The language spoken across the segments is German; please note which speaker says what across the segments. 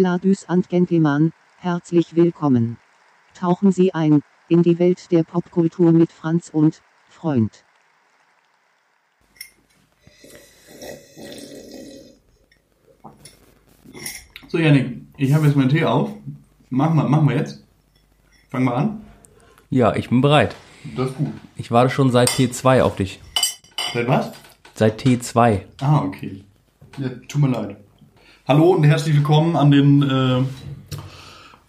Speaker 1: Ladies and Gentlemen, herzlich willkommen. Tauchen Sie ein in die Welt der Popkultur mit Franz und Freund.
Speaker 2: So, Janik, ich habe jetzt meinen Tee auf. Machen wir, machen wir jetzt. Fangen wir an.
Speaker 3: Ja, ich bin bereit.
Speaker 2: Das ist gut.
Speaker 3: Ich warte schon seit T2 auf dich.
Speaker 2: Seit was?
Speaker 3: Seit T2.
Speaker 2: Ah, okay. Ja, tut mir leid. Hallo und herzlich willkommen an den äh,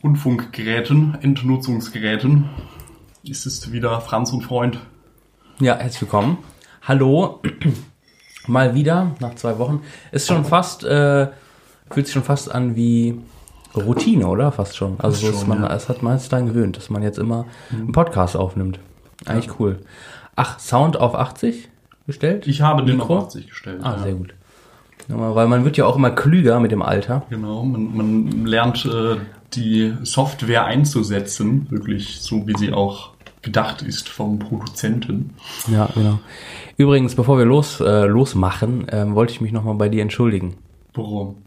Speaker 2: Rundfunkgeräten, Entnutzungsgeräten. Es ist wieder Franz und Freund.
Speaker 3: Ja, herzlich willkommen. Hallo. Mal wieder, nach zwei Wochen. Ist schon fast, äh, fühlt sich schon fast an wie Routine, oder? Fast schon. Also, man,
Speaker 2: ja.
Speaker 3: es hat man jetzt daran gewöhnt, dass man jetzt immer einen Podcast aufnimmt. Eigentlich cool. Ach, Sound auf 80 gestellt?
Speaker 2: Ich habe den
Speaker 3: Mikro?
Speaker 2: auf 80 gestellt.
Speaker 3: Ah,
Speaker 2: ja.
Speaker 3: sehr gut. Weil man wird ja auch immer klüger mit dem Alter.
Speaker 2: Genau, man, man lernt äh, die Software einzusetzen, wirklich so wie sie auch gedacht ist vom Produzenten.
Speaker 3: Ja, genau. Übrigens, bevor wir los, äh, losmachen, ähm, wollte ich mich nochmal bei dir entschuldigen.
Speaker 2: Warum?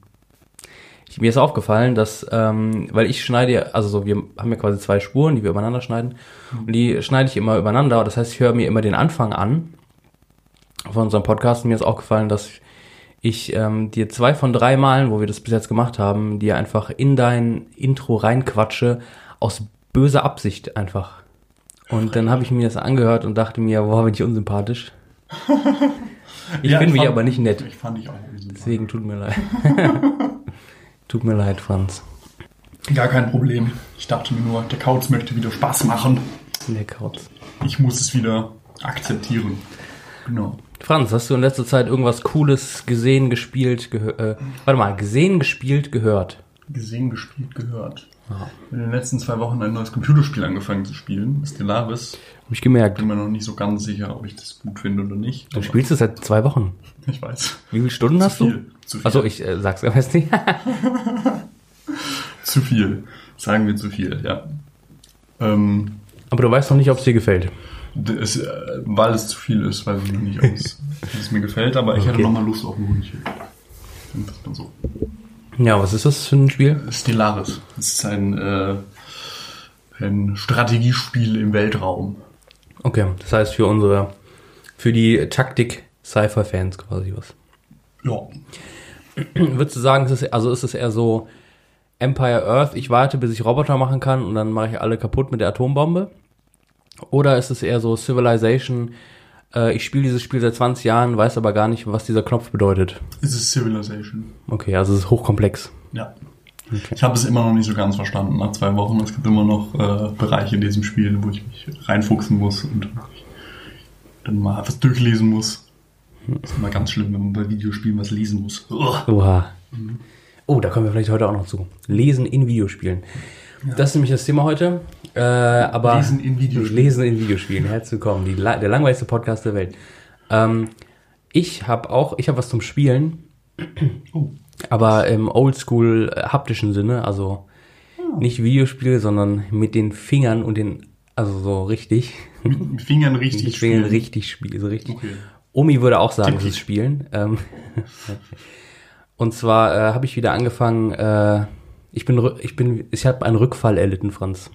Speaker 3: Ich, mir ist aufgefallen, dass, ähm, weil ich schneide, ja- also so, wir haben ja quasi zwei Spuren, die wir übereinander schneiden. Und die schneide ich immer übereinander. Das heißt, ich höre mir immer den Anfang an von unserem Podcast. Und mir ist aufgefallen, dass ich ähm, dir zwei von drei Malen, wo wir das bis jetzt gemacht haben, dir einfach in dein Intro reinquatsche, aus böser Absicht einfach. Und dann habe ich mir das angehört und dachte mir, boah, bin ich unsympathisch. Ich
Speaker 2: Ja,
Speaker 3: finde mich aber nicht nett.
Speaker 2: Ich fand ich auch unsympathisch.
Speaker 3: Deswegen tut mir leid. tut mir leid, Franz.
Speaker 2: Gar kein Problem. Ich dachte mir nur, der Kauz möchte wieder Spaß machen.
Speaker 3: Der Kauz.
Speaker 2: Ich muss es wieder akzeptieren. Genau.
Speaker 3: Franz, hast du in letzter Zeit irgendwas Cooles gesehen, gespielt, gehört? Äh, warte mal, gesehen, gespielt, gehört?
Speaker 2: Gesehen, gespielt, gehört. In den letzten zwei Wochen ein neues Computerspiel angefangen zu spielen, Stellaris.
Speaker 3: Hab ich gemerkt.
Speaker 2: Bin mir noch nicht so ganz sicher, ob ich das gut finde oder nicht.
Speaker 3: Du spielst es seit zwei Wochen.
Speaker 2: Ich weiß.
Speaker 3: Wie viele Stunden hast
Speaker 2: Zu
Speaker 3: du?
Speaker 2: viel. Zu viel.
Speaker 3: Achso, ich äh, sag's aber jetzt nicht.
Speaker 2: Zu viel. Sagen wir zu viel, ja. Ähm,
Speaker 3: aber du weißt noch nicht, ob es dir gefällt.
Speaker 2: Das, äh, weil es zu viel ist, weiß ich noch nicht, ob es, mir gefällt, aber ich hätte
Speaker 3: Okay.
Speaker 2: noch mal Lust auf ein Hündchen. Sagen wir es mal so.
Speaker 3: Ja, was ist das für ein Spiel?
Speaker 2: Stellaris. Das ist ein, äh, ein Strategiespiel im Weltraum.
Speaker 3: Okay, das heißt für unsere, für die Taktik-Cypher-Fans quasi was.
Speaker 2: Ja.
Speaker 3: Würdest du sagen, ist es, also ist es eher so Empire Earth, ich warte, bis ich Roboter machen kann und dann mache ich alle kaputt mit der Atombombe? Oder ist es eher so Civilization, äh, ich spiele dieses Spiel seit 20 Jahren, weiß aber gar nicht, was dieser Knopf bedeutet?
Speaker 2: Es ist Civilization.
Speaker 3: Okay, also es ist hochkomplex.
Speaker 2: Ja. Ich habe es immer noch nicht so ganz verstanden nach zwei Wochen. Es gibt immer noch äh, Bereiche in diesem Spiel, wo ich mich reinfuchsen muss und dann mal etwas durchlesen muss. Das ist immer ganz schlimm, wenn man bei Videospielen was lesen muss. Uah.
Speaker 3: Oha. Oh, da kommen wir vielleicht heute auch noch zu. Lesen in Videospielen. Das ist nämlich das Thema heute. Äh, aber
Speaker 2: Lesen in Videospielen.
Speaker 3: Lesen in Videospielen. Herzlich willkommen. Die, der langweiligste Podcast der Welt. Ähm, ich habe auch, ich habe was zum Spielen,
Speaker 2: Oh.
Speaker 3: aber im Oldschool äh, haptischen Sinne, also nicht Videospiel, sondern mit den Fingern und den, also so richtig,
Speaker 2: Mit Fingern richtig
Speaker 3: mit Fingern
Speaker 2: spielen.
Speaker 3: richtig spielen, so richtig.
Speaker 2: Okay.
Speaker 3: Omi würde auch sagen, das ist Spielen. Ähm, und zwar äh, habe ich wieder angefangen, äh, ich bin, ich bin, ich habe einen Rückfall erlitten, Franz.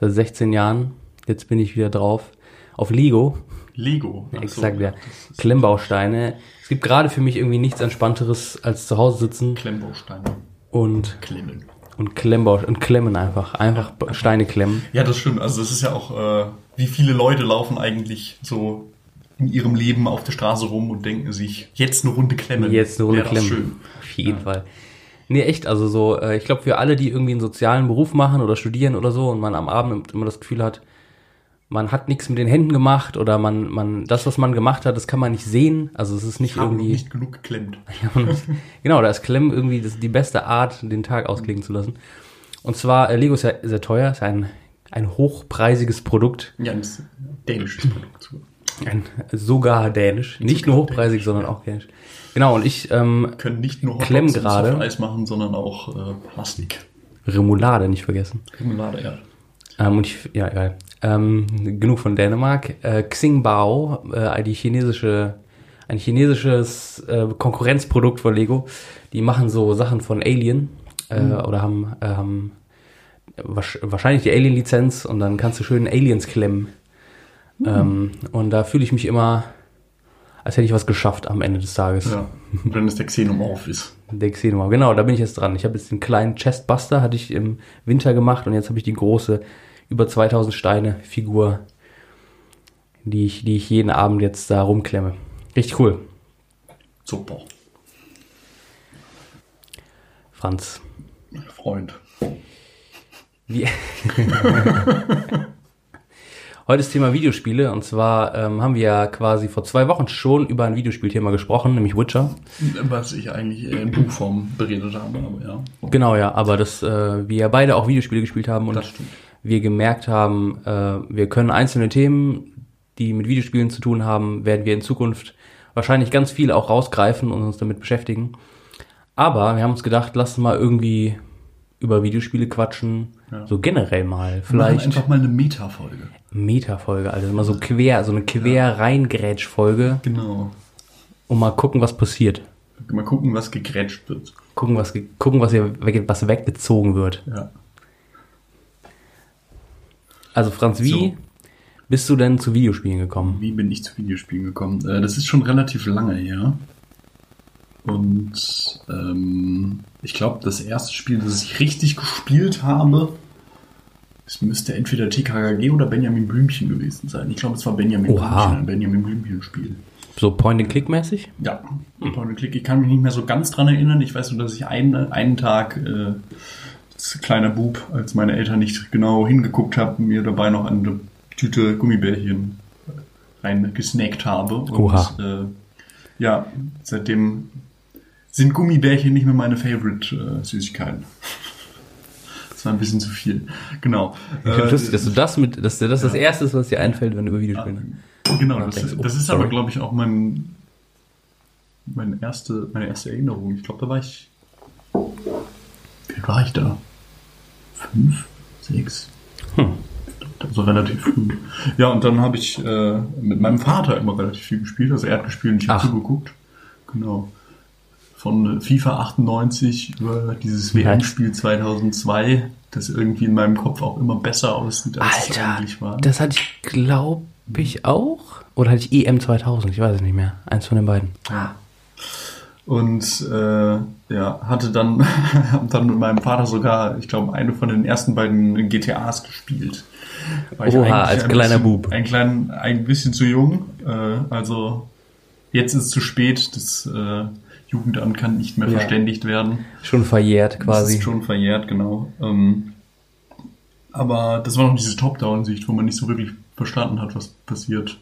Speaker 3: Seit 16 Jahren. Jetzt bin ich wieder drauf. Auf Lego,
Speaker 2: Lego. Ach so,
Speaker 3: exakt, ja.
Speaker 2: das ist
Speaker 3: Klemmbausteine. Es gibt gerade für mich irgendwie nichts Entspannteres als zu Hause sitzen
Speaker 2: Klemmbausteine.
Speaker 3: und,
Speaker 2: Klemmen.
Speaker 3: und Klemmbau und klemmen einfach. Einfach Steine klemmen.
Speaker 2: Ja, das stimmt. Also das ist ja auch, äh, wie viele Leute laufen eigentlich so in ihrem Leben auf der Straße rum und denken sich, jetzt eine Runde klemmen.
Speaker 3: Jetzt eine Runde klemmen. Auf jeden Fall. Nee, echt, also so, äh, ich glaube für alle, die irgendwie einen sozialen Beruf machen oder studieren oder so und man am Abend immer das Gefühl hat, man hat nichts mit den Händen gemacht oder man, man, das, was man gemacht hat, das kann man nicht sehen. Also es ist nicht
Speaker 2: Ich habe
Speaker 3: irgendwie.
Speaker 2: nicht genug geklemmt.
Speaker 3: genau, da ist Klemmen irgendwie das, die beste Art, den Tag ausklingen zu lassen. Und zwar, äh, Lego ist ja sehr teuer, ist ein, ein hochpreisiges Produkt.
Speaker 2: Ja, ein dänisches Produkt.
Speaker 3: Ein, sogar dänisch. Nicht nur hochpreisig, sondern auch dänisch. Genau, und ich ähm,
Speaker 2: Können nicht nur
Speaker 3: Klemm
Speaker 2: Hotdogs
Speaker 3: gerade.
Speaker 2: Eis machen, sondern auch äh, Plastik.
Speaker 3: Remoulade nicht vergessen.
Speaker 2: Remoulade, ja.
Speaker 3: Ähm, und ich, ja, egal. Ähm, genug von Dänemark. Äh, Xingbao, äh, die chinesische, ein chinesisches äh, Konkurrenzprodukt von Lego. Die machen so Sachen von Alien. äh, oder haben, äh, haben wahrscheinlich die Alien-Lizenz und dann kannst du schön Aliens klemmen. Ähm, und da fühle ich mich immer, als hätte ich was geschafft am Ende des Tages.
Speaker 2: Ja. Und dann ist der Xenomorph ist.
Speaker 3: Der Xenomorph, genau, da bin ich jetzt dran. Ich habe jetzt den kleinen Chestbuster, hatte ich im Winter gemacht und jetzt habe ich die große, über 2000 Steine Figur, die ich, die ich jeden Abend jetzt da rumklemme. Richtig cool.
Speaker 2: Super.
Speaker 3: Franz,
Speaker 2: Freund.
Speaker 3: wie... Heute ist Thema Videospiele und zwar ähm, haben wir ja quasi vor zwei Wochen schon über ein Videospielthema gesprochen, nämlich Witcher.
Speaker 2: Was ich eigentlich eher in Buchform beredet habe, aber ja.
Speaker 3: Genau, ja, aber dass äh, wir ja beide auch Videospiele gespielt haben und wir gemerkt haben, äh, wir können einzelne Themen, die mit Videospielen zu tun haben, werden wir in Zukunft wahrscheinlich ganz viel auch rausgreifen und uns damit beschäftigen. Aber wir haben uns gedacht, lass mal irgendwie über Videospiele quatschen,
Speaker 2: Ja.
Speaker 3: so generell mal, vielleicht
Speaker 2: einfach mal eine Meta-Folge.
Speaker 3: Meta-Folge, also immer so quer, so eine quer reingrätsch Folge
Speaker 2: Genau.
Speaker 3: und mal gucken, was passiert.
Speaker 2: Mal gucken, was gegrätscht wird.
Speaker 3: Gucken, was, ge- gucken, was hier weg, was weggezogen wird.
Speaker 2: Ja.
Speaker 3: Also Franz, wie
Speaker 2: So.
Speaker 3: bist du denn zu Videospielen gekommen?
Speaker 2: Wie bin ich zu Videospielen gekommen? Äh, das ist schon relativ lange her. Und ähm, ich glaube, das erste Spiel, das ich richtig gespielt habe, es müsste entweder TKKG oder Benjamin Blümchen gewesen sein. Ich glaube, es war Benjamin
Speaker 3: Oha.
Speaker 2: Blümchen, ein Benjamin Blümchen-Spiel.
Speaker 3: So Point-and-Click-mäßig?
Speaker 2: Ja, Point and Click. Ich kann mich nicht mehr so ganz dran erinnern. Ich weiß nur, dass ich einen, einen Tag äh, als kleiner Bub, als meine Eltern nicht genau hingeguckt haben, mir dabei noch eine Tüte Gummibärchen reingesnackt habe. Und
Speaker 3: Oha.
Speaker 2: Äh, ja, seitdem sind Gummibärchen nicht mehr meine Favorite äh. Das war ein bisschen zu viel. Genau.
Speaker 3: Ich finde
Speaker 2: Äh,
Speaker 3: lustig, dass du das mit, dass dir das das
Speaker 2: ja.
Speaker 3: erste ist, was dir einfällt, wenn du über Videospiele.
Speaker 2: Genau,
Speaker 3: Ja,
Speaker 2: das,
Speaker 3: denkst, oh,
Speaker 2: das ist
Speaker 3: sorry.
Speaker 2: aber, glaube ich, auch mein, meine, erste, meine erste Erinnerung. Ich glaube, da war ich. Wie war ich da? Fünf? Sechs?
Speaker 3: Hm.
Speaker 2: Also relativ früh. Ja, und dann habe ich äh, mit meinem Vater immer relativ viel gespielt. Also er hat gespielt und ich habe zugeguckt. Genau. Von FIFA 98 über dieses. WM-Spiel 2002, das irgendwie in meinem Kopf auch immer besser aussieht, als es
Speaker 3: Alter,
Speaker 2: eigentlich war.
Speaker 3: das hatte ich, glaube ich, auch. Oder hatte ich EM 2000? Ich weiß es nicht mehr. Eins von den beiden.
Speaker 2: Und äh, ja, hatte dann, dann mit meinem Vater sogar, ich glaube, eine von den ersten beiden GTAs gespielt. War ich
Speaker 3: Oha, als
Speaker 2: ein
Speaker 3: kleiner
Speaker 2: bisschen,
Speaker 3: Bub.
Speaker 2: Ein, klein, ein bisschen zu jung. Äh, also jetzt ist es zu spät. Das äh, Jugendamt kann nicht mehr
Speaker 3: Ja.
Speaker 2: verständigt werden.
Speaker 3: Schon verjährt
Speaker 2: Das
Speaker 3: quasi.
Speaker 2: ist schon verjährt, genau. Ähm, aber das war noch diese Top-Down-Sicht, wo man nicht so wirklich verstanden hat, was passiert.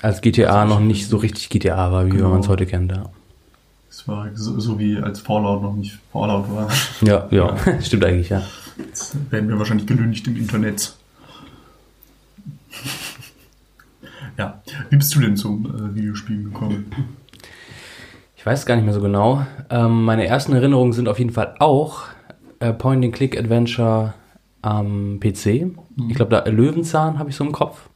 Speaker 3: Als GTA noch nicht so richtig GTA war, wie
Speaker 2: Genau.
Speaker 3: man es heute kennt. Ja,
Speaker 2: Es war so, so wie als Fallout noch nicht Fallout war.
Speaker 3: ja, ja. stimmt eigentlich, ja.
Speaker 2: Jetzt werden wir wahrscheinlich gelüncht im Internet. Ja, wie bist du denn zum äh, Videospiel gekommen?
Speaker 3: Ich weiß gar nicht mehr so genau. Ähm, meine ersten Erinnerungen sind auf jeden Fall auch äh, Point-and-Click-Adventure am PC. Ich glaube, da Löwenzahn habe ich so im Kopf.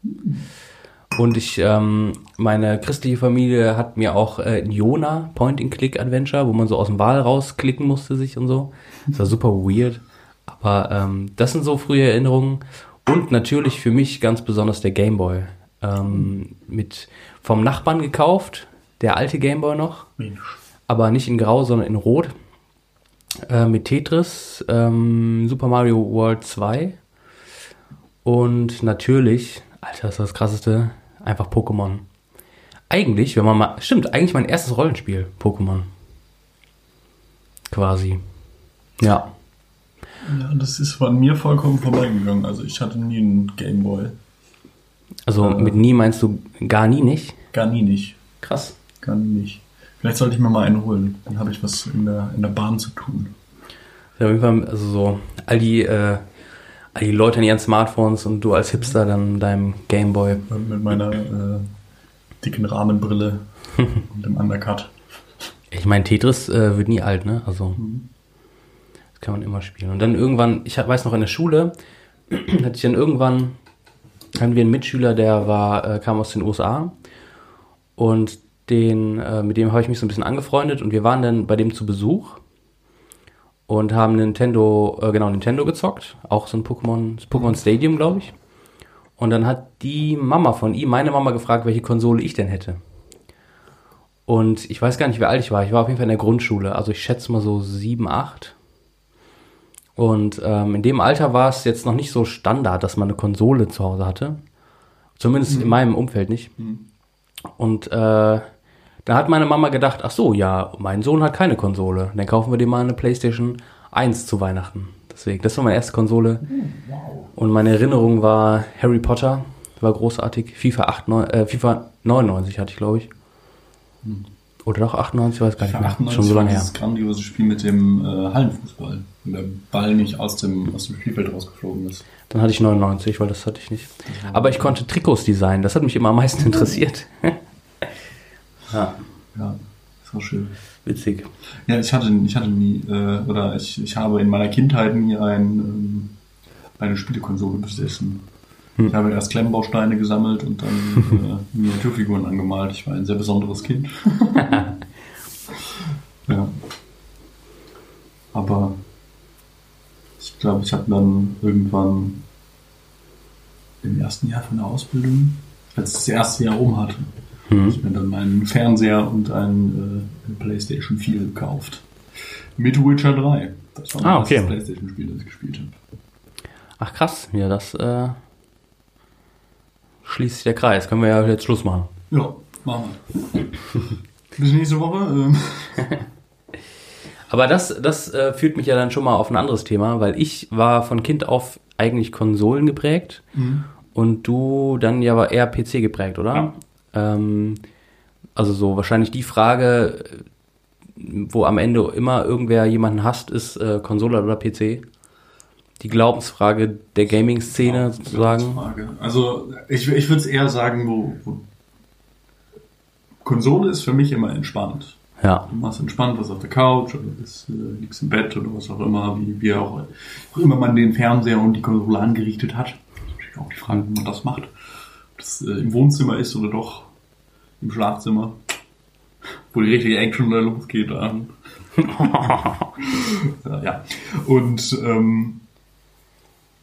Speaker 3: Und ich, ähm, meine christliche Familie hat mir auch äh, Jona Point-and-Click-Adventure, wo man so aus dem Wal rausklicken musste sich und so. Das war super weird. Aber ähm, das sind so frühe Erinnerungen. Und natürlich für mich ganz besonders der Gameboy. Ähm, mit vom Nachbarn gekauft, der alte Gameboy noch
Speaker 2: Mensch.
Speaker 3: aber nicht in Grau, sondern in Rot. Äh, mit Tetris, ähm, Super Mario World 2 und natürlich, Alter, das ist das krasseste, einfach Pokémon. Eigentlich, wenn man mal, stimmt, eigentlich mein erstes Rollenspiel, Pokémon. Quasi. Ja.
Speaker 2: Ja, das ist an mir vollkommen vorbeigegangen. Also ich hatte nie einen Gameboy.
Speaker 3: Also
Speaker 2: Äh.
Speaker 3: mit nie meinst du gar nie nicht?
Speaker 2: Gar nie nicht.
Speaker 3: Krass.
Speaker 2: Gar nicht. Vielleicht sollte ich mir mal einen holen. Dann habe ich was in der, in der Bahn zu tun.
Speaker 3: Ja, auf jeden Fall, also so, all die, äh, all die Leute in ihren Smartphones und du als Hipster dann mit deinem Gameboy.
Speaker 2: Mit meiner äh, dicken Rahmenbrille und dem Undercut.
Speaker 3: Ich meine, Tetris äh, wird nie alt, ne? Also, das kann man immer spielen. Und dann irgendwann, ich weiß noch in der Schule, hatte ich dann irgendwann, hatten wir einen Mitschüler, der war, äh, kam aus den USA und den, äh, mit dem habe ich mich so ein bisschen angefreundet und wir waren dann bei dem zu Besuch und haben Nintendo, äh, genau, Nintendo gezockt. Auch so ein Pokémon, Pokémon Stadium, glaube ich. Und dann hat die Mama von ihm, meine Mama, gefragt, welche Konsole ich denn hätte. Und ich weiß gar nicht, wie alt ich war. Ich war auf jeden Fall in der Grundschule. Also ich schätze mal so sieben, acht. Und ähm, in dem Alter war es jetzt noch nicht so Standard, dass man eine Konsole zu Hause hatte. Zumindest
Speaker 2: Mhm.
Speaker 3: in meinem Umfeld nicht. Und äh, da hat meine Mama gedacht, ach so, ja, mein Sohn hat keine Konsole. Dann kaufen wir dem mal eine Playstation 1 zu Weihnachten. Deswegen, das war meine erste Konsole. Und meine Erinnerung war Harry Potter, war großartig. FIFA, 8, neun- äh, FIFA 99 hatte ich, glaube ich. Oder doch 98, weiß gar nicht mehr.
Speaker 2: 98
Speaker 3: Schon so lange her.
Speaker 2: dieses grandiose Spiel mit dem äh, Hallenfußball. Wenn der Ball nicht aus dem, aus dem Spielfeld rausgeflogen ist.
Speaker 3: Dann hatte ich 99, weil das hatte ich nicht. Aber ich konnte Trikots designen, das hat mich immer am meisten interessiert. ja,
Speaker 2: Ja, das war schön.
Speaker 3: witzig.
Speaker 2: Ja, ich hatte, ich hatte nie, äh, oder ich, ich habe in meiner Kindheit nie ein, ähm, eine Spielekonsole besessen. Ich habe erst Klemmbausteine gesammelt und dann äh, Miniaturfiguren angemalt. Ich war ein sehr besonderes Kind. ja. Aber ich glaube, ich habe dann irgendwann im ersten Jahr von der Ausbildung, als ich das erste Jahr oben hatte,
Speaker 3: Mhm.
Speaker 2: ich mir dann meinen Fernseher und ein äh, PlayStation 4 gekauft. Mit Witcher 3. Das war mein
Speaker 3: Ah, okay.
Speaker 2: PlayStation-Spiel, das ich gespielt habe.
Speaker 3: Ach krass, ja, das äh, schließt sich der Kreis. Können wir ja jetzt Schluss machen.
Speaker 2: Ja, machen wir. Bis nächste Woche. Ähm,
Speaker 3: Aber das, das äh, führt mich ja dann schon mal auf ein anderes Thema, weil ich war von Kind auf eigentlich Konsolen geprägt und du dann ja eher PC geprägt, oder? Ähm, also so wahrscheinlich die Frage, wo am Ende immer irgendwer jemanden hasst, ist äh, Konsole oder PC. Die Glaubensfrage der Gaming-Szene sozusagen.
Speaker 2: Also ich, ich würde es eher sagen, wo, wo Konsole ist für mich immer entspannt.
Speaker 3: Ja,
Speaker 2: Du machst entspannt was auf der Couch oder bist, äh, liegst im Bett oder was auch immer, wie, wie auch, auch immer man den Fernseher und die Konsole angerichtet hat. Das ist natürlich auch die Frage, wie man das macht. Das äh, im Wohnzimmer ist oder doch im Schlafzimmer. Wo die richtige Action da losgeht. Dann. ja. Und ähm,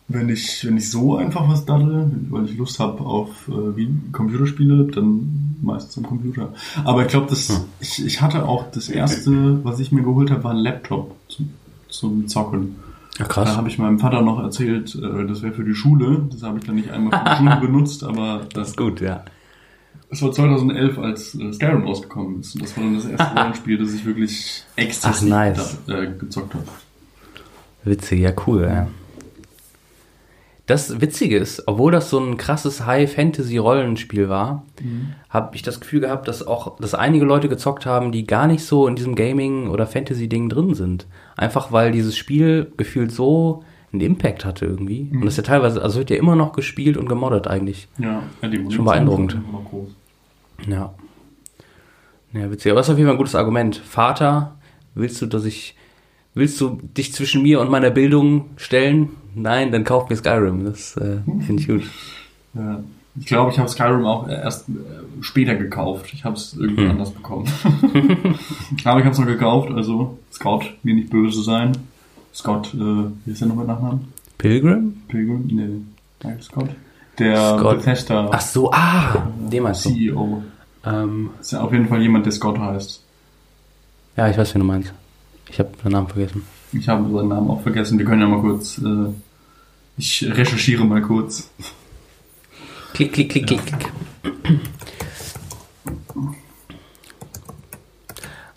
Speaker 2: wenn ich, wenn ich so einfach was daddle, weil ich Lust habe auf äh, wie Computerspiele, dann meistens am Computer. Aber ich glaube, das ich, ich hatte auch das erste, was ich mir geholt habe, war ein Laptop zum, zum Zocken.
Speaker 3: Ja
Speaker 2: Da
Speaker 3: krass.
Speaker 2: habe ich meinem Vater noch erzählt, äh, das wäre für die Schule. Das habe ich dann nicht einmal für die Schule benutzt, aber
Speaker 3: Das ist gut, ja.
Speaker 2: das war 2011, als äh, Skyrim rausgekommen ist. Und das war dann das erste Rollenspiel, das ich wirklich exzessiv
Speaker 3: nice.
Speaker 2: da, äh, gezockt habe.
Speaker 3: Witzig, ja cool. Ja. Das Witzige ist, obwohl das so ein krasses High-Fantasy-Rollenspiel war, habe ich das Gefühl gehabt, dass auch, dass einige Leute gezockt haben, die gar nicht so in diesem Gaming- oder Fantasy-Ding drin sind. Einfach weil dieses Spiel gefühlt so einen Impact hatte irgendwie. Und das ist ja teilweise, also wird ja immer noch gespielt und gemoddet eigentlich.
Speaker 2: Ja, ja die
Speaker 3: Schon beeindruckend. Ja. Ja, witzig. Aber das ist auf jeden Fall ein gutes Argument. Vater, willst du, dass ich, willst du dich zwischen mir und meiner Bildung stellen? Nein, dann kauf mir Skyrim. Das äh, finde ich gut.
Speaker 2: Ja. Ich glaube, ich habe Skyrim auch erst äh, später gekauft. Ich habe es irgendwie
Speaker 3: Hm.
Speaker 2: anders bekommen. Aber ich habe es noch gekauft, also Scott, mir nicht böse sein. Scott, äh, wie ist der noch mit Nachnamen?
Speaker 3: Pilgrim?
Speaker 2: Pilgrim? Nee, nein, Scott. Der
Speaker 3: Scott.
Speaker 2: Bethesda
Speaker 3: Ach so, ah, den meinst du.
Speaker 2: CEO.
Speaker 3: Ähm,
Speaker 2: Ist ja auf jeden Fall jemand, der Scott heißt.
Speaker 3: ja, ich weiß, wen du meinst. Ich habe den Namen vergessen.
Speaker 2: Ich habe seinen Namen auch vergessen. Wir können ja mal kurz. Äh, ich recherchiere mal kurz.
Speaker 3: Klick, klick, klick, klick, klick.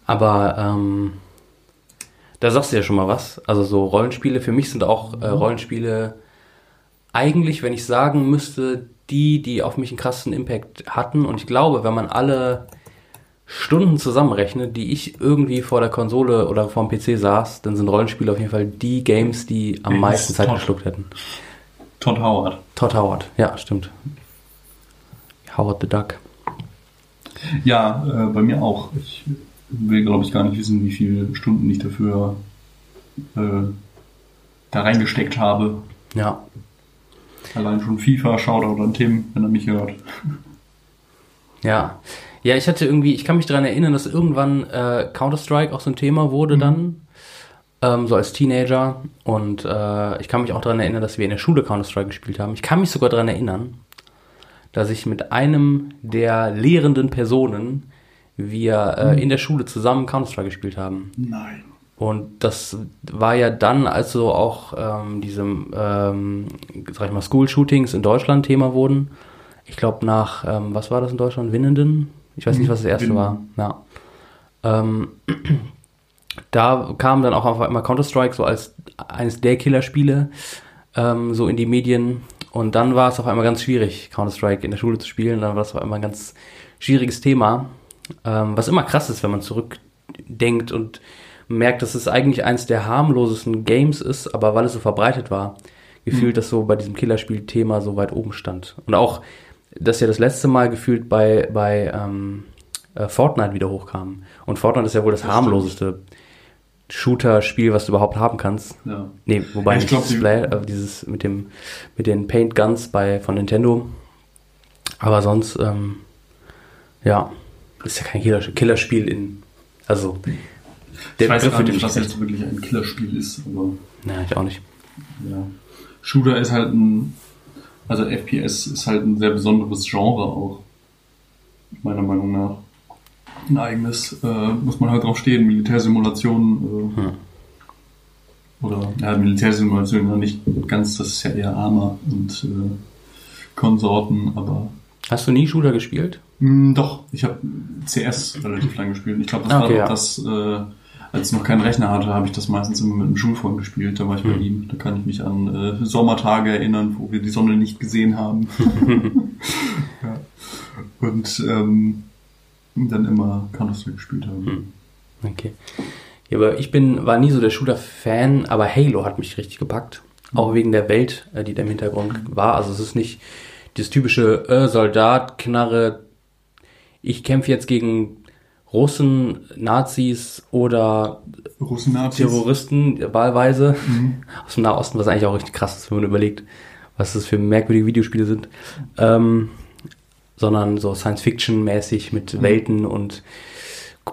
Speaker 3: Aber ähm, da sagst du ja schon mal was. Also so Rollenspiele, für mich sind auch äh, Rollenspiele eigentlich, wenn ich sagen müsste, die, die auf mich einen krassen Impact hatten. Und ich glaube, wenn man alle Stunden zusammenrechnet, die ich irgendwie vor der Konsole oder vor dem PC saß, dann sind Rollenspiele auf jeden Fall die Games, die am
Speaker 2: Ist
Speaker 3: meisten Zeit
Speaker 2: top.
Speaker 3: geschluckt hätten.
Speaker 2: Todd Howard.
Speaker 3: Todd Howard, ja, stimmt. Howard the Duck.
Speaker 2: Ja, äh, bei mir auch. Ich will, glaube ich, gar nicht wissen, wie viele Stunden ich dafür äh, da reingesteckt habe.
Speaker 3: Ja.
Speaker 2: Allein schon FIFA, Shoutout an Tim, wenn er mich hört.
Speaker 3: Ja. Ja, ich hatte irgendwie, ich kann mich daran erinnern, dass irgendwann äh, Counter-Strike auch so ein Thema wurde dann. ähm, so als Teenager. Und äh, ich kann mich auch daran erinnern, dass wir in der Schule Counter-Strike gespielt haben. Ich kann mich sogar daran erinnern, dass ich mit einem der lehrenden Personen wir äh, in der Schule zusammen Counter-Strike gespielt haben.
Speaker 2: Nein.
Speaker 3: Und das war ja dann, als so auch ähm, diese, ähm, sag ich mal, School-Shootings in Deutschland Thema wurden. Ich glaube nach, ähm, was war das in Deutschland? Winnenden? Ich weiß nicht, was das erste
Speaker 2: Winnenden.
Speaker 3: war. Ja. Ähm, da kam dann auch auf einmal Counter-Strike so als eines der Killerspiele ähm, so in die Medien. Und dann war es auf einmal ganz schwierig, Counter-Strike in der Schule zu spielen. Dann war es auf einmal ein ganz schwieriges Thema. Ähm, was immer krass ist, wenn man zurückdenkt und merkt, dass es eigentlich eines der harmlosesten Games ist, aber weil es so verbreitet war, gefühlt, dass so bei diesem Killerspiel-Thema so weit oben stand. Und auch, dass ja das letzte Mal gefühlt bei, bei ähm, äh, Fortnite wieder hochkam. Und Fortnite ist ja wohl das,
Speaker 2: Das
Speaker 3: harmloseste Shooter-Spiel, was du überhaupt haben kannst.
Speaker 2: Ja.
Speaker 3: Nee, wobei
Speaker 2: Ja, ich
Speaker 3: nicht
Speaker 2: glaub,
Speaker 3: das
Speaker 2: die-
Speaker 3: Play, äh, dieses mit dem mit den Paint Guns bei von Nintendo. Aber sonst, ähm, ja, ist ja kein Killer, Killerspiel in. Also der
Speaker 2: ich weiß
Speaker 3: Begriff
Speaker 2: gar nicht, was jetzt wirklich ein Killerspiel ist, aber
Speaker 3: Nein, ich auch nicht.
Speaker 2: ja. Shooter ist halt ein, also FPS ist halt ein sehr besonderes Genre auch, meiner Meinung nach. Ein eigenes, äh, muss man halt drauf stehen, Militärsimulationen, äh,
Speaker 3: Hm.
Speaker 2: oder, ja, Militärsimulationen ja nicht ganz, das ist ja eher Arma und äh, Konsorten, aber
Speaker 3: Hast du nie Shooter gespielt?
Speaker 2: Mm, Doch, ich habe CS relativ lange gespielt. Ich glaube, das
Speaker 3: Ah,
Speaker 2: war
Speaker 3: okay,
Speaker 2: doch
Speaker 3: ja.
Speaker 2: das, äh, als ich noch keinen Rechner hatte, habe ich das meistens immer mit einem Schulfreund gespielt. Da war ich bei
Speaker 3: Hm.
Speaker 2: ihm. Da kann ich mich an äh, Sommertage erinnern, wo wir die Sonne nicht gesehen haben. ja. Und ähm, dann immer Counter-Strike gespielt haben.
Speaker 3: Hm. Okay. Ja, aber ich bin, war nie so der Shooter-Fan, aber Halo hat mich richtig gepackt. Auch wegen der Welt, äh, die da im Hintergrund war. Also es ist nicht das typische äh, Soldat, Knarre, ich kämpfe jetzt gegen Russen, Nazis oder
Speaker 2: Russen-Nazis.
Speaker 3: Terroristen wahlweise aus dem Nahosten, was eigentlich auch richtig krass ist, wenn man überlegt, was das für merkwürdige Videospiele sind. Ähm, sondern so Science-Fiction-mäßig mit Welten und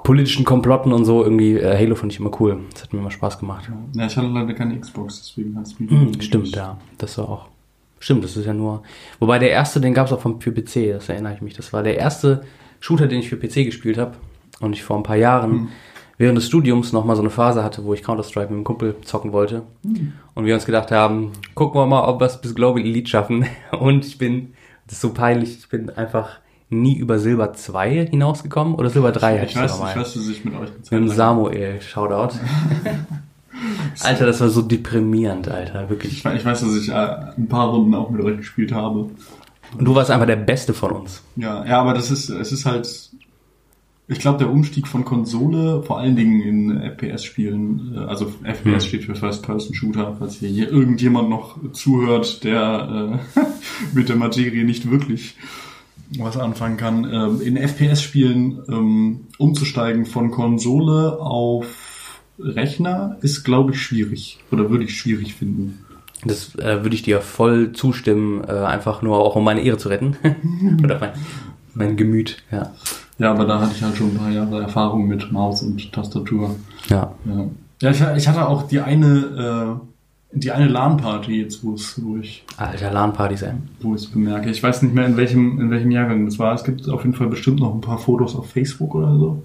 Speaker 3: politischen Komplotten und so. Irgendwie, äh, Halo fand ich immer cool. Das hat mir immer Spaß gemacht.
Speaker 2: Ja, ich hatte leider keine Xbox, deswegen hat es mich
Speaker 3: Mhm, stimmt, ja. Das war auch. Stimmt, das ist ja nur. Wobei der erste, den gab es auch vom, für PC, das erinnere ich mich. Das war der erste Shooter, den ich für PC gespielt habe. Und ich vor ein paar Jahren während des Studiums nochmal so eine Phase hatte, wo ich Counter-Strike mit einem Kumpel zocken wollte. Und wir uns gedacht haben, gucken wir mal, ob wir es bis Global Elite schaffen. Und ich bin, das ist so peinlich, ich bin einfach nie über Silber 2 hinausgekommen. Oder Silber 3 hatte
Speaker 2: Ich weiß, ich
Speaker 3: mal.
Speaker 2: weiß, dass ich mit euch eine
Speaker 3: Mit Samuel, Shoutout. Alter, das war so deprimierend, Alter, wirklich.
Speaker 2: Ich weiß, ich weiß, dass ich äh, ein paar Runden auch mit euch gespielt habe.
Speaker 3: Und du warst einfach der Beste von uns.
Speaker 2: Ja, ja, aber das ist, es ist halt, ich glaube, der Umstieg von Konsole, vor allen Dingen in FPS-Spielen, äh, also FPS
Speaker 3: Hm.
Speaker 2: steht für First-Person-Shooter, falls hier, hier irgendjemand noch zuhört, der äh, mit der Materie nicht wirklich was anfangen kann, ähm, in FPS-Spielen ähm, umzusteigen von Konsole auf Rechner ist, glaube ich, schwierig oder würde ich schwierig finden.
Speaker 3: Das äh, würde ich dir voll zustimmen, äh, einfach nur auch um meine Ehre zu retten. Oder mein, mein Gemüt, ja.
Speaker 2: Ja, aber da hatte ich halt schon ein paar Jahre Erfahrung mit Maus und Tastatur.
Speaker 3: Ja.
Speaker 2: Ja, ja ich, ich hatte auch die eine, äh, die eine LAN-Party jetzt, wo es, wo ich,
Speaker 3: Alter, LAN-Partys, ey.
Speaker 2: wo ich es bemerke. Ich weiß nicht mehr, in welchem, in welchem Jahrgang das war. Es gibt auf jeden Fall bestimmt noch ein paar Fotos auf Facebook oder so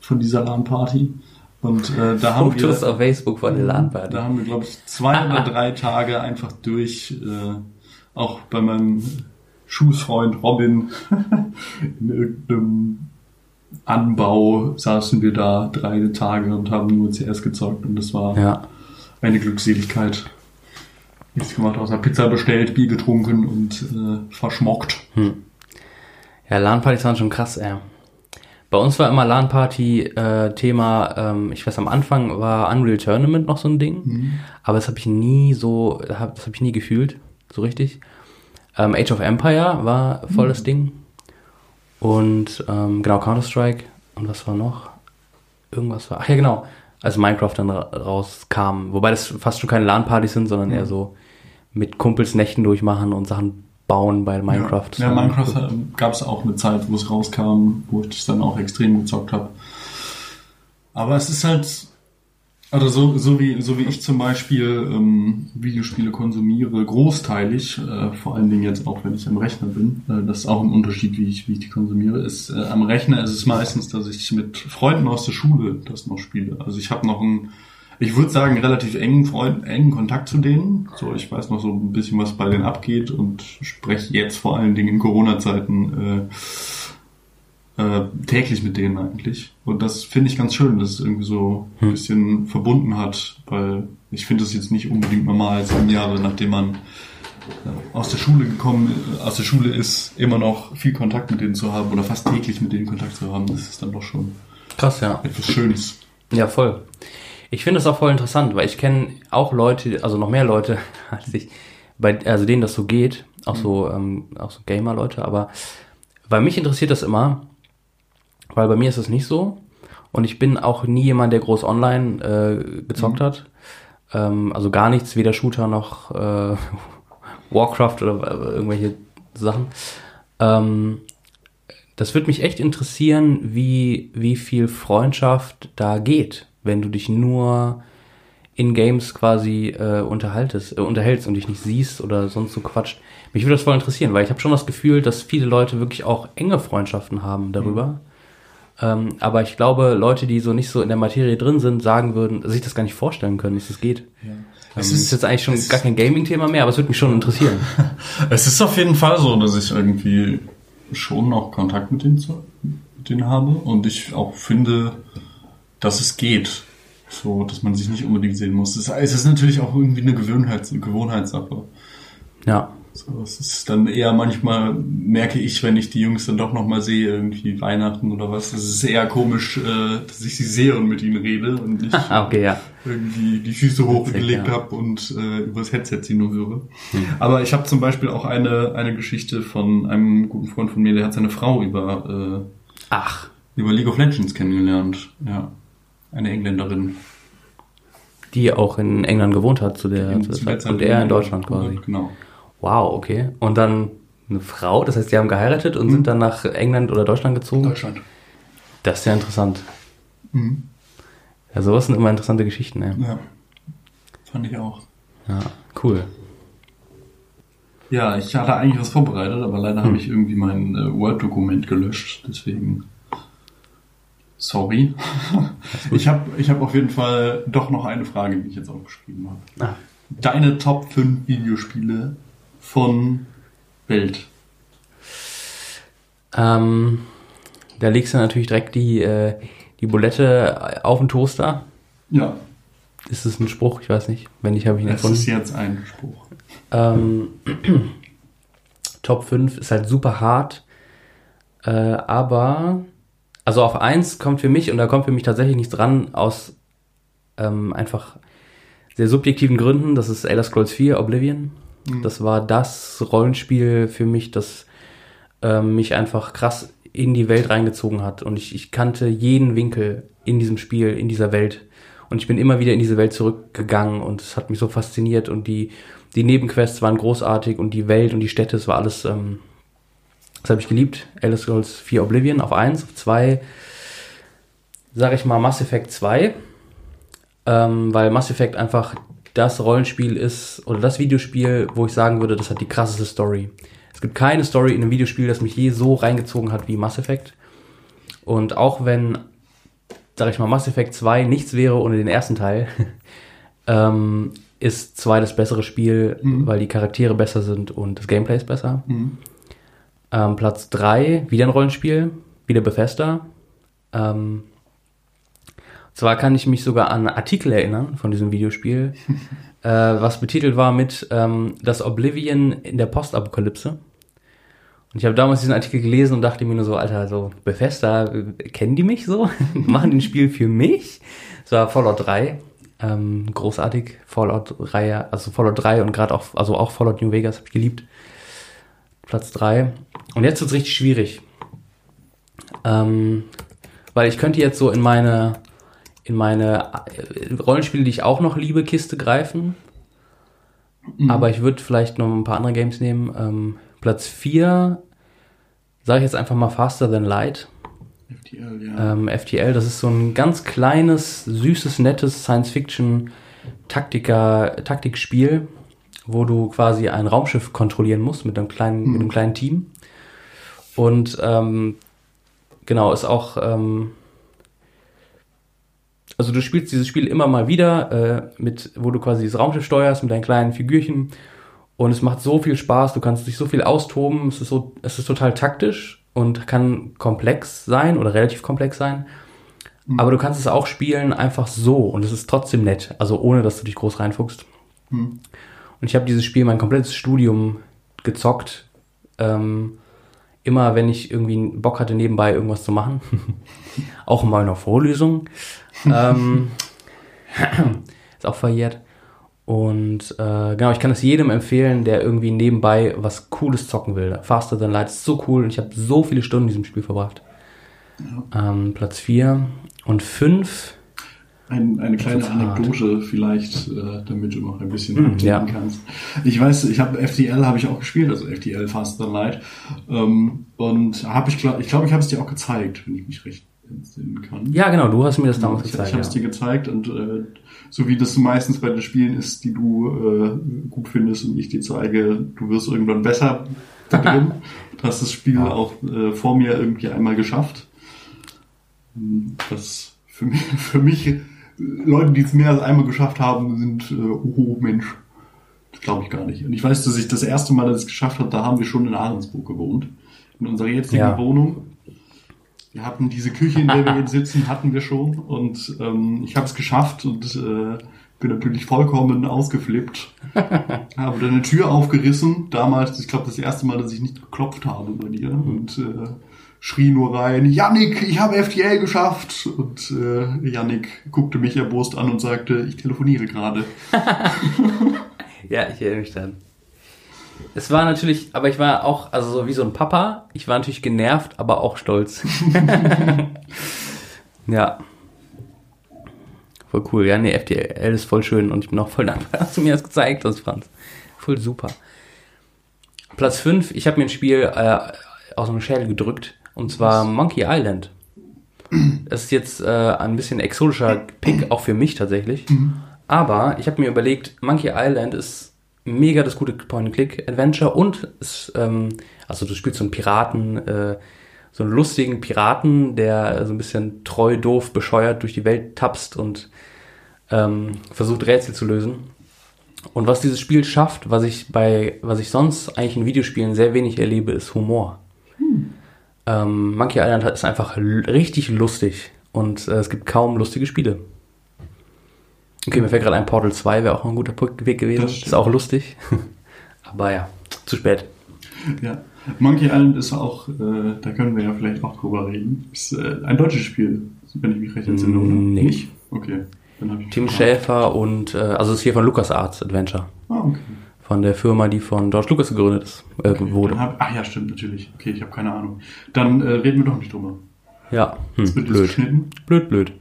Speaker 2: von dieser LAN-Party. Und äh, da haben
Speaker 3: Fotos
Speaker 2: wir,
Speaker 3: auf Facebook von der LAN-Party.
Speaker 2: da haben wir, glaube ich, zwei oder drei Tage einfach durch, äh, auch bei meinem Schulfreund Robin in irgendeinem Anbau saßen wir da drei Tage und haben nur CS gezockt und das war
Speaker 3: Ja.
Speaker 2: eine Glückseligkeit. Nichts gemacht, außer Pizza bestellt, Bier getrunken und äh, verschmockt.
Speaker 3: Ja, LAN-Partys waren schon krass, ey. Bei uns war immer LAN-Party äh, Thema, ähm, ich weiß, am Anfang war Unreal Tournament noch so ein Ding, aber das habe ich nie so, hab- das habe ich nie gefühlt, so richtig. Ähm, Age of Empire war voll das Ding. Und ähm, genau, Counter-Strike. Und was war noch? Irgendwas war. Ach ja, genau. Als Minecraft dann ra rauskam. Wobei das fast schon keine LAN-Partys sind, sondern eher so mit Kumpels Nächten durchmachen und Sachen bauen bei Minecraft.
Speaker 2: Ja, ja Minecraft gab es auch eine Zeit, wo es rauskam, wo ich das dann auch extrem gezockt habe. Aber es ist halt, Also so, so, wie, so wie ich zum Beispiel ähm, Videospiele konsumiere, großteilig, äh, vor allen Dingen jetzt auch, wenn ich am Rechner bin, äh, das ist auch ein Unterschied, wie ich, wie ich die konsumiere, ist äh, am Rechner ist es meistens, dass ich mit Freunden aus der Schule das noch spiele. Also ich habe noch einen, ich würde sagen, relativ engen Freund, engen Kontakt zu denen. So, ich weiß noch so ein bisschen, was bei denen abgeht und spreche jetzt vor allen Dingen in Corona-Zeiten äh, äh, täglich mit denen eigentlich. Und das finde ich ganz schön, dass es irgendwie so ein hm. bisschen verbunden hat, weil ich finde es jetzt nicht unbedingt normal, sieben Jahre nachdem man äh, aus der Schule gekommen, äh, aus der Schule ist, immer noch viel Kontakt mit denen zu haben oder fast täglich mit denen Kontakt zu haben. Das ist dann doch schon
Speaker 3: krass, ja.
Speaker 2: Etwas Schönes.
Speaker 3: Ja, voll. Ich finde es auch voll interessant, weil ich kenne auch Leute, also noch mehr Leute, als ich, bei, also denen das so geht, auch hm. so, ähm, auch so Gamer-Leute, aber weil mich interessiert das immer, weil bei mir ist es nicht so. Und ich bin auch nie jemand, der groß online äh, gezockt mhm. hat. Ähm, also gar nichts, weder Shooter noch äh, Warcraft oder äh, irgendwelche Sachen. Ähm, das würde mich echt interessieren, wie, wie viel Freundschaft da geht, wenn du dich nur in Games quasi äh, unterhaltest, äh, unterhältst und dich nicht siehst oder sonst so quatscht. Mich würde das voll interessieren, weil ich habe schon das Gefühl, dass viele Leute wirklich auch enge Freundschaften haben darüber. Mhm. Ähm, aber ich glaube, Leute, die so nicht so in der Materie drin sind, sagen würden, sich das gar nicht vorstellen können, wie es geht. Ja. Ähm, es ist, ist, jetzt eigentlich schon gar kein Gaming-Thema mehr, aber es würde mich schon interessieren.
Speaker 2: es ist auf jeden Fall so, dass ich irgendwie schon noch Kontakt mit denen, zu, mit denen habe und ich auch finde, dass es geht. So, dass man sich nicht unbedingt sehen muss. Es ist natürlich auch irgendwie eine Gewohnheits Gewohnheitssache.
Speaker 3: Ja.
Speaker 2: So, es ist dann eher manchmal, merke ich, wenn ich die Jungs dann doch nochmal sehe, irgendwie Weihnachten oder was, es ist eher komisch, äh, dass ich sie sehe und mit ihnen rede und nicht
Speaker 3: okay, ja.
Speaker 2: irgendwie die Füße hochgelegt ja. habe und äh, übers Headset sie nur höre. Hm. Aber ich habe zum Beispiel auch eine, eine Geschichte von einem guten Freund von mir, der hat seine Frau über,
Speaker 3: äh, Ach.
Speaker 2: über League of Legends kennengelernt. Ja. Eine Engländerin.
Speaker 3: Die auch in England gewohnt hat zu der, zu der Zeit. Und er in Deutschland quasi.
Speaker 2: Genau.
Speaker 3: Wow, okay. Und dann eine Frau, das heißt, die haben geheiratet und mhm. sind dann nach England oder Deutschland gezogen?
Speaker 2: Deutschland.
Speaker 3: Das ist ja interessant. Mhm. Ja, sowas sind immer interessante Geschichten, ey.
Speaker 2: Ja. Fand ich auch.
Speaker 3: Ja, cool.
Speaker 2: Ja, ich hatte eigentlich was vorbereitet, aber leider hm. habe ich irgendwie mein äh, Word-Dokument gelöscht, deswegen sorry. ich habe ich hab auf jeden Fall doch noch eine Frage, die ich jetzt aufgeschrieben habe. Ah. Deine Top 5 Videospiele von Welt?
Speaker 3: Ähm, da legst du natürlich direkt die, äh, die Bulette auf den Toaster.
Speaker 2: Ja.
Speaker 3: Ist es ein Spruch? Ich weiß nicht. Wenn nicht, habe ich ihn erfunden.
Speaker 2: Das ist jetzt ein Spruch.
Speaker 3: Ähm, Top 5 ist halt super hart. Äh, aber, also auf 1 kommt für mich, und da kommt für mich tatsächlich nichts dran, aus ähm, einfach sehr subjektiven Gründen. Das ist Elder Scrolls 4 Oblivion. Mhm. Das war das Rollenspiel für mich, das äh, mich einfach krass in die Welt reingezogen hat. Und ich, ich kannte jeden Winkel in diesem Spiel, in dieser Welt. Und ich bin immer wieder in diese Welt zurückgegangen und es hat mich so fasziniert und die, die Nebenquests waren großartig und die Welt und die Städte, es war alles, ähm, das habe ich geliebt. Elder Scrolls 4 Oblivion auf 1, auf 2, sage ich mal Mass Effect 2, ähm, weil Mass Effect einfach das Rollenspiel ist oder das Videospiel, wo ich sagen würde, das hat die krasseste Story. Es gibt keine Story in einem Videospiel, das mich je so reingezogen hat wie Mass Effect. Und auch wenn, sag ich mal, Mass Effect 2 nichts wäre ohne den ersten Teil, ähm, ist 2 das bessere Spiel, mhm. weil die Charaktere besser sind und das Gameplay ist besser. Mhm. Ähm, Platz 3, wieder ein Rollenspiel, wieder Bethesda. Ähm, zwar kann ich mich sogar an Artikel erinnern von diesem Videospiel, äh, was betitelt war mit ähm, das Oblivion in der Postapokalypse. Und ich habe damals diesen Artikel gelesen und dachte mir nur so, Alter, so Bethesda, kennen die mich so? Machen die ein Spiel für mich? Es war Fallout 3, ähm, großartig, Fallout-Reihe, also Fallout 3 und gerade auch, also auch Fallout New Vegas habe ich geliebt. Platz 3. Und jetzt wird's richtig schwierig. Ähm, weil ich könnte jetzt so in meine in meine äh, Rollenspiele, die ich auch noch liebe, Kiste greifen. Mhm. Aber ich würde vielleicht noch ein paar andere Games nehmen. Ähm, Platz 4, sage ich jetzt einfach mal Faster Than Light. FTL, ja. Ähm, FTL, das ist so ein ganz kleines, süßes, nettes Science-Fiction-Taktiker-Taktikspiel, wo du quasi ein Raumschiff kontrollieren musst mit einem kleinen, hm. mit einem kleinen Team. Und ähm, genau, ist auch ähm, also du spielst dieses Spiel immer mal wieder, äh, mit, wo du quasi das Raumschiff steuerst mit deinen kleinen Figürchen. Und es macht so viel Spaß, du kannst dich so viel austoben, es ist so, es ist total taktisch und kann komplex sein oder relativ komplex sein. Mhm. Aber du kannst es auch spielen einfach so und es ist trotzdem nett, also ohne dass du dich groß reinfuchst. Mhm. Und ich habe dieses Spiel mein komplettes Studium gezockt. Ähm, immer wenn ich irgendwie Bock hatte, nebenbei irgendwas zu machen. auch in meiner Vorlesung ähm, ist auch verjährt. Und äh, genau, ich kann es jedem empfehlen, der irgendwie nebenbei was Cooles zocken will. Faster Than Light ist so cool und ich habe so viele Stunden in diesem Spiel verbracht. Ja. Ähm, Platz 4 und 5.
Speaker 2: Ein, eine kleine Anekdote vielleicht, äh, damit du noch ein bisschen mm, ja. kannst. Ich weiß, ich habe FTL habe ich auch gespielt, also FTL Faster Than Light. Ähm, und habe ich glaube, ich glaube, ich habe es dir auch gezeigt, wenn ich mich recht kann.
Speaker 3: Ja, genau, du hast mir das damals
Speaker 2: ich,
Speaker 3: gezeigt.
Speaker 2: Ich habe es ja. dir gezeigt und äh, so wie das meistens bei den Spielen ist, die du äh, gut findest und ich dir zeige, du wirst irgendwann besser drin. du hast das Spiel ja. auch äh, vor mir irgendwie einmal geschafft. Das für mich, für mich Leute, die es mehr als einmal geschafft haben, sind, äh, oh Mensch, das glaube ich gar nicht. Und ich weiß, dass ich das erste Mal, dass ich es geschafft habe, da haben wir schon in Ahrensburg gewohnt. In unserer jetzigen ja. Wohnung. Wir hatten diese Küche, in der wir jetzt sitzen, hatten wir schon. Und ähm, ich habe es geschafft und äh, bin natürlich vollkommen ausgeflippt. habe dann eine Tür aufgerissen. Damals, ich glaube, das erste Mal, dass ich nicht geklopft habe bei dir. Und äh, schrie nur rein, Yannick, ich habe FTL geschafft. Und äh, Yannick guckte mich erbost an und sagte, ich telefoniere gerade.
Speaker 3: ja, ich erinnere mich dann. Es war natürlich, aber ich war auch, also so wie so ein Papa, ich war natürlich genervt, aber auch stolz. ja. Voll cool. Ja, nee, FDL ist voll schön und ich bin auch voll dankbar, dass du mir das gezeigt hast, Franz. Voll super. Platz 5, ich habe mir ein Spiel äh, aus dem Schädel gedrückt und zwar Monkey Island. Das ist jetzt äh, ein bisschen exotischer Pick, auch für mich tatsächlich. Mhm. Aber ich habe mir überlegt, Monkey Island ist mega das gute Point-and-Click-Adventure und es, ähm, also du spielst so einen Piraten, äh, so einen lustigen Piraten, der so ein bisschen treu, doof, bescheuert durch die Welt tapst und ähm, versucht Rätsel zu lösen. Und was dieses Spiel schafft, was ich bei, was ich sonst eigentlich in Videospielen sehr wenig erlebe, ist Humor. Hm. Ähm, Monkey Island ist einfach richtig lustig und äh, es gibt kaum lustige Spiele. Okay, mir fällt gerade ein Portal 2 wäre auch ein guter Weg gewesen. Ist auch lustig. Aber ja, zu spät.
Speaker 2: Ja. Monkey Island ist auch, äh, da können wir ja vielleicht auch drüber reden. Ist äh, ein deutsches Spiel, wenn ich mich recht entsinne, oder?
Speaker 3: Nee.
Speaker 2: Nicht? Okay.
Speaker 3: Dann hab ich Tim Schäfer und, äh, also es ist hier von LucasArts Adventure. Ah, okay. Von der Firma, die von George Lucas gegründet ist, äh, okay, wurde.
Speaker 2: Hab, ach ja, stimmt, natürlich. Okay, ich habe keine Ahnung. Dann äh, reden wir doch nicht drüber.
Speaker 3: Ja, hm, blöd. Blöd, blöd.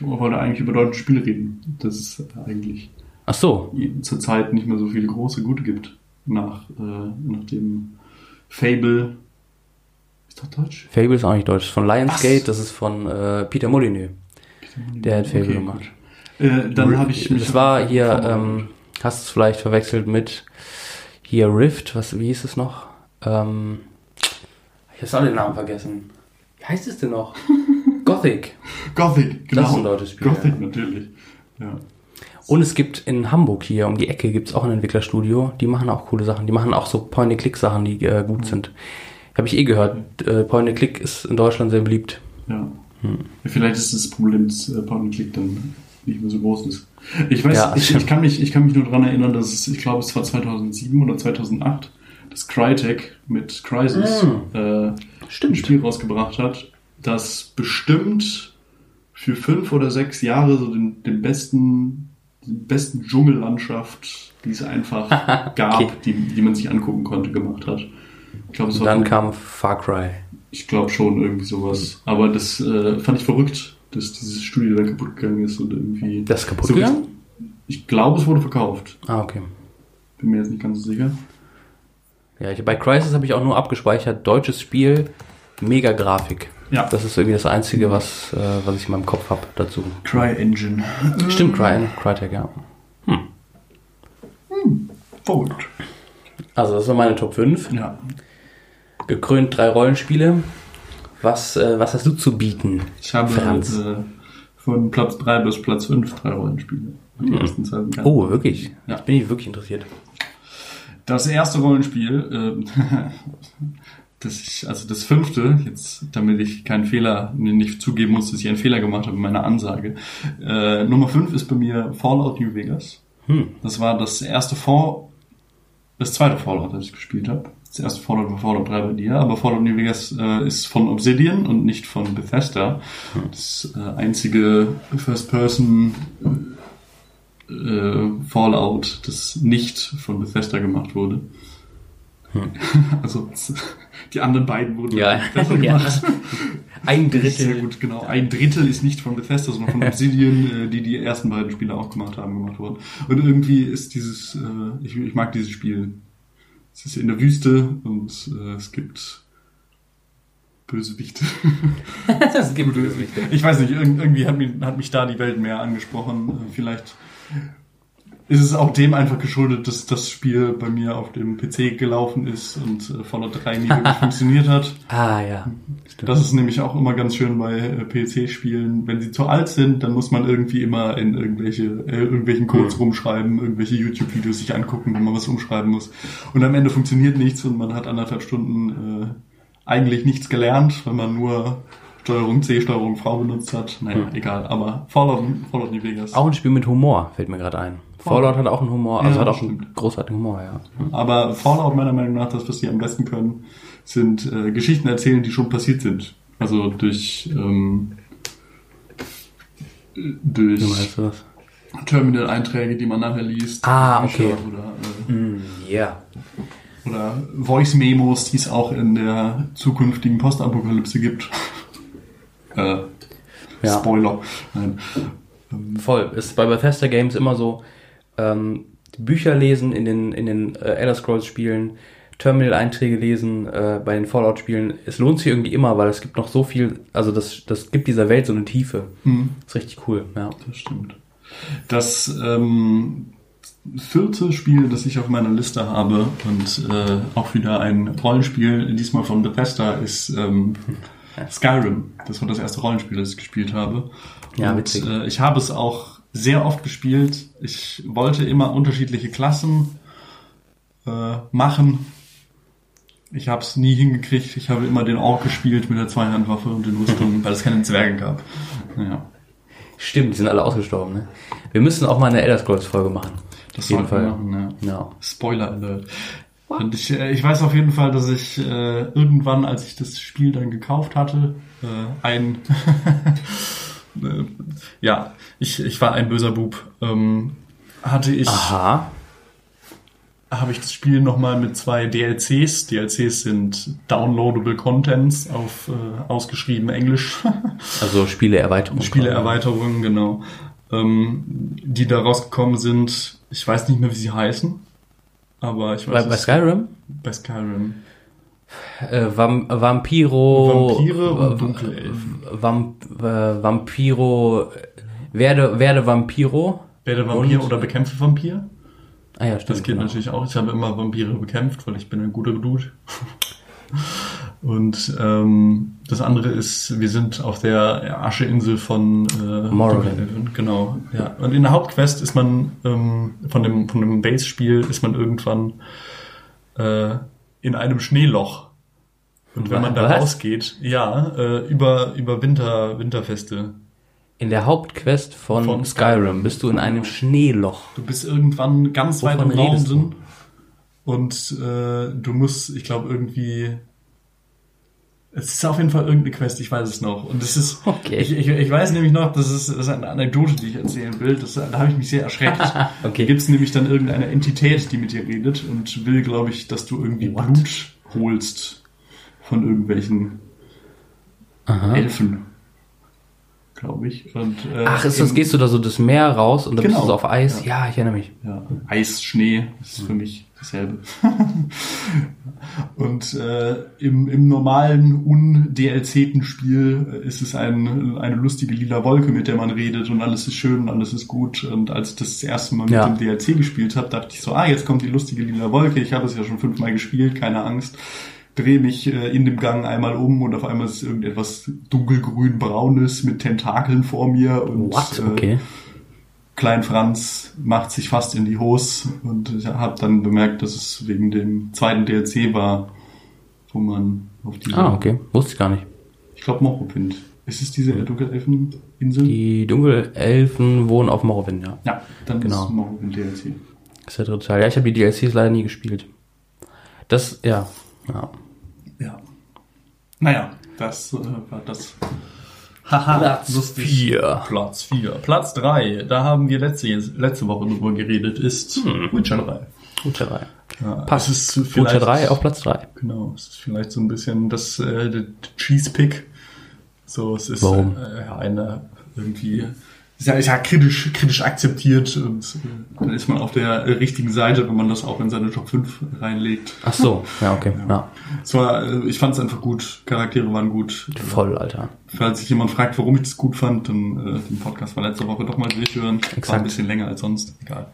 Speaker 2: Ich wollte eigentlich über deutsche Spiele reden. Das ist eigentlich
Speaker 3: Ach so.
Speaker 2: zurzeit nicht mehr so viele große gute gibt. Nach, äh, nach dem Fable.
Speaker 3: Ist das Deutsch? Fable ist auch nicht Deutsch. Von Lionsgate, das ist von äh, Peter Molyneux. Der hat Fable okay, gemacht.
Speaker 2: Äh, dann habe ich
Speaker 3: Das war hier, ähm, hast du es vielleicht verwechselt mit hier Rift, was, wie hieß es noch? Ähm, ich habe auch den Namen vergessen. Wie heißt es denn noch? Gothic.
Speaker 2: Gothic,
Speaker 3: genau. Das ist ein deutsches Spiel.
Speaker 2: Gothic, ja. natürlich. Ja.
Speaker 3: Und es gibt in Hamburg hier um die Ecke gibt es auch ein Entwicklerstudio, die machen auch coole Sachen. Die machen auch so Point-and-Click-Sachen, die äh, gut mhm. sind. Habe ich eh gehört. Äh, Point-and-Click ist in Deutschland sehr beliebt.
Speaker 2: Ja. Hm. vielleicht ist das Problem, dass äh, Point-and-Click dann nicht mehr so groß ist. Ich weiß, ja, ich, ich, kann mich, ich kann mich nur daran erinnern, dass es, ich glaube, es war 2007 oder 2008, dass Crytek mit Crisis mm. äh, ein Spiel rausgebracht hat, das bestimmt für fünf oder sechs Jahre so den, den besten, den besten Dschungellandschaft, die es einfach gab, okay. die, die man sich angucken konnte, gemacht hat.
Speaker 3: Ich glaub, es dann so, kam Far Cry.
Speaker 2: Ich glaube schon, irgendwie sowas. Aber das äh, fand ich verrückt, dass dieses Studio dann kaputt gegangen ist und irgendwie.
Speaker 3: Das ist kaputt so gegangen?
Speaker 2: Ich glaube, es wurde verkauft.
Speaker 3: Ah, okay.
Speaker 2: Bin mir jetzt nicht ganz so sicher.
Speaker 3: Ja, ich, bei Crisis habe ich auch nur abgespeichert, deutsches Spiel, mega Grafik.
Speaker 2: Ja.
Speaker 3: Das ist irgendwie das Einzige, was, äh, was ich in meinem Kopf habe dazu.
Speaker 2: CryEngine.
Speaker 3: Stimmt, Cry, Crytek, ja.
Speaker 2: Voll.
Speaker 3: Also das war meine Top 5.
Speaker 2: Ja.
Speaker 3: Gekrönt drei Rollenspiele. Was, äh, was hast du zu bieten?
Speaker 2: Ich habe
Speaker 3: Franz.
Speaker 2: äh, von Platz 3 bis Platz 5 drei Rollenspiele. Ganz-
Speaker 3: Oh, wirklich?
Speaker 2: Ja.
Speaker 3: Jetzt bin ich wirklich interessiert.
Speaker 2: Das erste Rollenspiel, ähm, das ich, also das fünfte, jetzt, damit ich keinen Fehler, nicht zugeben muss, dass ich einen Fehler gemacht habe in meiner Ansage. Äh, Nummer fünf ist bei mir Fallout New Vegas.
Speaker 3: Hm.
Speaker 2: Das war das erste Fall, das zweite Fallout, das ich gespielt habe. Das erste Fallout war Fallout 3 bei dir, aber Fallout New Vegas äh, ist von Obsidian und nicht von Bethesda. Das äh, einzige First-Person äh, Fallout, das nicht von Bethesda gemacht wurde. Also die anderen beiden wurden
Speaker 3: Ja,
Speaker 2: besser
Speaker 3: ja.
Speaker 2: gemacht.
Speaker 3: Ein
Speaker 2: Sehr
Speaker 3: Drittel.
Speaker 2: gut, genau. Ein Drittel ist nicht von Bethesda, sondern von Obsidian, äh, die die ersten beiden Spiele auch gemacht haben, gemacht worden. Und irgendwie ist dieses, äh, ich, ich mag dieses Spiel. Es ist in der Wüste und äh, es gibt Bösewichte.
Speaker 3: Das gibt Bösewichte.
Speaker 2: Ich weiß nicht, irg- irgendwie hat mich, hat mich da die Welt mehr angesprochen. Äh, Vielleicht ist es auch dem einfach geschuldet, dass das Spiel bei mir auf dem PC gelaufen ist und äh, Fallout 3 nie wirklich funktioniert hat.
Speaker 3: Ah, ja. Stimmt.
Speaker 2: Das ist nämlich auch immer ganz schön bei äh, PC-Spielen. Wenn sie zu alt sind, dann muss man irgendwie immer in irgendwelche, äh, irgendwelchen Codes rumschreiben, irgendwelche YouTube-Videos sich angucken, wo man was umschreiben muss. Und am Ende funktioniert nichts und man hat anderthalb Stunden äh, eigentlich nichts gelernt, weil man nur Steuerung C, Steuerung V benutzt hat. Naja, egal. Aber Fallout, Fallout New Vegas.
Speaker 3: Auch ein Spiel mit Humor, fällt mir gerade ein. Fallout hat auch einen Humor, also
Speaker 2: Ja,
Speaker 3: hat auch einen
Speaker 2: stimmt.
Speaker 3: großartigen Humor, ja.
Speaker 2: Aber Fallout meiner Meinung nach, das, was sie am besten können, sind äh, Geschichten erzählen, die schon passiert sind. Also durch, ähm, äh, durch? Terminal-Einträge, die man nachher liest.
Speaker 3: Ah, okay.
Speaker 2: Oder, äh,
Speaker 3: Mm, ja.
Speaker 2: oder Voice-Memos, die es auch in der zukünftigen Postapokalypse gibt. äh,
Speaker 3: Ja.
Speaker 2: Spoiler. Nein.
Speaker 3: Voll. Ist bei Bethesda Games immer so, ähm, Bücher lesen in den, in den äh, Elder Scrolls Spielen, Terminal-Einträge lesen äh, bei den Fallout-Spielen. Es lohnt sich irgendwie immer, weil es gibt noch so viel, also das, das gibt dieser Welt so eine Tiefe.
Speaker 2: Hm.
Speaker 3: ist richtig cool, ja.
Speaker 2: Das stimmt. Das ähm, vierte Spiel, das ich auf meiner Liste habe und äh, auch wieder ein Rollenspiel, diesmal von Bethesda, ist ähm, Skyrim. Das war das erste Rollenspiel, das ich gespielt habe.
Speaker 3: Ja,
Speaker 2: und,
Speaker 3: witzig.
Speaker 2: äh, ich habe es auch sehr oft gespielt. Ich wollte immer unterschiedliche Klassen äh, machen. Ich habe es nie hingekriegt. Ich habe immer den Ork gespielt mit der Zweihandwaffe und den Rüstungen, weil es keine Zwerge gab. Naja.
Speaker 3: Stimmt, die sind alle ausgestorben, ne? Wir müssen auch mal eine Elder Scrolls Folge machen.
Speaker 2: Das
Speaker 3: Auf jeden Fall.
Speaker 2: machen, ja.
Speaker 3: Ja.
Speaker 2: Spoiler Alert. Und ich, äh, ich weiß auf jeden Fall, dass ich äh, irgendwann, als ich das Spiel dann gekauft hatte, äh, ein äh, ja, ich, ich war ein böser Bub. Ähm, hatte ich
Speaker 3: Aha.
Speaker 2: habe ich das Spiel nochmal mit zwei DLCs. DLCs sind Downloadable Contents auf äh, ausgeschrieben Englisch.
Speaker 3: Also Spieleerweiterung.
Speaker 2: Spieleerweiterungen, genau. Ähm, die da rausgekommen sind. Ich weiß nicht mehr, wie sie heißen. Aber ich weiß
Speaker 3: Bei, bei Skyrim?
Speaker 2: bei Skyrim.
Speaker 3: Äh, Vam Vampiro.
Speaker 2: Vampire und Dunkelelfen.
Speaker 3: Vamp äh, Vampiro. Werde, werde Vampiro.
Speaker 2: Werde Vampir
Speaker 3: Und-
Speaker 2: oder bekämpfe Vampir.
Speaker 3: Ah ja, stimmt.
Speaker 2: Das geht
Speaker 3: genau.
Speaker 2: natürlich auch. Ich habe immer Vampire bekämpft, weil ich bin ein guter Dude. Und ähm, das andere ist, wir sind auf der Ascheinsel von äh,
Speaker 3: Morrowind.
Speaker 2: Genau, ja. Und in der Hauptquest ist man ähm, von dem von dem Base-Spiel ist man irgendwann äh, in einem Schneeloch. Und wenn man da rausgeht, ja, äh, über über Winter Winterfeste.
Speaker 3: In der Hauptquest von,
Speaker 2: Von
Speaker 3: Skyrim
Speaker 2: Skyrim.
Speaker 3: bist du in einem Schneeloch.
Speaker 2: Du bist irgendwann ganz weit
Speaker 3: Wovon
Speaker 2: im
Speaker 3: redest du?
Speaker 2: Norden und äh, du musst, ich glaube, irgendwie. Es ist auf jeden Fall irgendeine Quest, ich weiß es noch. Und es ist.
Speaker 3: Okay.
Speaker 2: Ich, ich, ich weiß nämlich noch, das ist, das ist eine Anekdote, die ich erzählen will. Das, da habe ich mich sehr erschreckt.
Speaker 3: Okay.
Speaker 2: Da gibt es nämlich dann irgendeine Entität, die mit dir redet und will, glaube ich, dass du irgendwie
Speaker 3: What?
Speaker 2: Blut holst von irgendwelchen
Speaker 3: Aha.
Speaker 2: Elfen. Glaube ich. Und, äh,
Speaker 3: Ach, ist das, gehst du da so das Meer raus und dann
Speaker 2: Genau.
Speaker 3: bist du so auf Eis? Ja, ich erinnere mich.
Speaker 2: Ja, Eis, Schnee, das ist für mich dasselbe. und äh, im, im normalen, un-DLCten Spiel äh, ist es ein, eine lustige lila Wolke, mit der man redet und alles ist schön und alles ist gut. Und als ich das, das erste Mal mit
Speaker 3: Ja.
Speaker 2: dem DLC gespielt habe, dachte ich so, ah, jetzt kommt die lustige lila Wolke. Ich habe es ja schon fünfmal gespielt, keine Angst. Drehe mich äh, in dem Gang einmal um und auf einmal ist irgendetwas dunkelgrün-braunes mit Tentakeln vor mir. Und,
Speaker 3: What?
Speaker 2: äh,
Speaker 3: Okay.
Speaker 2: Klein Franz macht sich fast in die Hose und ich habe dann bemerkt, dass es wegen dem zweiten DLC war, wo man auf diese,
Speaker 3: Ah, okay. Wusste ich gar nicht.
Speaker 2: ich glaube Morrowind. Ist es diese Dunkelelfeninsel?
Speaker 3: Die Dunkelelfen wohnen auf Morrowind, ja.
Speaker 2: Ja, dann
Speaker 3: Genau.
Speaker 2: ist Morrowind DLC.
Speaker 3: Das ist der dritte Teil. Ja, ich habe die DLCs leider nie gespielt. Das, ja. Ja.
Speaker 2: Naja, das äh, war das. Haha,
Speaker 3: vier.
Speaker 2: Platz 4. Platz 3, da haben wir letzte, letzte Woche drüber geredet, ist Witcher 3.
Speaker 3: Witcher 3.
Speaker 2: Ja,
Speaker 3: Passt.
Speaker 2: es ist
Speaker 3: Witcher
Speaker 2: vielleicht-
Speaker 3: 3 auf Platz 3.
Speaker 2: Genau, es ist vielleicht so ein bisschen das äh, Cheese Pick. So, es ist? Äh, ja, eine irgendwie ist ja, ist ja kritisch, kritisch akzeptiert und äh, dann ist man auf der äh, richtigen Seite, wenn man das auch in seine Top 5 reinlegt.
Speaker 3: Ach so, ja, okay. Ja.
Speaker 2: Es war, äh, ich fand es einfach gut, Charaktere waren gut.
Speaker 3: Voll, Alter.
Speaker 2: Falls sich jemand fragt, warum ich das gut fand, dann äh, den Podcast von letzter Woche doch mal durchhören. War
Speaker 3: Exakt.
Speaker 2: ein bisschen länger als sonst. Egal.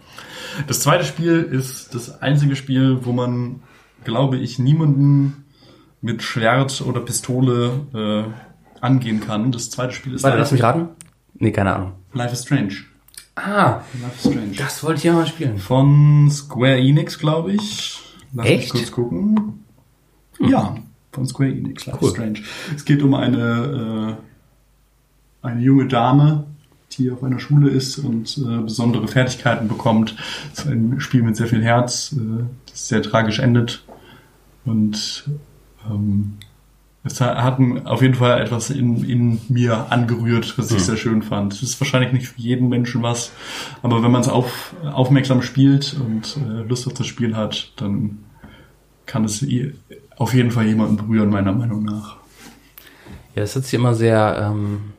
Speaker 2: Das zweite Spiel ist das einzige Spiel, wo man, glaube ich, niemanden mit Schwert oder Pistole äh, angehen kann. Das zweite Spiel ist
Speaker 3: Warte, lass mich raten. Nee, keine Ahnung.
Speaker 2: Life is Strange.
Speaker 3: Ah,
Speaker 2: Life is Strange.
Speaker 3: das wollte ich ja mal spielen.
Speaker 2: Von Square Enix, glaube ich. Lass mich
Speaker 3: Echt? Hm.
Speaker 2: kurz gucken. Ja, von Square Enix, Life
Speaker 3: Cool.
Speaker 2: is Strange. Es geht um eine, äh, eine junge Dame, die auf einer Schule ist und äh, besondere Fertigkeiten bekommt. Es ist ein Spiel mit sehr viel Herz, äh, das sehr tragisch endet. Und ähm, es hat auf jeden Fall etwas in, in mir angerührt, was ich sehr schön fand. Es ist wahrscheinlich nicht für jeden Menschen was, aber wenn man es auf, aufmerksam spielt und äh, Lust auf das Spiel hat, dann kann es auf jeden Fall jemanden berühren, meiner Meinung nach.
Speaker 3: Ja, das hat sich immer sehr, ähm,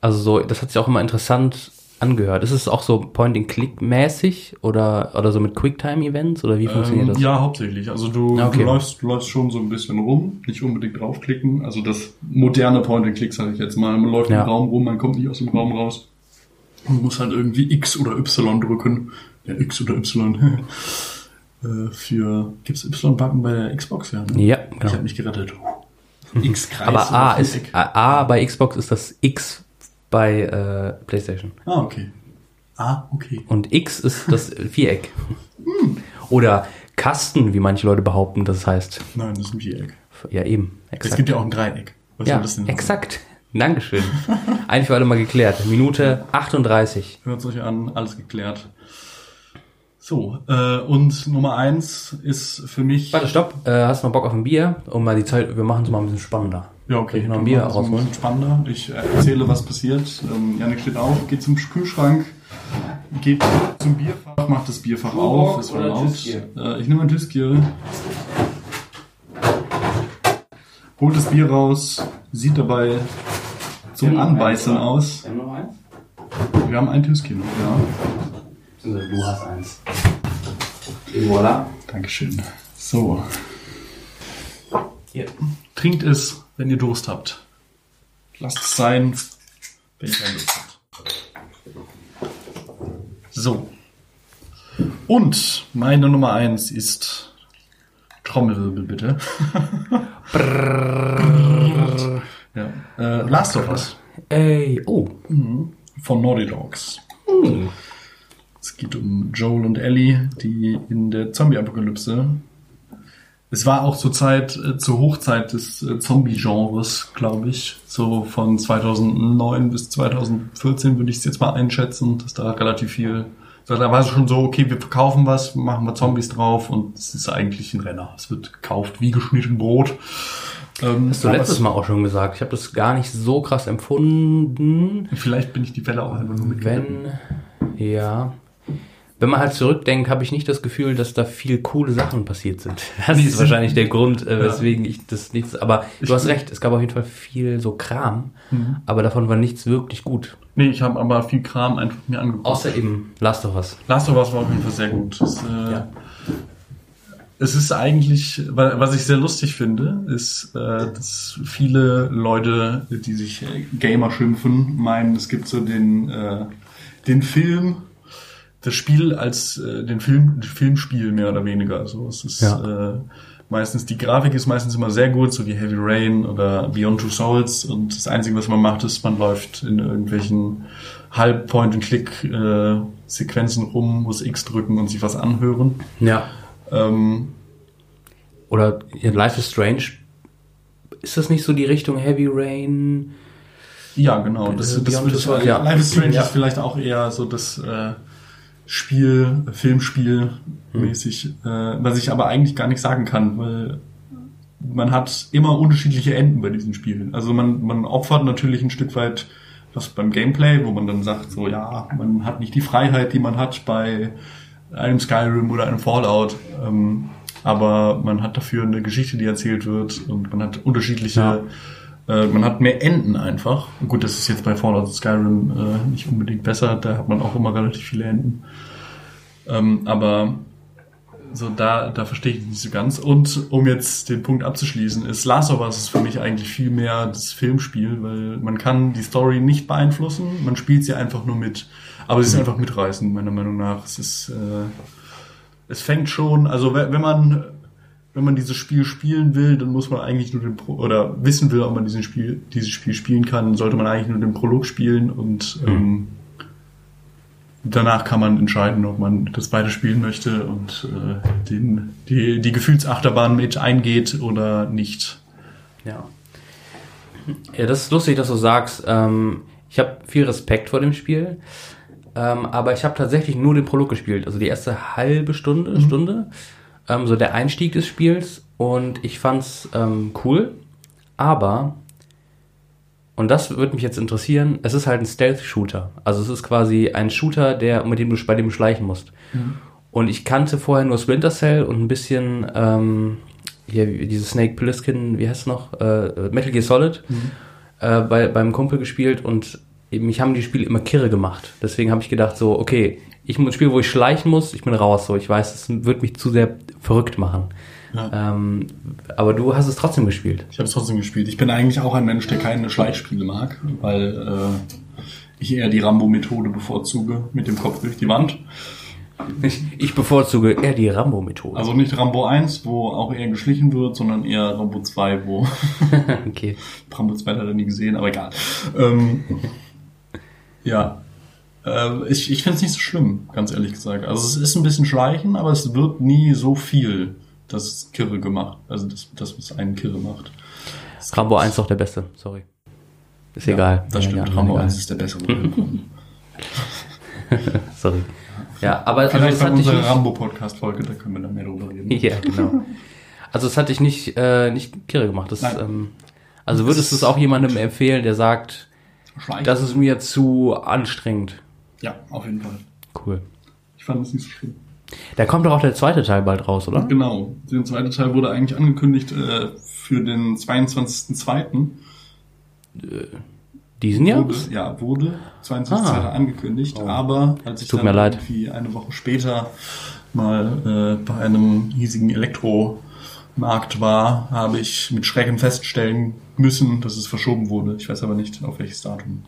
Speaker 3: also so, das hat sich auch immer interessant angehört. Ist es auch so Point-and-Click-mäßig oder, oder so mit Quicktime-Events oder wie funktioniert
Speaker 2: Ähm,
Speaker 3: das?
Speaker 2: Ja, hauptsächlich. Also du,
Speaker 3: Okay.
Speaker 2: du, läufst, du läufst schon so ein bisschen rum, nicht unbedingt draufklicken. Also das moderne Point-and-Click, sage ich jetzt mal. Man läuft
Speaker 3: Ja.
Speaker 2: im Raum rum, man kommt nicht aus dem Raum raus. Man muss halt irgendwie X oder Y drücken. Ja, X oder Y. Äh, für, gibt's Y-Button bei der Xbox? Ja, ne?
Speaker 3: Ja,
Speaker 2: Ich
Speaker 3: genau.
Speaker 2: habe mich gerettet. X-Kreis.
Speaker 3: Aber A ist,
Speaker 2: Viereck.
Speaker 3: A bei Xbox ist das X bei äh, PlayStation.
Speaker 2: Ah, okay. Ah, okay.
Speaker 3: Und X ist das Viereck. Oder Kasten, wie manche Leute behaupten, das heißt.
Speaker 2: Nein, das ist ein Viereck.
Speaker 3: Ja, eben.
Speaker 2: Es
Speaker 3: Exakt.
Speaker 2: gibt ja auch ein Dreieck. Was
Speaker 3: ja,
Speaker 2: soll das denn
Speaker 3: exakt. Dankeschön. Eigentlich für alle mal geklärt. Minute 38.
Speaker 2: Hört euch an, alles geklärt. So, äh, und Nummer eins ist für mich.
Speaker 3: Warte, stopp. Äh, hast du noch Bock auf ein Bier? Um mal die Zeit, wir machen es mal ein bisschen spannender.
Speaker 2: Ja, okay.
Speaker 3: Ich noch ein Bier
Speaker 2: ein
Speaker 3: rausholen?
Speaker 2: spannender. Ich äh, erzähle, was passiert. Ähm, Janik steht auf, geht zum Kühlschrank, geht zum Bierfach, macht das Bierfach auf. Es war
Speaker 3: oder
Speaker 2: laut. Äh, ich nehme ein Tüskier. Holt das Bier raus, sieht dabei zum Anbeißen aus.
Speaker 3: Wir haben noch eins?
Speaker 2: Wir haben ein Tüskier noch, ja.
Speaker 3: Beziehungsweise Du hast eins. Voilà.
Speaker 2: Dankeschön. So,
Speaker 3: Hier.
Speaker 2: trinkt es, wenn ihr Durst habt. Lasst es sein, wenn ihr keine Lust habt. So. Und meine Nummer eins ist Trommelwirbel bitte. ja. äh, Last of Us
Speaker 3: Ey, oh.
Speaker 2: von Naughty Dogs. Es geht um Joel und Ellie, die in der Zombie-Apokalypse. Es war auch zur Zeit, äh, zur Hochzeit des äh, Zombie-Genres, glaube ich. So von 2009 bis 2014 würde ich es jetzt mal einschätzen, dass da relativ viel. so, Da war es schon so, okay, wir verkaufen was, machen wir Zombies drauf und es ist eigentlich ein Renner. Es wird gekauft wie geschnitten Brot. Ähm,
Speaker 3: Hast du letztes
Speaker 2: es-
Speaker 3: Mal auch schon gesagt. Ich habe das gar nicht so krass empfunden.
Speaker 2: Vielleicht bin ich die Welle auch einfach nur mitgeritten.
Speaker 3: Wenn, ja. Wenn man halt zurückdenkt, habe ich nicht das Gefühl, dass da viel coole Sachen passiert sind. Das ist wahrscheinlich der Grund, äh,
Speaker 2: Ja.
Speaker 3: weswegen ich das nichts. Aber
Speaker 2: Ich-
Speaker 3: du hast recht, es gab auf jeden Fall viel so Kram,
Speaker 2: Mhm.
Speaker 3: aber davon war nichts wirklich gut.
Speaker 2: Nee, ich habe aber viel Kram einfach mir angeguckt.
Speaker 3: Außer eben Last of Us.
Speaker 2: Last of Us war auf jeden Fall sehr gut. Das, äh,
Speaker 3: Ja.
Speaker 2: Es ist eigentlich, wa- was ich sehr lustig finde, ist, äh, dass viele Leute, die sich äh, Gamer schimpfen, meinen, es gibt so den, äh, den Film, das Spiel als äh, den Film, Filmspiel mehr oder weniger. Also es ist
Speaker 3: Ja.
Speaker 2: äh, meistens, die Grafik ist meistens immer sehr gut, so wie Heavy Rain oder Beyond Two Souls und das Einzige, was man macht, ist, man läuft in irgendwelchen Halb-Point-and-Click-Sequenzen rum, muss X drücken und sich was anhören.
Speaker 3: Ja.
Speaker 2: Ähm,
Speaker 3: Oder ja, Life is Strange. Ist das nicht so die Richtung Heavy Rain?
Speaker 2: ja, genau. Das,
Speaker 3: Äh,
Speaker 2: das ich,
Speaker 3: Souls,
Speaker 2: ja.
Speaker 3: ja.
Speaker 2: Life is Strange
Speaker 3: Ja.
Speaker 2: ist vielleicht auch eher so das äh, Spiel, Filmspiel mäßig, äh, was ich aber eigentlich gar nicht sagen kann, weil man hat immer unterschiedliche Enden bei diesen Spielen. Also man, man opfert natürlich ein Stück weit was beim Gameplay, wo man dann sagt, so ja, man hat nicht die Freiheit, die man hat bei einem Skyrim oder einem Fallout, ähm, aber man hat dafür eine Geschichte, die erzählt wird und man hat unterschiedliche,
Speaker 3: Ja.
Speaker 2: Äh, man hat mehr Enden einfach. Gut, das ist jetzt bei Fallout Skyrim äh, nicht unbedingt besser, da hat man auch immer relativ viele Enden. Ähm, aber so da, da verstehe ich nicht so ganz. Und um jetzt den Punkt abzuschließen, ist Last of Us für mich eigentlich viel mehr das Filmspiel, weil man kann die Story nicht beeinflussen, man spielt sie einfach nur mit. Aber sie ist einfach mitreißend, meiner Meinung nach. Es ist, äh, es fängt schon, also we- wenn man, wenn man dieses Spiel spielen will, dann muss man eigentlich nur den Pro oder wissen will, ob man diesen Spiel, dieses Spiel spielen kann, sollte man eigentlich nur den Prolog spielen und ähm, danach kann man entscheiden, ob man das beide spielen möchte und äh, den, die, die Gefühlsachterbahn mit eingeht oder nicht.
Speaker 3: Ja. Ja, das ist lustig, dass du sagst. Ähm, ich habe viel Respekt vor dem Spiel, ähm, aber ich habe tatsächlich nur den Prolog gespielt. Also die erste halbe Stunde, Stunde, ähm, so der Einstieg des Spiels. Und ich fand's ähm, cool, aber und das würde mich jetzt interessieren. Es ist halt ein Stealth-Shooter. Also es ist quasi ein Shooter, der mit dem du bei dem du schleichen musst. Und ich kannte vorher nur Splinter Cell und ein bisschen ähm, hier dieses Snake Plissken, wie heißt es noch? Äh, Metal Gear Solid äh, bei, beim Kumpel gespielt und mich haben die Spiele immer kirre gemacht. Deswegen habe ich gedacht so, okay, ich muss ein Spiel, wo ich schleichen muss, ich bin raus. So, ich weiß, es wird mich zu sehr verrückt machen.
Speaker 2: Ja.
Speaker 3: Ähm, aber du hast es trotzdem gespielt.
Speaker 2: Ich habe es trotzdem gespielt. Ich bin eigentlich auch ein Mensch, der keine Schleichspiele mag, weil äh, ich eher die Rambo-Methode bevorzuge, mit dem Kopf durch die Wand.
Speaker 3: Ich, ich bevorzuge eher die Rambo-Methode.
Speaker 2: Also nicht Rambo 1, wo auch eher geschlichen wird, sondern eher Rambo 2, wo
Speaker 3: okay.
Speaker 2: Rambo 2 leider nie gesehen, aber egal. Ähm, ja. Äh, ich ich finde es nicht so schlimm, ganz ehrlich gesagt. Also es ist ein bisschen Schleichen, aber es wird nie so viel, dass es Kirre gemacht, also das, das was einen Kirre macht.
Speaker 3: Rambo 1 doch der beste, sorry. Ist egal.
Speaker 2: Das
Speaker 3: Ja,
Speaker 2: stimmt,
Speaker 3: ja,
Speaker 2: Rambo
Speaker 3: egal.
Speaker 2: 1 ist der bessere.
Speaker 3: Sorry. Ja, aber also
Speaker 2: Vielleicht
Speaker 3: das hatte
Speaker 2: unserer
Speaker 3: nicht,
Speaker 2: Rambo-Podcast-Folge, da können wir dann mehr drüber reden.
Speaker 3: Ja, genau. Also das hatte ich nicht, äh, nicht kirre gemacht. Das, ähm, also würdest du es auch jemandem empfehlen, der sagt,
Speaker 2: Schleichen.
Speaker 3: das ist mir zu anstrengend?
Speaker 2: ja, auf jeden Fall.
Speaker 3: Cool.
Speaker 2: Ich fand es nicht so schlimm.
Speaker 3: Da kommt doch auch der zweite Teil bald raus, oder?
Speaker 2: Genau. Der zweite Teil wurde eigentlich angekündigt äh, für den 22.02.
Speaker 3: Diesen
Speaker 2: Wurde,
Speaker 3: Jahr?
Speaker 2: ja, wurde 22.
Speaker 3: Ah.
Speaker 2: angekündigt, aber als ich
Speaker 3: Tut
Speaker 2: dann
Speaker 3: mir leid.
Speaker 2: irgendwie eine Woche später mal äh, bei einem hiesigen Elektromarkt war, habe ich mit Schrecken feststellen müssen, dass es verschoben wurde. Ich weiß aber nicht, auf welches Datum.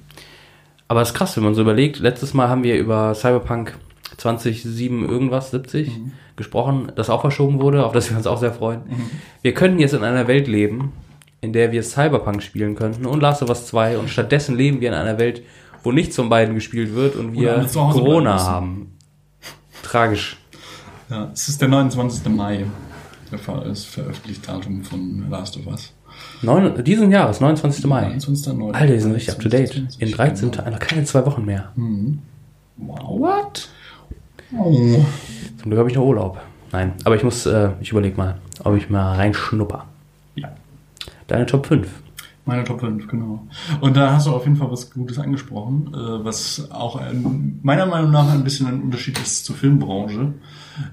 Speaker 3: Aber es ist krass, wenn man so überlegt. Letztes Mal haben wir über Cyberpunk 2007 irgendwas, 70
Speaker 2: Mhm.
Speaker 3: gesprochen, das auch verschoben wurde, auf das wir uns auch sehr freuen. Wir können jetzt in einer Welt leben, in der wir Cyberpunk spielen könnten und Last of Us 2 und stattdessen leben wir in einer Welt, wo nichts von beiden gespielt wird und wir Corona haben. Tragisch.
Speaker 2: Ja, es ist der 29. Mai. Der Ver das Veröffentlicht-Datum von Last of Us.
Speaker 3: Neun, diesen Jahres, 29. Mai.
Speaker 2: 29. Neu-
Speaker 3: Alter, die sind richtig up to date.
Speaker 2: 22,
Speaker 3: In 13
Speaker 2: genau.
Speaker 3: Noch keine zwei Wochen mehr.
Speaker 2: Wow.
Speaker 3: What?
Speaker 2: Oh.
Speaker 3: Zum Glück habe ich noch Urlaub. Nein, aber ich muss, äh, ich überlege mal, ob ich mal reinschnupper.
Speaker 2: Ja.
Speaker 3: Deine Top 5.
Speaker 2: Meine Top 5, genau. Und da hast du auf jeden Fall was Gutes angesprochen, äh, was auch ein, meiner Meinung nach ein bisschen ein Unterschied ist zur Filmbranche,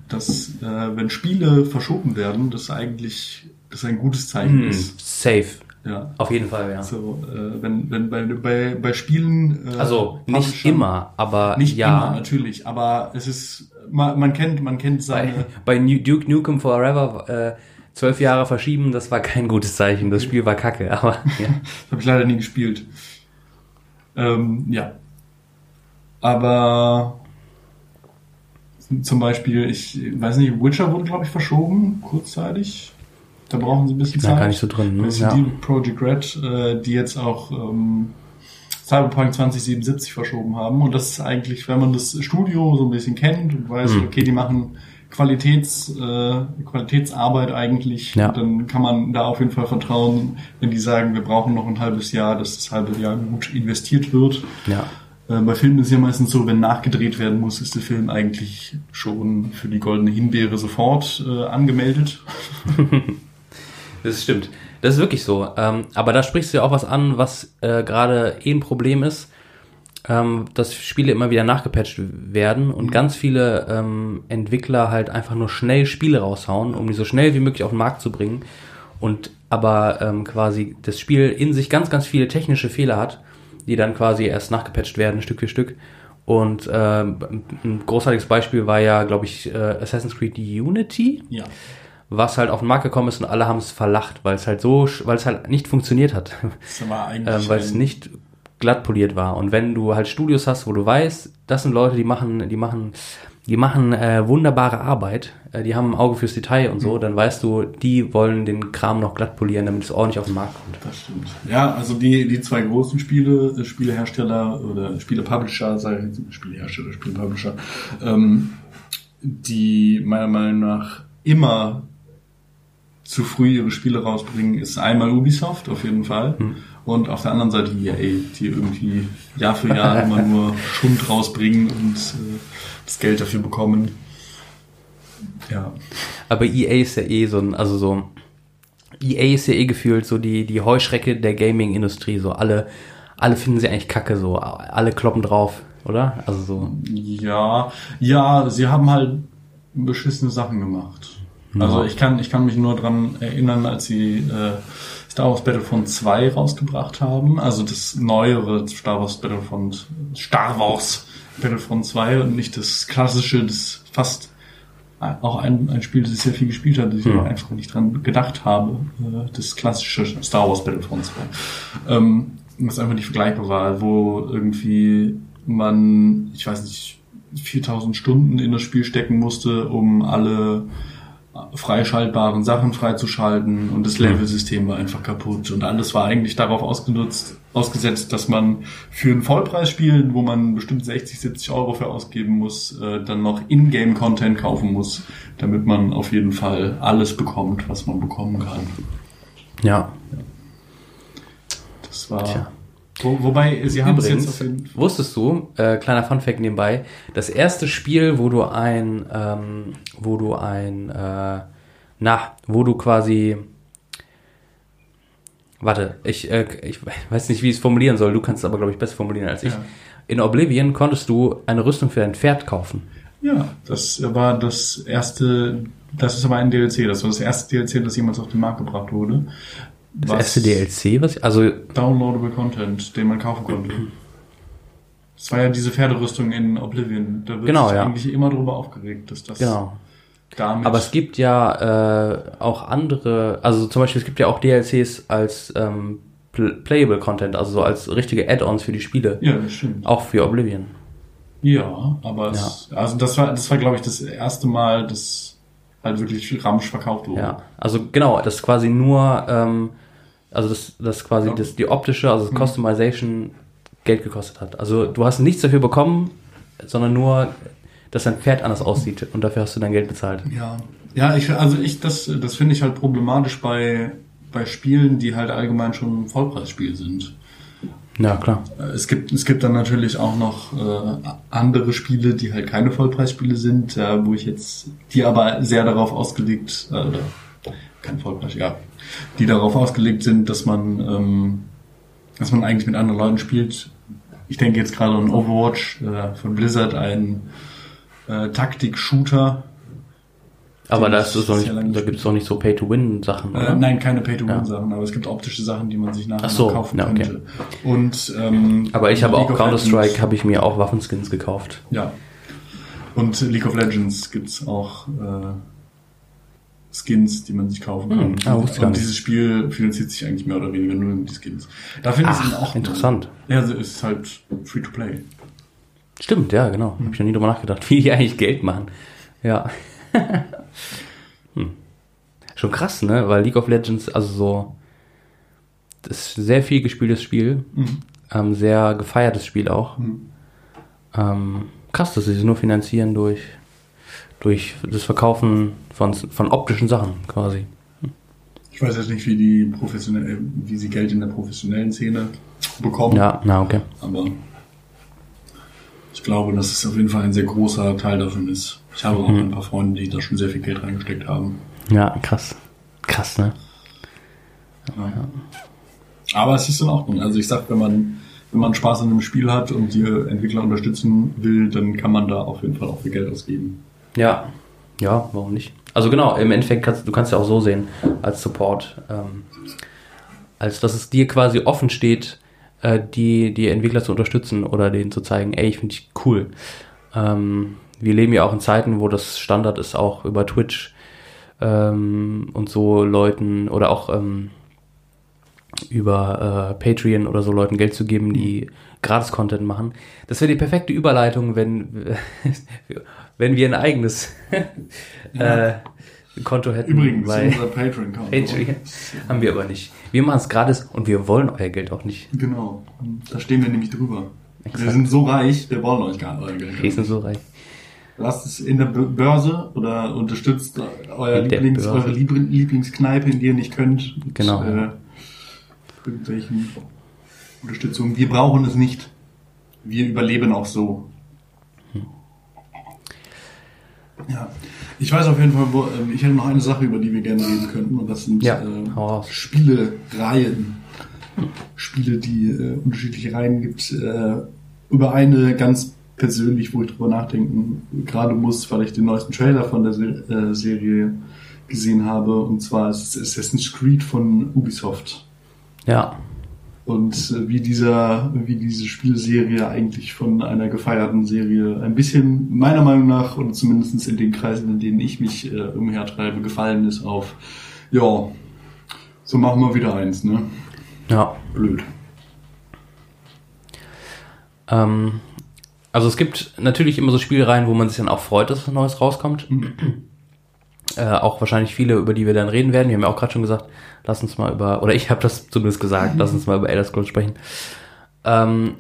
Speaker 2: dass äh, wenn Spiele verschoben werden, das eigentlich das ein gutes Zeichen
Speaker 3: Mhm.
Speaker 2: ist.
Speaker 3: Safe.
Speaker 2: Ja.
Speaker 3: Auf jeden Fall, ja.
Speaker 2: So, äh, wenn, wenn bei, bei, bei Spielen. Äh,
Speaker 3: Also nicht immer, aber
Speaker 2: Nicht
Speaker 3: ja.
Speaker 2: immer, natürlich, aber es ist, man, man kennt, man kennt seine.
Speaker 3: Bei, bei Duke Nukem Forever äh, zwölf Jahre verschieben, das war kein gutes Zeichen. Das Spiel war kacke, aber ja.
Speaker 2: Das habe ich leider nie gespielt. Ähm, ja. Aber zum Beispiel, ich weiß nicht, Witcher wurde, glaube ich, verschoben, kurzzeitig. Da brauchen sie ein bisschen
Speaker 3: bin da
Speaker 2: Zeit.
Speaker 3: gar nicht so drin. Ne? Ja.
Speaker 2: CD Projekt Red, äh, die jetzt auch ähm, Cyberpunk 2077 verschoben haben. Und das ist eigentlich, wenn man das Studio so ein bisschen kennt und weiß,
Speaker 3: Mhm.
Speaker 2: okay, die machen Qualitäts, äh, Qualitätsarbeit eigentlich,
Speaker 3: Ja.
Speaker 2: dann kann man da auf jeden Fall vertrauen, wenn die sagen, wir brauchen noch ein halbes Jahr, dass das halbe Jahr gut investiert wird.
Speaker 3: ja.
Speaker 2: Äh, bei Filmen ist es ja meistens so, wenn nachgedreht werden muss, ist der Film eigentlich schon für die goldene Himbeere sofort äh, angemeldet.
Speaker 3: Das stimmt. Das ist wirklich so. Ähm, aber da sprichst du ja auch was an, was äh, gerade eh ein Problem ist, ähm, dass Spiele immer wieder nachgepatcht werden und ganz viele ähm, Entwickler halt einfach nur schnell Spiele raushauen, um die so schnell wie möglich auf den Markt zu bringen. Und aber ähm, quasi das Spiel in sich ganz, ganz viele technische Fehler hat, die dann quasi erst nachgepatcht werden, Stück für Stück. Und ähm, ein großartiges Beispiel war ja, glaube ich, äh, Assassin's Creed Unity
Speaker 2: Ja.
Speaker 3: was halt auf den Markt gekommen ist und alle haben es verlacht, weil es halt so, weil es halt nicht funktioniert hat,
Speaker 2: Das war eigentlich
Speaker 3: ähm, weil es nicht glatt poliert war. Und wenn du halt Studios hast, wo du weißt, das sind Leute, die machen, die machen, die machen äh, wunderbare Arbeit, äh, die haben ein Auge fürs Detail und so, dann weißt du, die wollen den Kram noch glatt polieren, damit es ordentlich auf den Markt kommt.
Speaker 2: Das stimmt. Ja, also die, die zwei großen Spiele, äh, Spielehersteller oder Spielepublisher, sage ich jetzt, Spielehersteller, Spielepublisher, ähm, die meiner Meinung nach immer zu früh ihre Spiele rausbringen, ist einmal Ubisoft auf jeden Fall und auf der anderen Seite EA, die irgendwie Jahr für Jahr immer nur Schund rausbringen und äh, das Geld dafür bekommen. Ja.
Speaker 3: Aber EA ist ja eh so ein, also so, EA ist ja eh gefühlt so die, die Heuschrecke der Gaming-Industrie, so alle, alle finden sie eigentlich kacke, so, alle kloppen drauf, oder? Also so,
Speaker 2: Ja, ja, sie haben halt beschissene Sachen gemacht. Also ich kann, ich kann mich nur dran erinnern, als sie äh, Star Wars Battlefront 2 rausgebracht haben, also das neuere Star Wars Battlefront, Star Wars Battlefront 2 und nicht das klassische, das fast auch ein, ein Spiel, das ich sehr viel gespielt habe, das ich
Speaker 3: Hm.
Speaker 2: aber einfach nicht dran gedacht habe, äh, das klassische Star Wars Battlefront 2. Ähm, was einfach nicht vergleichbar war, wo irgendwie man, ich weiß nicht, 4000 Stunden in das Spiel stecken musste, um alle freischaltbaren Sachen freizuschalten und das Level-System war einfach kaputt und alles war eigentlich darauf ausgenutzt, ausgesetzt, dass man für ein Vollpreisspiel, wo man bestimmt 60, 70 Euro für ausgeben muss, äh, dann noch Ingame-Content kaufen muss, damit man auf jeden Fall alles bekommt, was man bekommen kann.
Speaker 3: ja.
Speaker 2: Das war.
Speaker 3: Tja.
Speaker 2: Wo, wobei, sie haben es jetzt
Speaker 3: Übrigens,
Speaker 2: auf jeden
Speaker 3: wusstest du, äh, kleiner Funfact nebenbei, das erste Spiel, wo du ein, ähm, wo du ein, äh, na, wo du quasi, warte, ich, äh, ich weiß nicht, wie ich es formulieren soll, du kannst es aber, glaube ich, besser formulieren als ich.
Speaker 2: Ja.
Speaker 3: In Oblivion konntest du eine Rüstung für dein Pferd kaufen.
Speaker 2: Ja, das war das erste, das ist aber ein DLC, das war das erste DLC, das jemals auf den Markt gebracht wurde.
Speaker 3: Das erste DLC, was ich, also,
Speaker 2: Downloadable Content, den man kaufen konnte. Das war ja diese Pferderüstung in Oblivion. Da wird
Speaker 3: Genau,
Speaker 2: sich
Speaker 3: ja.
Speaker 2: eigentlich immer drüber aufgeregt, dass das
Speaker 3: genau.
Speaker 2: damit.
Speaker 3: Aber es gibt ja äh, auch andere, also zum Beispiel es gibt ja auch DLCs als ähm, pl Playable Content, also so als richtige Add-ons für die Spiele.
Speaker 2: ja, das stimmt.
Speaker 3: Auch für Oblivion.
Speaker 2: Ja, aber es, also das war, das war glaube ich das erste Mal, dass halt wirklich Ramsch verkauft wurde.
Speaker 3: Ja, also genau, das ist quasi nur, ähm, also das, das quasi
Speaker 2: Ja.
Speaker 3: das, die optische, also das Customization Geld gekostet hat. Also du hast nichts dafür bekommen, sondern nur, dass dein Pferd anders aussieht und dafür hast du dein Geld bezahlt.
Speaker 2: Ja, ja, ich, also ich, das, das finde ich halt problematisch bei, bei Spielen, die halt allgemein schon ein Vollpreisspiel sind.
Speaker 3: Ja, klar.
Speaker 2: Äh, Es gibt, es gibt dann natürlich auch noch äh, andere Spiele, die halt keine Vollpreisspiele sind, äh, wo ich jetzt, die aber sehr darauf ausgelegt, äh, oder kein Vollpreis, ja, die darauf ausgelegt sind, dass man, ähm, dass man eigentlich mit anderen Leuten spielt. Ich denke jetzt gerade an Overwatch äh, von Blizzard, ein äh, Taktik-Shooter.
Speaker 3: Aber da, ist es
Speaker 2: lange
Speaker 3: nicht, da gibt es doch nicht so Pay-to-Win-Sachen?
Speaker 2: Äh, nein, keine Pay-to-Win-Sachen, aber es gibt optische Sachen, die man sich nachher
Speaker 3: Ach so,
Speaker 2: noch kaufen
Speaker 3: ja, okay.
Speaker 2: könnte. Und, ähm,
Speaker 3: Aber ich habe
Speaker 2: League
Speaker 3: auch Counter-Strike, habe ich mir auch Waffenskins gekauft.
Speaker 2: Ja. Und League of Legends gibt's auch äh, Skins, die man sich kaufen kann.
Speaker 3: Hm, ah,
Speaker 2: und
Speaker 3: nicht.
Speaker 2: dieses Spiel finanziert sich eigentlich mehr oder weniger nur mit die Skins. Da finde ich es
Speaker 3: Ach,
Speaker 2: auch
Speaker 3: interessant.
Speaker 2: Ja, also es ist halt free to play.
Speaker 3: Stimmt, ja, genau. Habe ich noch nie drüber nachgedacht, wie die eigentlich Geld machen. Ja. hm. Schon krass, ne? Weil League of Legends, also so, das ist ein sehr viel gespieltes Spiel,
Speaker 2: Mhm.
Speaker 3: ähm, sehr gefeiertes Spiel auch.
Speaker 2: Mhm.
Speaker 3: Ähm, krass, dass sie sich nur finanzieren durch, durch das Verkaufen von, von optischen Sachen quasi.
Speaker 2: Ich weiß jetzt nicht, wie die professionell, wie sie Geld in der professionellen Szene bekommen.
Speaker 3: Ja, na okay.
Speaker 2: Aber ich glaube, dass es auf jeden Fall ein sehr großer Teil davon ist. Ich habe auch ein paar Freunde, die da schon sehr viel Geld reingesteckt haben.
Speaker 3: Ja, krass. Krass, ne?
Speaker 2: Ja. Aber es ist in Ordnung. Also ich sag, wenn man, wenn man Spaß an einem Spiel hat und die Entwickler unterstützen will, dann kann man da auf jeden Fall auch viel Geld ausgeben.
Speaker 3: Ja, ja, warum nicht? Also genau, im Endeffekt kannst du kannst ja auch so sehen als Support, ähm, als dass es dir quasi offen steht, äh, die die Entwickler zu unterstützen oder denen zu zeigen, ey, ich finde dich cool. Ähm, wir leben ja auch in Zeiten, wo das Standard ist, auch über Twitch ähm, und so Leuten oder auch ähm, über äh, Patreon oder so Leuten Geld zu geben, die Gratis-Content machen. Das wäre die perfekte Überleitung, wenn, wenn wir ein eigenes äh, Konto hätten.
Speaker 2: Übrigens,
Speaker 3: weil
Speaker 2: unser Patreon-Konto.
Speaker 3: Patreon haben wir aber nicht. Wir machen es gratis und wir wollen euer Geld auch nicht.
Speaker 2: Genau. Da stehen wir nämlich drüber. Wir
Speaker 3: Exakt.
Speaker 2: sind so reich, wir wollen euch gar euer Geld.
Speaker 3: Wir sind so reich.
Speaker 2: Lasst es in der Börse oder unterstützt euer Lieblings, eure Liebl- Lieblingskneipe, in die ihr nicht könnt. Mit,
Speaker 3: Genau.
Speaker 2: Äh, irgendwelchen Unterstützungen. Wir brauchen es nicht. Wir überleben auch so. Ja. Ich weiß auf jeden Fall, wo, ähm, ich hätte noch eine Sache, über die wir gerne reden könnten, und das sind
Speaker 3: Ja,
Speaker 2: äh. Spielereihen. Spiele, die äh, unterschiedliche Reihen gibt. Äh, über eine ganz persönlich, wo ich drüber nachdenken gerade muss, weil ich den neuesten Trailer von der Se äh, Serie gesehen habe. Und zwar ist es Assassin's Creed von Ubisoft.
Speaker 3: Ja,
Speaker 2: Und äh, wie dieser, wie diese Spielserie eigentlich von einer gefeierten Serie ein bisschen, meiner Meinung nach, oder zumindest in den Kreisen, in denen ich mich äh, umhertreibe, gefallen ist auf, ja, so machen wir wieder eins, ne?
Speaker 3: ja.
Speaker 2: Blöd.
Speaker 3: Ähm, also es gibt natürlich immer so Spielreihen, wo man sich dann auch freut, dass was Neues rauskommt. Äh, auch wahrscheinlich viele, über die wir dann reden werden. Wir haben ja auch gerade schon gesagt, lass uns mal über, oder ich habe das zumindest gesagt, lass uns mal über Elder Scrolls sprechen. Ähm,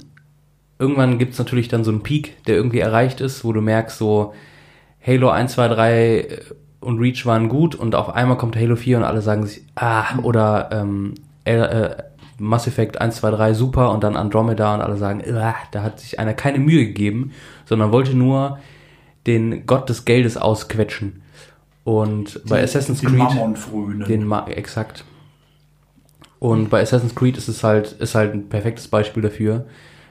Speaker 3: irgendwann gibt's natürlich dann so einen Peak, der irgendwie erreicht ist, wo du merkst, so Halo 1, 2, 3 und Reach waren gut und auf einmal kommt Halo 4 und alle sagen sich, ah, oder ähm, äh, Mass Effect 1, 2, 3 super und dann Andromeda und alle sagen, ah, da hat sich einer keine Mühe gegeben, sondern wollte nur den Gott des Geldes ausquetschen. Und bei Assassin's
Speaker 2: den
Speaker 3: Creed
Speaker 2: Mammon
Speaker 3: den Ma exakt. Und bei Assassin's Creed ist es halt, ist halt ein perfektes Beispiel dafür,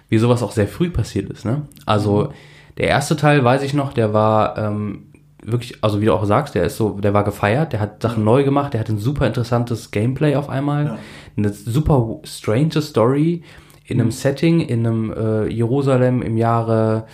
Speaker 3: wie sowas auch sehr früh passiert ist. Ne? Also der erste Teil, weiß ich noch, der war ähm, wirklich, also wie du auch sagst, der ist so, der war gefeiert, der hat Sachen neu gemacht, der hat ein super interessantes Gameplay auf einmal,
Speaker 2: Ja.
Speaker 3: eine super strange Story in einem Setting, in einem äh, Jerusalem im Jahre,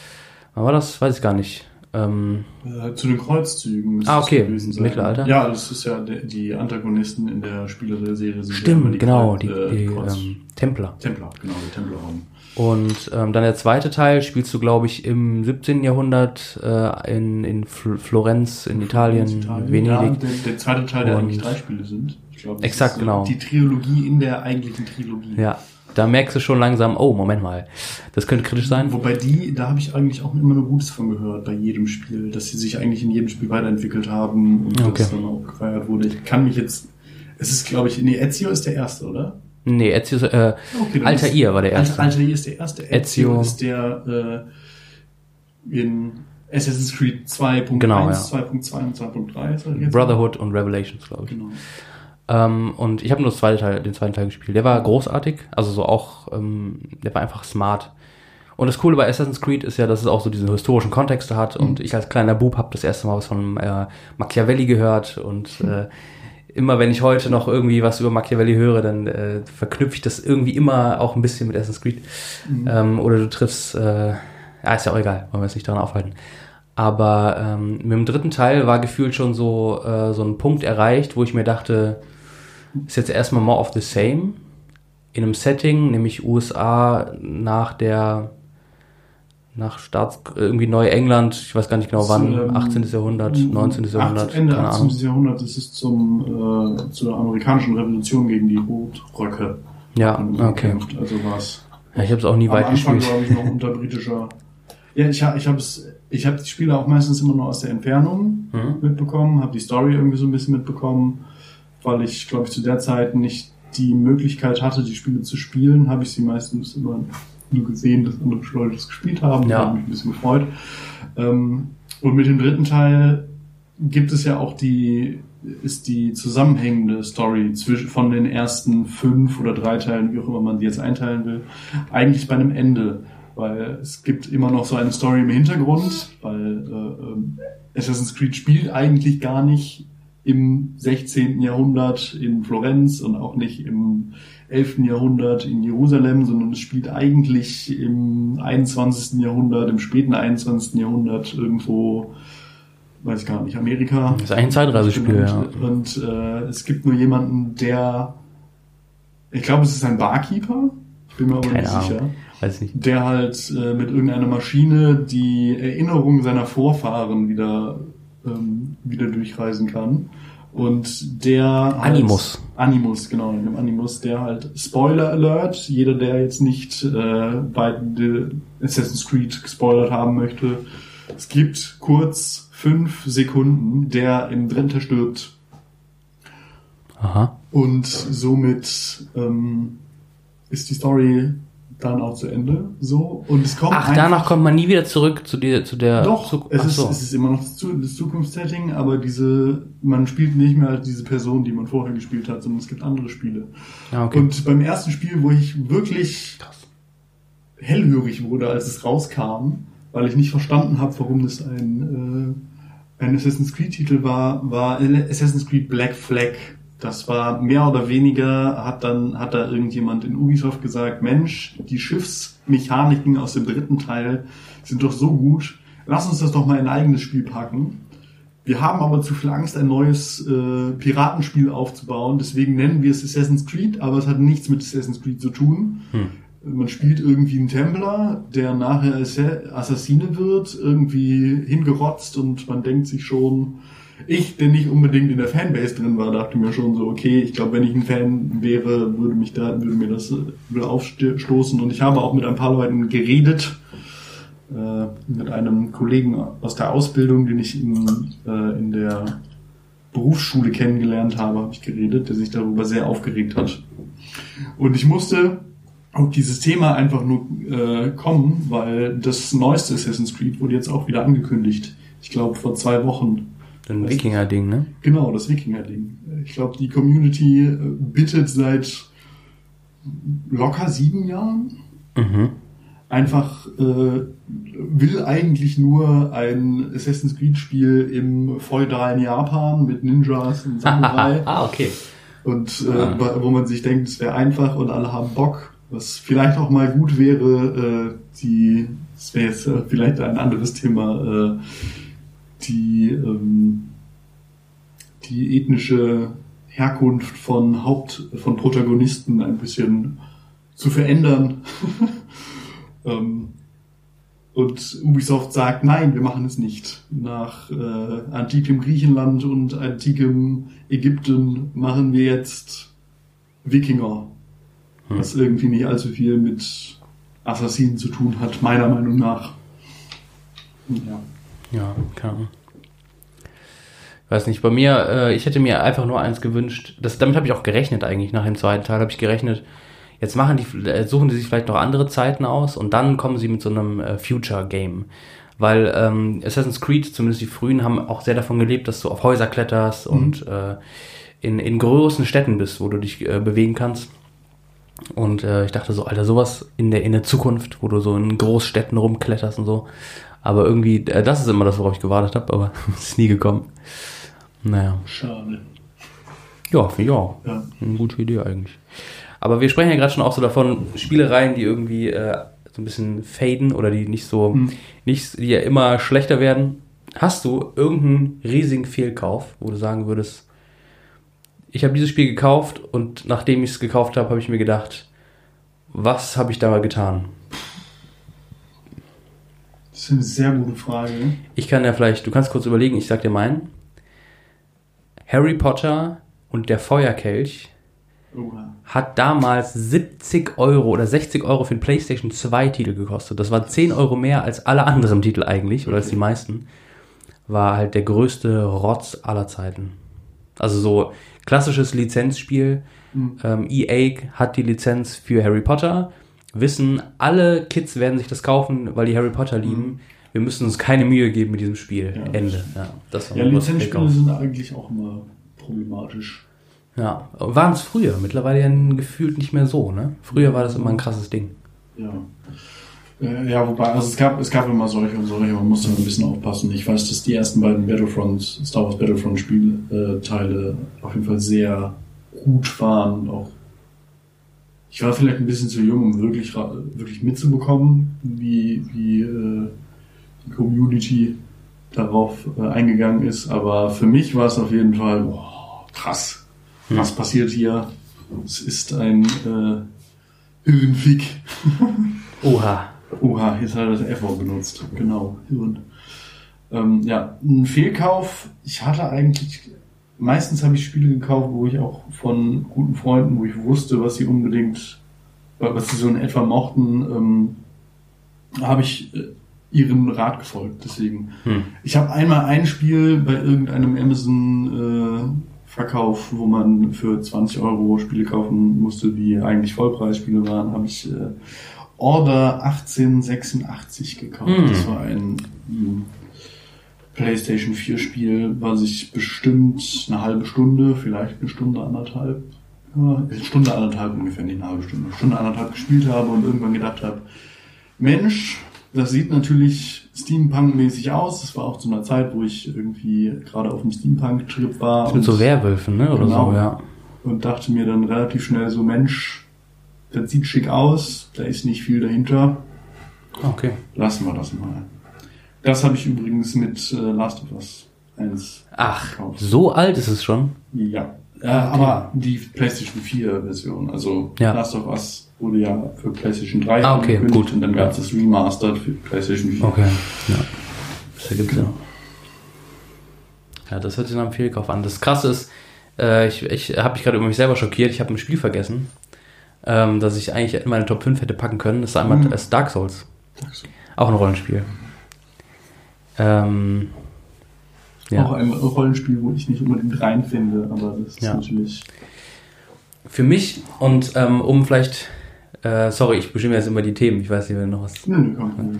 Speaker 3: wann war das? Weiß ich gar nicht. Ähm,
Speaker 2: Äh, zu den Kreuzzügen.
Speaker 3: Ah, okay.
Speaker 2: gewesen sein.
Speaker 3: Mittelalter?
Speaker 2: Ja, das ist ja der, die Antagonisten in der Spieler der Serie sind ja
Speaker 3: stimmt,
Speaker 2: immer die
Speaker 3: genau,
Speaker 2: Kreuz-
Speaker 3: die,
Speaker 2: äh,
Speaker 3: die
Speaker 2: Kreuz-
Speaker 3: ähm, Templer.
Speaker 2: Templer, genau, die Templerorden.
Speaker 3: Und ähm, dann der zweite Teil spielst du, glaube ich, im 17. Jahrhundert äh, in, in Fl Florenz, in Italien,
Speaker 2: Ja,
Speaker 3: Venedig.
Speaker 2: der, der zweite Teil, der
Speaker 3: Und-
Speaker 2: eigentlich drei Spiele sind. Ich glaube,
Speaker 3: Exakt,
Speaker 2: ist, äh,
Speaker 3: genau.
Speaker 2: Die Trilogie in der eigentlichen Trilogie.
Speaker 3: Ja, da merkst du schon langsam, oh, Moment mal, das könnte kritisch sein.
Speaker 2: Wobei die, da habe ich eigentlich auch immer nur Gutes von gehört bei jedem Spiel, dass sie sich eigentlich in jedem Spiel weiterentwickelt haben und
Speaker 3: Okay.
Speaker 2: das dann auch gefeiert wurde. Ich kann mich jetzt, es ist glaube ich, nee, Ezio ist der erste, oder?
Speaker 3: Nee, Ezio, äh,
Speaker 2: Okay,
Speaker 3: Altair
Speaker 2: ist-
Speaker 3: war der erste.
Speaker 2: Altair ist der erste.
Speaker 3: Ezio.
Speaker 2: Ezio ist der äh, in Assassin's Creed 2.1,
Speaker 3: Genau, ja.
Speaker 2: 2.2 und 2.3. ist er jetzt.
Speaker 3: Brotherhood und Revelations, glaube ich.
Speaker 2: Genau.
Speaker 3: Ähm, und ich habe nur das zweite Teil, den zweiten Teil gespielt. Der war großartig, also so auch, ähm, der war einfach smart. Und das Coole bei Assassin's Creed ist ja, dass es auch so diesen historischen Kontext hat. Und
Speaker 2: Mhm.
Speaker 3: ich als kleiner Bub habe das erste Mal was von äh, Machiavelli gehört. Und äh, immer wenn ich heute noch irgendwie was über Machiavelli höre, dann äh, verknüpfe ich das irgendwie immer auch ein bisschen mit Assassin's Creed.
Speaker 2: Mhm.
Speaker 3: Ähm, oder du triffst, äh, ja, ist ja auch egal, wollen wir uns nicht daran aufhalten. Aber ähm, mit dem dritten Teil war gefühlt schon so, äh, so ein Punkt erreicht, wo ich mir dachte, ist jetzt erstmal more of the same in einem Setting, nämlich USA nach der nach Staats irgendwie Neu-England, ich weiß gar nicht genau wann,
Speaker 2: Ähm,
Speaker 3: 18. Jahrhundert, 19. Jahrhundert,
Speaker 2: 18, Ende
Speaker 3: keine
Speaker 2: 18.
Speaker 3: Ahnung.
Speaker 2: Jahrhundert, das ist zum, äh, zur amerikanischen Revolution gegen die Rotröcke.
Speaker 3: Ja, okay.
Speaker 2: Also war es
Speaker 3: Ja, ich habe es auch nie
Speaker 2: am
Speaker 3: weit
Speaker 2: Anfang,
Speaker 3: gespielt.
Speaker 2: glaube ich, noch unter britischer. Ja, ich ich habe es, ich habe die Spiele auch meistens immer nur aus der Entfernung
Speaker 3: Mhm.
Speaker 2: mitbekommen, habe die Story irgendwie so ein bisschen mitbekommen, weil ich, glaube ich, zu der Zeit nicht die Möglichkeit hatte, die Spiele zu spielen, habe ich sie meistens immer nur gesehen, dass andere Leute das gespielt haben.
Speaker 3: Ja.
Speaker 2: Habe mich ein bisschen gefreut. Ähm, und mit dem dritten Teil gibt es ja auch die, ist die zusammenhängende Story zwischen, von den ersten fünf oder drei Teilen, wie auch immer man die jetzt einteilen will, eigentlich bei einem Ende. Weil es gibt immer noch so eine Story im Hintergrund, weil äh, ähm, Assassin's Creed spielt eigentlich gar nicht im 16. Jahrhundert in Florenz und auch nicht im 11. Jahrhundert in Jerusalem, sondern es spielt eigentlich im 21. Jahrhundert, im späten 21. Jahrhundert irgendwo, weiß ich gar nicht, Amerika.
Speaker 3: Das ist ein Zeitreisespiel, ja.
Speaker 2: Und äh, es gibt nur jemanden, der, ich glaube, es ist ein Barkeeper, ich bin mir aber
Speaker 3: Keine
Speaker 2: nicht
Speaker 3: Ahnung.
Speaker 2: sicher,
Speaker 3: Weiß nicht.
Speaker 2: der halt äh, mit irgendeiner Maschine die Erinnerungen seiner Vorfahren wieder, ähm, wieder durchreisen kann. Und der halt,
Speaker 3: Animus.
Speaker 2: Animus, genau, in dem Animus, der halt Spoiler Alert, jeder, der jetzt nicht äh, bei The Assassin's Creed gespoilert haben möchte, es gibt kurz fünf Sekunden, der im Drinte stirbt.
Speaker 3: Aha.
Speaker 2: Und somit ähm, ist die Story dann auch zu Ende. So. Und es kommt
Speaker 3: Ach, danach kommt man nie wieder zurück zu der, zu der.
Speaker 2: Doch,
Speaker 3: zu,
Speaker 2: es, ist,
Speaker 3: so.
Speaker 2: es ist immer noch das, Zu- das Zukunftssetting, aber diese, man spielt nicht mehr als diese Person, die man vorher gespielt hat, sondern es gibt andere Spiele.
Speaker 3: ja, okay.
Speaker 2: Und beim ersten Spiel, wo ich wirklich
Speaker 3: Krass.
Speaker 2: hellhörig wurde, als es rauskam, weil ich nicht verstanden habe, warum das ein, äh, ein Assassin's Creed-Titel war, war Assassin's Creed Black Flag. Das war mehr oder weniger, hat dann, hat da irgendjemand in Ubisoft gesagt, Mensch, die Schiffsmechaniken aus dem dritten Teil sind doch so gut, lass uns das doch mal in ein eigenes Spiel packen. Wir haben aber zu viel Angst, ein neues äh, Piratenspiel aufzubauen, deswegen nennen wir es Assassin's Creed, aber es hat nichts mit Assassin's Creed zu tun. Man spielt irgendwie einen Templer, der nachher Assa- Assassine wird, irgendwie hingerotzt und man denkt sich schon, ich, der nicht unbedingt in der Fanbase drin war, dachte mir schon so, okay, ich glaube, wenn ich ein Fan wäre, würde mich da, würde mir das würde aufstoßen und ich habe auch mit ein paar Leuten geredet, äh, mit einem Kollegen aus der Ausbildung, den ich in, äh, in der Berufsschule kennengelernt habe, habe ich geredet, der sich darüber sehr aufgeregt hat. Und ich musste auf dieses Thema einfach nur äh, kommen, weil das neueste Assassin's Creed wurde jetzt auch wieder angekündigt. Ich glaube vor zwei Wochen.
Speaker 3: Ein Wikinger-Ding, ne?
Speaker 2: Genau, das Wikinger-Ding. Ich glaube, die Community äh, bittet seit locker sieben Jahren
Speaker 3: Mhm.
Speaker 2: einfach äh, will eigentlich nur ein Assassin's Creed Spiel im feudalen Japan mit Ninjas und Samurai
Speaker 3: ah, okay.
Speaker 2: und äh, wo man sich denkt, es wäre einfach und alle haben Bock. Was vielleicht auch mal gut wäre, äh, die, das wäre jetzt äh, vielleicht ein anderes Thema, äh, die ähm, die ethnische Herkunft von Haupt von Protagonisten ein bisschen zu verändern. ähm, und Ubisoft sagt, nein, wir machen es nicht. Nach äh, antikem Griechenland und antikem Ägypten machen wir jetzt Wikinger. Was irgendwie nicht allzu viel mit Assassinen zu tun hat, meiner Meinung nach. Ja.
Speaker 3: Ja, keine Ahnung. Weiß nicht, bei mir, äh, ich hätte mir einfach nur eins gewünscht. Das, damit habe ich auch gerechnet eigentlich. Nach dem zweiten Teil habe ich gerechnet. Jetzt machen die, äh, suchen die sich vielleicht noch andere Zeiten aus und dann kommen sie mit so einem äh, Future Game. Weil ähm, Assassin's Creed, zumindest die frühen, haben auch sehr davon gelebt, dass du auf Häuser kletterst und äh, in, in großen Städten bist, wo du dich äh, bewegen kannst. Und äh, ich dachte so, Alter, sowas in der, in der Zukunft, wo du so in Großstädten rumkletterst und so. Aber irgendwie, äh, das ist immer das, worauf ich gewartet habe, aber es ist nie gekommen. Naja.
Speaker 2: Schade.
Speaker 3: Ja, auch.
Speaker 2: Ja.
Speaker 3: Eine gute Idee eigentlich. Aber wir sprechen ja gerade schon auch so davon, Spielereien, die irgendwie äh, so ein bisschen faden oder die nicht so,
Speaker 2: Hm.
Speaker 3: nicht, die ja immer schlechter werden. Hast du irgendeinen riesigen Fehlkauf, wo du sagen würdest, ich habe dieses Spiel gekauft und nachdem ich es gekauft habe, habe ich mir gedacht, was habe ich da mal getan?
Speaker 2: Das ist eine sehr gute Frage.
Speaker 3: Ich kann ja vielleicht, du kannst kurz überlegen, ich sag dir meinen. Harry Potter und der Feuerkelch
Speaker 2: Oha.
Speaker 3: hat damals 70 Euro oder 60 Euro für den PlayStation 2 Titel gekostet. Das war 10 Euro mehr als alle anderen Titel eigentlich, oder als die meisten. War halt der größte Rotz aller Zeiten. Also so klassisches Lizenzspiel. Ähm, EA hat die Lizenz für Harry Potter. Wissen, alle Kids werden sich das kaufen, weil die Harry Potter lieben. Wir müssen uns keine Mühe geben mit diesem Spiel.
Speaker 2: Ja.
Speaker 3: Ende. Ja, das war
Speaker 2: Ja, Lizenzspiele sind eigentlich auch immer problematisch.
Speaker 3: Ja, waren es früher. Mittlerweile ja gefühlt nicht mehr so, ne? Früher war das immer ein krasses Ding.
Speaker 2: Ja. Äh, ja, wobei, also es gab, es gab immer solche und solche, man musste ein bisschen aufpassen. Ich weiß, dass die ersten beiden Battlefront, Star Wars Battlefront Spielteile auf jeden Fall sehr gut waren. Auch ich war vielleicht ein bisschen zu jung, um wirklich, wirklich mitzubekommen, wie, wie äh, die Community darauf äh, eingegangen ist. Aber für mich war es auf jeden Fall boah, krass. Was passiert hier? Es ist ein äh, Hirnfick.
Speaker 3: Oha.
Speaker 2: Oha, jetzt hat er das F-Wort benutzt. Genau, Hirn. Ähm, ja, ein Fehlkauf. Ich hatte eigentlich, meistens habe ich Spiele gekauft, wo ich auch von guten Freunden, wo ich wusste, was sie unbedingt, was sie so in etwa mochten, ähm, habe ich äh, ihren Rat gefolgt. Deswegen,
Speaker 3: Hm.
Speaker 2: ich habe einmal ein Spiel bei irgendeinem Amazon äh, Verkauf, wo man für 20 Euro Spiele kaufen musste, die eigentlich Vollpreisspiele waren, habe ich äh, Order 1886 gekauft.
Speaker 3: Hm.
Speaker 2: Das war ein ähm, PlayStation 4 Spiel, was ich bestimmt eine halbe Stunde, vielleicht eine Stunde anderthalb, ja, eine Stunde anderthalb ungefähr, nicht eine halbe Stunde, eine Stunde anderthalb gespielt habe und irgendwann gedacht habe, Mensch, das sieht natürlich Steampunk-mäßig aus. Das war auch zu einer Zeit, wo ich irgendwie gerade auf dem Steampunk-Trip war.
Speaker 3: Mit so Werwölfen, ne? Oder
Speaker 2: Genau.
Speaker 3: so, ja.
Speaker 2: und dachte mir dann relativ schnell so, Mensch, das sieht schick aus, da ist nicht viel dahinter,
Speaker 3: Okay.
Speaker 2: lassen wir das mal. Das habe ich übrigens mit äh, Last of Us 1
Speaker 3: Ach,
Speaker 2: gekauft.
Speaker 3: so alt ist es schon.
Speaker 2: Ja. Äh, aber die PlayStation 4 Version, also
Speaker 3: Ja.
Speaker 2: Last of Us wurde ja für PlayStation 3
Speaker 3: Ah, okay, gut.
Speaker 2: und dann gab es das Remastered für PlayStation 4.
Speaker 3: Okay. Ja. Das ergibt Sinn. Ja, das hört sich nach einem Fehlkauf an. Das Krasse ist, äh, ich, ich habe mich gerade über mich selber schockiert. Ich habe ein Spiel vergessen, ähm, das ich eigentlich in meine Top 5 hätte packen können. Das ist einmal
Speaker 2: Mhm.
Speaker 3: das ist Dark Souls. Auch ein Rollenspiel. Ähm, ja.
Speaker 2: Auch ein Rollenspiel, wo ich nicht unbedingt reinfinde, aber das ist
Speaker 3: Ja.
Speaker 2: natürlich.
Speaker 3: Für mich und ähm, um vielleicht, äh, sorry, ich bestimme jetzt immer die Themen. Ich weiß nicht, wenn noch was
Speaker 2: nö, komm.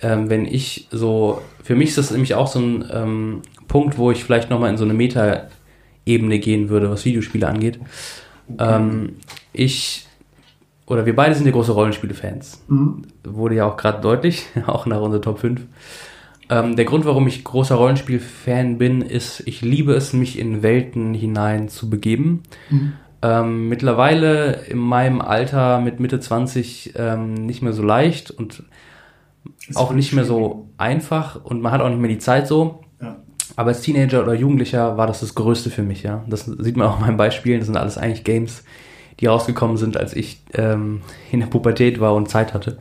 Speaker 3: ähm, wenn ich so, für mich ist das nämlich auch so ein ähm, Punkt, wo ich vielleicht nochmal in so eine Meta-Ebene gehen würde, was Videospiele angeht. Ähm, ich, oder wir beide sind ja große Rollenspiele-Fans.
Speaker 2: Mhm.
Speaker 3: Wurde ja auch gerade deutlich, auch nach unserer Top 5. Ähm, der Grund, warum ich großer Rollenspiel-Fan bin, ist, ich liebe es, mich in Welten hinein zu begeben.
Speaker 2: Mhm.
Speaker 3: Ähm, mittlerweile in meinem Alter mit Mitte 20 ähm, nicht mehr so leicht und
Speaker 2: Ist
Speaker 3: auch nicht mehr so einfach und man hat auch nicht mehr die Zeit so.
Speaker 2: Ja.
Speaker 3: Aber als Teenager oder Jugendlicher war das das Größte für mich, ja. Das sieht man auch in meinen Beispielen. Das sind alles eigentlich Games, die rausgekommen sind, als ich ähm, in der Pubertät war und Zeit hatte.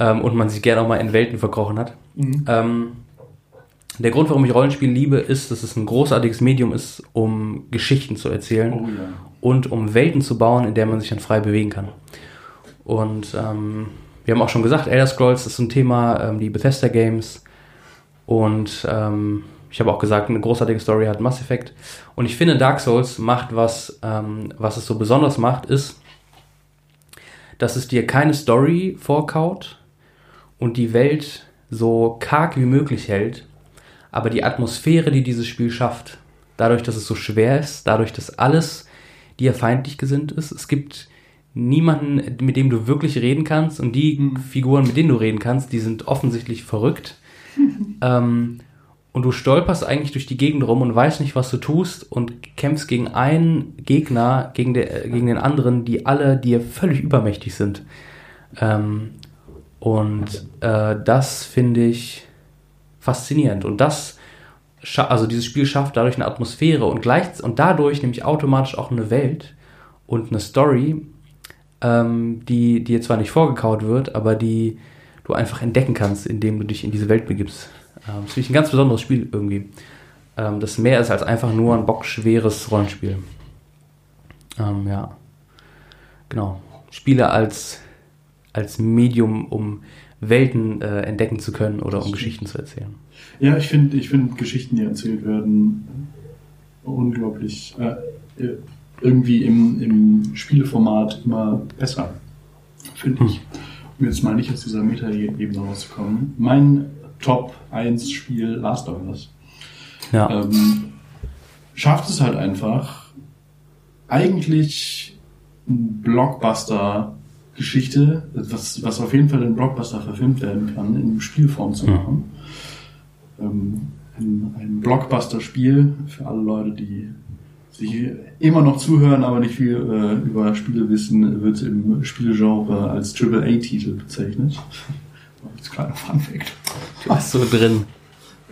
Speaker 3: Ähm, und man sich gerne auch mal in Welten verkrochen hat.
Speaker 2: Mhm.
Speaker 3: Ähm, der Grund, warum ich Rollenspiel liebe, ist, dass es ein großartiges Medium ist, um Geschichten zu erzählen
Speaker 2: Oh ja.
Speaker 3: und um Welten zu bauen, in der man sich dann frei bewegen kann. Und ähm, wir haben auch schon gesagt, Elder Scrolls ist ein Thema, ähm, die Bethesda Games. Und ähm, ich habe auch gesagt, eine großartige Story hat Mass Effect. Und ich finde, Dark Souls macht was, ähm, was es so besonders macht, ist, dass es dir keine Story vorkaut und die Welt so karg wie möglich hält, aber die Atmosphäre, die dieses Spiel schafft, dadurch, dass es so schwer ist, dadurch, dass alles dir feindlich gesinnt ist. Es gibt niemanden, mit dem du wirklich reden kannst und die mhm. Figuren, mit denen du reden kannst, die sind offensichtlich verrückt. ähm, und du stolperst eigentlich durch die Gegend rum und weißt nicht, was du tust und kämpfst gegen einen Gegner, gegen, der, gegen den anderen, die alle dir völlig übermächtig sind. Ähm, und äh, das finde ich faszinierend. Und das, also dieses Spiel schafft dadurch eine Atmosphäre und gleich und dadurch nämlich automatisch auch eine Welt und eine Story, ähm, die dir zwar nicht vorgekaut wird, aber die du einfach entdecken kannst, indem du dich in diese Welt begibst. Ähm, das finde ich ein ganz besonderes Spiel irgendwie. Ähm, das mehr ist als einfach nur ein bockschweres Rollenspiel. Ähm, ja. Genau. Spiele als, als Medium, um Welten äh, entdecken zu können oder um Geschichten zu erzählen.
Speaker 2: Ja, ich finde ich find Geschichten, die erzählt werden, unglaublich äh, irgendwie im, im Spieleformat immer besser, finde ich. Hm. Um jetzt mal nicht aus dieser Meta-Ebene rauszukommen. Mein Top 1 Spiel Last of Us. Ja. Ähm, schafft es halt einfach, eigentlich ein Blockbuster Geschichte, was, was auf jeden Fall in Blockbuster verfilmt werden kann, in Spielform zu machen. Mhm. Ähm, ein, ein Blockbuster-Spiel für alle Leute, die sich immer noch zuhören, aber nicht viel äh, über Spiele wissen, wird im Spielegenre als AAA-Titel bezeichnet. Das kleiner Fun-Fact.
Speaker 3: Du bist so drin.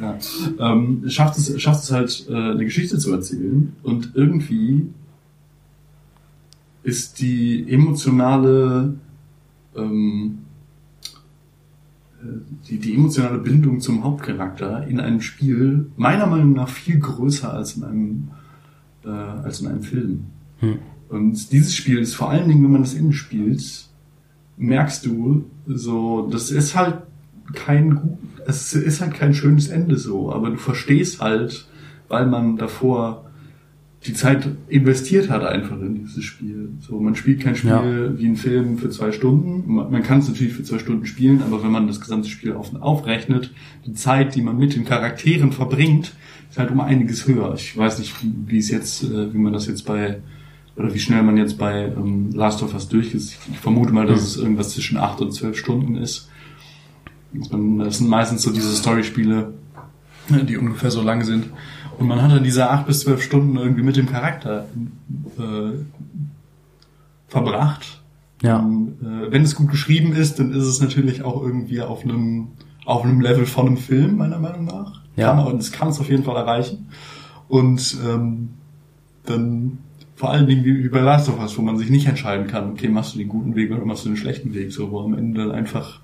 Speaker 2: Ja. Ähm, schafft, es, schafft es halt, äh, eine Geschichte zu erzählen und irgendwie ist die emotionale ähm, äh, die, die emotionale Bindung zum Hauptcharakter in einem Spiel meiner Meinung nach viel größer als in einem äh, als in einem Film. Hm. Und dieses Spiel ist vor allen Dingen, wenn man das innen spielt, merkst du so, das ist halt kein es ist halt kein schönes Ende so, aber du verstehst halt, weil man davor die Zeit investiert hat einfach in dieses Spiel. So, man spielt kein Spiel ja. wie ein Film für zwei Stunden. Man, man kann es natürlich für zwei Stunden spielen, aber wenn man das gesamte Spiel auf, aufrechnet, die Zeit, die man mit den Charakteren verbringt, ist halt um einiges höher. Ich weiß nicht, wie es jetzt, äh, wie man das jetzt bei oder wie schnell man jetzt bei ähm, Last of Us durch ist. Ich vermute mal, dass es irgendwas zwischen acht und zwölf Stunden ist. Das sind meistens so diese Story-Spiele, die ungefähr so lang sind. Und man hat dann diese acht bis zwölf Stunden irgendwie mit dem Charakter äh, verbracht. Ja. Und, äh, wenn es gut geschrieben ist, dann ist es natürlich auch irgendwie auf einem auf einem Level von einem Film meiner Meinung nach. Ja. Kann, und es kann es auf jeden Fall erreichen. Und ähm, dann vor allen Dingen wie, wie bei Last of Us, wo man sich nicht entscheiden kann, okay, machst du den guten Weg oder machst du den schlechten Weg, so wo am Ende dann einfach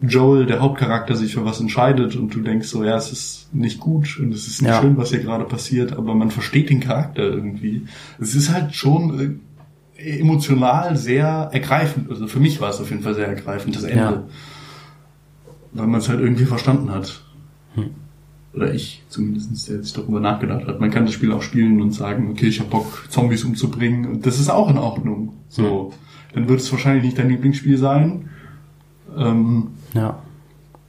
Speaker 2: Joel, der Hauptcharakter, sich für was entscheidet und du denkst so, ja, es ist nicht gut und es ist nicht ja. schön, was hier gerade passiert, aber man versteht den Charakter irgendwie. Es ist halt schon äh, emotional sehr ergreifend. Also für mich war es auf jeden Fall sehr ergreifend, das Ende. Ja. Weil man es halt irgendwie verstanden hat. Hm. Oder ich zumindest, der sich darüber nachgedacht hat. Man kann das Spiel auch spielen und sagen, okay, ich hab Bock, Zombies umzubringen. Und das ist auch in Ordnung. So. Hm. Dann wird es wahrscheinlich nicht dein Lieblingsspiel sein. Ähm, ja.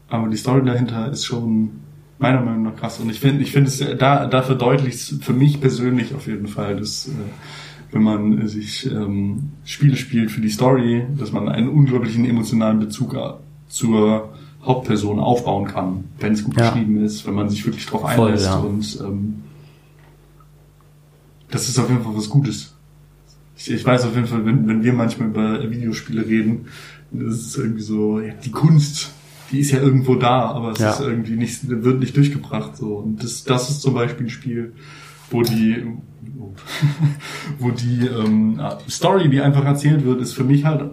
Speaker 2: Aber die Story dahinter ist schon meiner Meinung nach krass. Und ich finde, ich finde es da, da verdeutlicht für mich persönlich auf jeden Fall, dass äh, wenn man sich ähm, Spiele spielt für die Story, dass man einen unglaublichen emotionalen Bezug zur Hauptperson aufbauen kann, wenn es gut ja. geschrieben ist, wenn man sich wirklich drauf einlässt Voll, ja. und ähm, das ist auf jeden Fall was Gutes. Ich, ich weiß auf jeden Fall, wenn, wenn wir manchmal über Videospiele reden, das ist irgendwie so, ja, die Kunst, die ist ja irgendwo da, aber es ja. ist irgendwie nicht, wird nicht durchgebracht, so. Und das, das ist zum Beispiel ein Spiel, wo die, wo die ähm, Story, die einfach erzählt wird, ist für mich halt,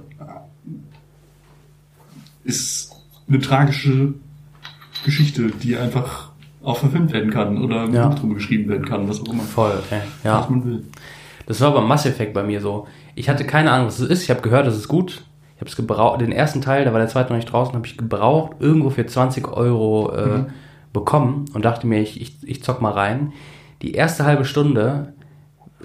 Speaker 2: ist eine tragische Geschichte, die einfach auch verfilmt werden kann oder ein ja. Buch drüber geschrieben werden kann, was auch immer.
Speaker 3: Voll, okay. ja. Was man will. Das war beim Mass Effect bei mir so. Ich hatte keine Ahnung, was es ist. Ich habe gehört, es ist gut. Ich habe es gebraucht, den ersten Teil, da war der zweite noch nicht draußen, habe ich gebraucht, irgendwo für 20 Euro äh, mhm. bekommen und dachte mir, ich, ich, ich zock mal rein. Die erste halbe Stunde,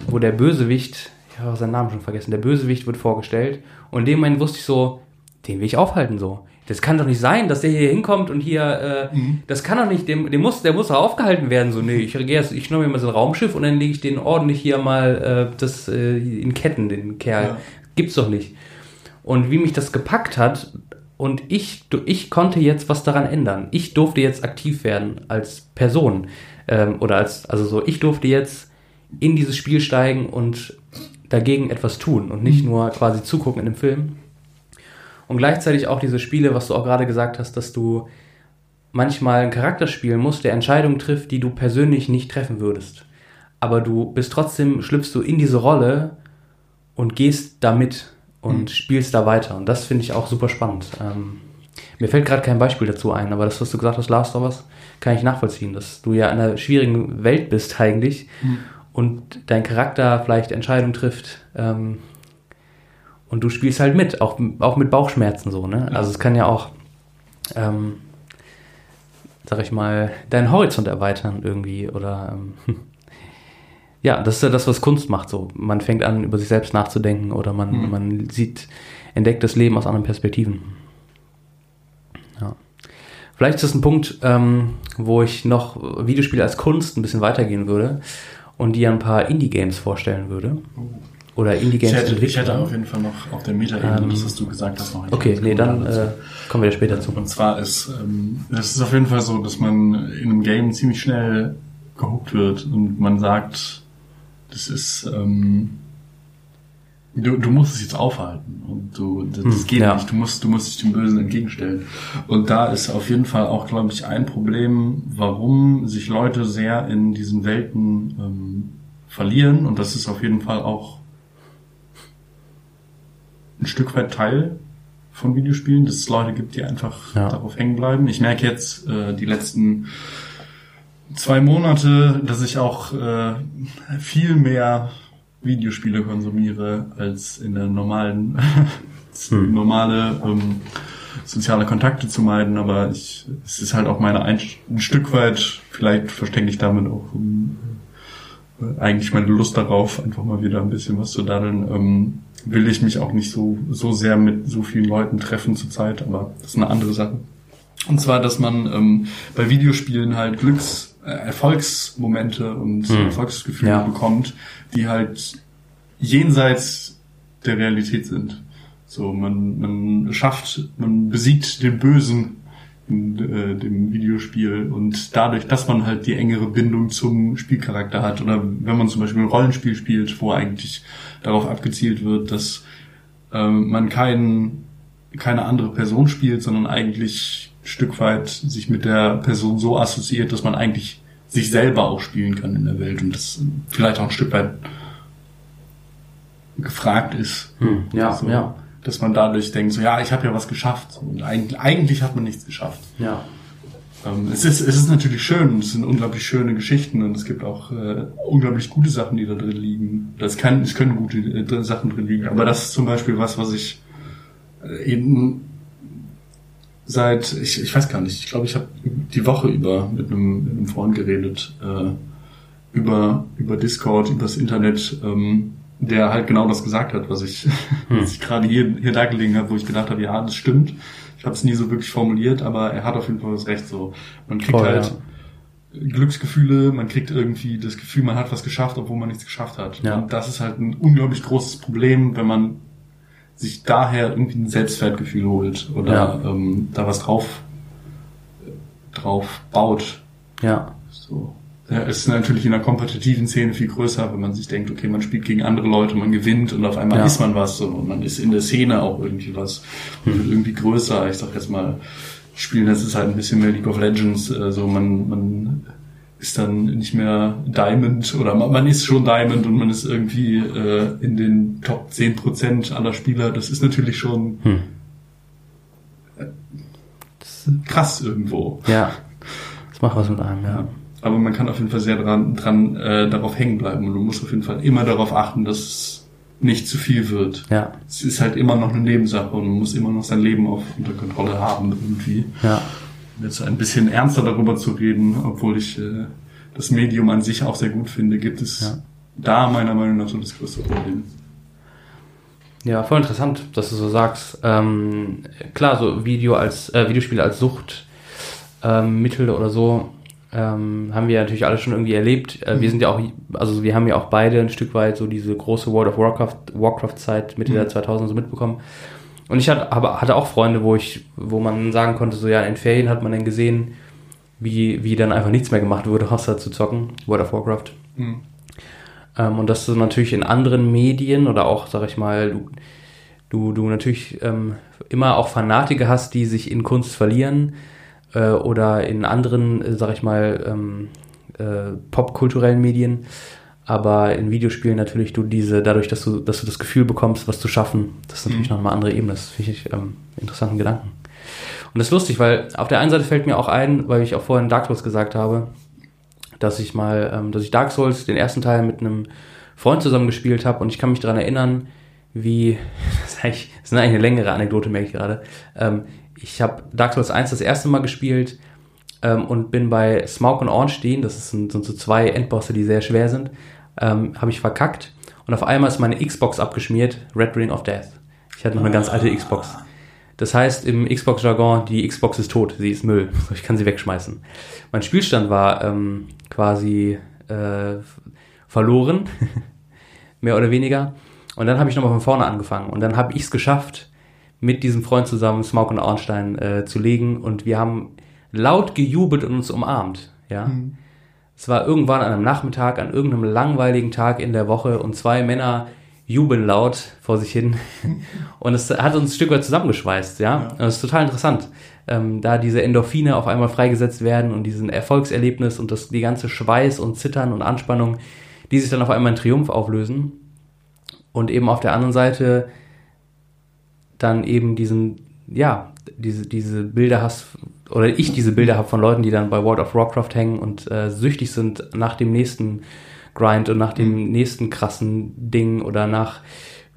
Speaker 3: wo der Bösewicht, ich habe seinen Namen schon vergessen, der Bösewicht wird vorgestellt und in dem Moment wusste ich so, den will ich aufhalten so. das kann doch nicht sein, dass der hier hinkommt und hier, äh,
Speaker 2: Mhm.
Speaker 3: das kann doch nicht, dem, dem muss, der muss doch aufgehalten werden. So, nee, ich jetzt, ich schnapp mir mal so ein Raumschiff und dann lege ich den ordentlich hier mal äh, das äh, in Ketten, den Kerl.
Speaker 2: Ja.
Speaker 3: Gibt's doch nicht. Und wie mich das gepackt hat, und ich, du- ich konnte jetzt was daran ändern. Ich durfte jetzt aktiv werden als Person. Ähm, oder als, also so, ich durfte jetzt in dieses Spiel steigen und dagegen etwas tun und nicht nur quasi zugucken in dem Film. Und gleichzeitig auch diese Spiele, was du auch gerade gesagt hast, dass du manchmal einen Charakter spielen musst, der Entscheidungen trifft, die du persönlich nicht treffen würdest. Aber du bist trotzdem, schlüpfst du in diese Rolle und gehst damit und spielst da weiter. Und das finde ich auch super spannend. Ähm, mir fällt gerade kein Beispiel dazu ein, aber das, was du gesagt hast, Last of Us, kann ich nachvollziehen, dass du ja in einer schwierigen Welt bist eigentlich und dein Charakter vielleicht Entscheidungen trifft ähm, und du spielst halt mit, auch, auch mit Bauchschmerzen so, ne? Also es kann ja auch, ähm, sag ich mal, deinen Horizont erweitern irgendwie oder ähm, ja, das ist ja das, was Kunst macht so. Man fängt an, über sich selbst nachzudenken oder man,
Speaker 2: Mhm.
Speaker 3: man sieht, entdeckt das Leben aus anderen Perspektiven. Ja. Vielleicht ist das ein Punkt, ähm, wo ich noch Videospiele als Kunst ein bisschen weitergehen würde und dir ein paar Indie-Games vorstellen würde. Oder
Speaker 2: Ich
Speaker 3: Indie-Games
Speaker 2: hätte, ich
Speaker 3: entwickeln.
Speaker 2: hätte auf jeden Fall noch auf der Meta-Ebene,
Speaker 3: Ähm,
Speaker 2: das, was du gesagt hast, noch
Speaker 3: Okay, nee, dann äh, kommen wir da später zu.
Speaker 2: Und zwar ist ähm, es ist auf jeden Fall so, dass man in einem Game ziemlich schnell gehuckt wird und man sagt, das ist ähm, du, du musst es jetzt aufhalten und du das, das
Speaker 3: Hm,
Speaker 2: geht
Speaker 3: ja.
Speaker 2: nicht. Du musst du musst dich dem Bösen entgegenstellen. Und da ist auf jeden Fall auch, glaube ich, ein Problem, warum sich Leute sehr in diesen Welten ähm, verlieren und das ist auf jeden Fall auch ein Stück weit Teil von Videospielen, dass es Leute gibt, die einfach
Speaker 3: Ja.
Speaker 2: darauf hängen bleiben. Ich merke jetzt äh, die letzten zwei Monate, dass ich auch äh, viel mehr Videospiele konsumiere als in der normalen
Speaker 3: Hm.
Speaker 2: normale ähm, soziale Kontakte zu meiden, aber ich es ist halt auch meine ein, ein Stück weit, vielleicht verstecke ich damit auch um, äh, eigentlich meine Lust darauf, einfach mal wieder ein bisschen was zu daddeln. Ähm, will ich mich auch nicht so, so sehr mit so vielen Leuten treffen zurzeit, aber das ist eine andere Sache. Und zwar, dass man ähm, bei Videospielen halt Glücks, Erfolgsmomente und
Speaker 3: Hm.
Speaker 2: Erfolgsgefühle
Speaker 3: Ja.
Speaker 2: bekommt, die halt jenseits der Realität sind. So, man, man schafft, man besiegt den Bösen in äh, dem Videospiel und dadurch, dass man halt die engere Bindung zum Spielcharakter hat oder wenn man zum Beispiel ein Rollenspiel spielt, wo eigentlich darauf abgezielt wird, dass ähm, man kein, keine andere Person spielt, sondern eigentlich Stück weit sich mit der Person so assoziiert, dass man eigentlich sich selber auch spielen kann in der Welt und das vielleicht auch ein Stück weit gefragt ist.
Speaker 3: Hm, ja,
Speaker 2: So,
Speaker 3: ja,
Speaker 2: Dass man dadurch denkt, so ja, ich habe ja was geschafft. Und eigentlich, eigentlich hat man nichts geschafft.
Speaker 3: ja.
Speaker 2: Ähm, es, ist, es ist natürlich schön, es sind unglaublich schöne Geschichten und es gibt auch äh, unglaublich gute Sachen, die da drin liegen. Das kann, es können gute äh, Sachen drin liegen, aber das ist zum Beispiel was, was ich äh, eben seit, ich, ich weiß gar nicht, ich glaube, ich habe die Woche über mit einem, mit einem Freund geredet, äh, über, über Discord, übers Internet, ähm, der halt genau das gesagt hat, was ich, was ich gerade hier, hier dargelegen habe, wo ich gedacht habe, ja, das stimmt. Ich habe es nie so wirklich formuliert, aber er hat auf jeden Fall das Recht so. Man kriegt
Speaker 3: Voll,
Speaker 2: halt Glücksgefühle, man kriegt irgendwie das Gefühl, man hat was geschafft, obwohl man nichts geschafft hat.
Speaker 3: Ja.
Speaker 2: Und das ist halt ein unglaublich großes Problem, wenn man sich daher irgendwie ein Selbstwertgefühl holt oder
Speaker 3: Ja.
Speaker 2: ähm, da was drauf drauf baut.
Speaker 3: Ja,
Speaker 2: So. Ja, es ist natürlich in der kompetitiven Szene viel größer, wenn man sich denkt, okay, man spielt gegen andere Leute, man gewinnt und auf einmal
Speaker 3: Ja.
Speaker 2: ist man was so, und man ist in der Szene auch irgendwie was und wird irgendwie größer. Ich sag jetzt mal, ich spiele letzte Zeit ein bisschen mehr League of Legends, äh, so man, man ist dann nicht mehr Diamond oder man, man ist schon Diamond und man ist irgendwie äh, in den Top 10% aller Spieler. Das ist natürlich schon
Speaker 3: Hm.
Speaker 2: krass irgendwo.
Speaker 3: ja. Das macht was mit einem, ja.
Speaker 2: Ja. Aber man kann auf jeden Fall sehr dran, dran äh, darauf hängen bleiben und du musst auf jeden Fall immer darauf achten, dass es nicht zu viel wird.
Speaker 3: Ja,
Speaker 2: Es ist halt immer noch eine Nebensache und man muss immer noch sein Leben auf unter Kontrolle haben irgendwie.
Speaker 3: ja.
Speaker 2: Jetzt ein bisschen ernster darüber zu reden, obwohl ich äh, das Medium an sich auch sehr gut finde, gibt es
Speaker 3: Ja.
Speaker 2: da meiner Meinung nach so das größte Problem.
Speaker 3: Ja, voll interessant, dass du so sagst. Ähm, klar, so Video als äh, Videospiele als Suchtmittel ähm, oder so ähm, haben wir natürlich alle schon irgendwie erlebt. Äh, wir sind ja auch, also wir haben ja auch beide ein Stück weit so diese große World of Warcraft Warcraft Zeit Mitte
Speaker 2: Mhm.
Speaker 3: der 2000 so mitbekommen. Und ich hatte, aber hatte auch Freunde, wo ich, wo man sagen konnte, so ja, in Ferien hat man dann gesehen, wie, wie dann einfach nichts mehr gemacht wurde, außer zu zocken, World of Warcraft.
Speaker 2: Mhm.
Speaker 3: Ähm, und dass du natürlich in anderen Medien oder auch, sag ich mal, du, du, du natürlich ähm, immer auch Fanatiker hast, die sich in Kunst verlieren äh, oder in anderen, äh, sag ich mal, ähm, äh, popkulturellen Medien. Aber in Videospielen natürlich du diese, dadurch, dass du, dass du das Gefühl bekommst, was zu schaffen, das ist natürlich
Speaker 2: Mhm.
Speaker 3: noch eine andere Ebene. Das finde ich ähm, interessanten Gedanken. Und das ist lustig, weil auf der einen Seite fällt mir auch ein, weil ich auch vorhin Dark Souls gesagt habe, dass ich mal, ähm, dass ich Dark Souls den ersten Teil mit einem Freund zusammen gespielt habe und ich kann mich daran erinnern, wie, das ist, eigentlich, das ist eigentlich eine längere Anekdote, merke ich gerade. Ähm, ich habe Dark Souls 1 das erste Mal gespielt ähm, und bin bei Smaug und Ornstein, das sind so zwei Endbosse, die sehr schwer sind, ähm, habe ich verkackt und auf einmal ist meine Xbox abgeschmiert, Red Ring of Death. Ich hatte noch eine ganz alte Xbox. Das heißt im Xbox-Jargon, die Xbox ist tot, sie ist Müll, ich kann sie wegschmeißen. Mein Spielstand war ähm, quasi äh, verloren, mehr oder weniger. Und dann habe ich nochmal von vorne angefangen und dann habe ich es geschafft, mit diesem Freund zusammen Smaug und Ornstein äh, zu legen und wir haben laut gejubelt und uns umarmt. Ja,
Speaker 2: Mhm.
Speaker 3: Es war irgendwann an einem Nachmittag, an irgendeinem langweiligen Tag in der Woche und zwei Männer jubeln laut vor sich hin. Und es hat uns ein Stück weit zusammengeschweißt, ja.
Speaker 2: Ja.
Speaker 3: Das ist total interessant, ähm, da diese Endorphine auf einmal freigesetzt werden und diesen Erfolgserlebnis und das, die ganze Schweiß und Zittern und Anspannung, die sich dann auf einmal in Triumph auflösen. Und eben auf der anderen Seite dann eben diesen, ja, diese, diese Bilder hast, oder ich diese Bilder habe von Leuten, die dann bei World of Warcraft hängen und äh, süchtig sind nach dem nächsten Grind und nach dem nächsten krassen Ding oder nach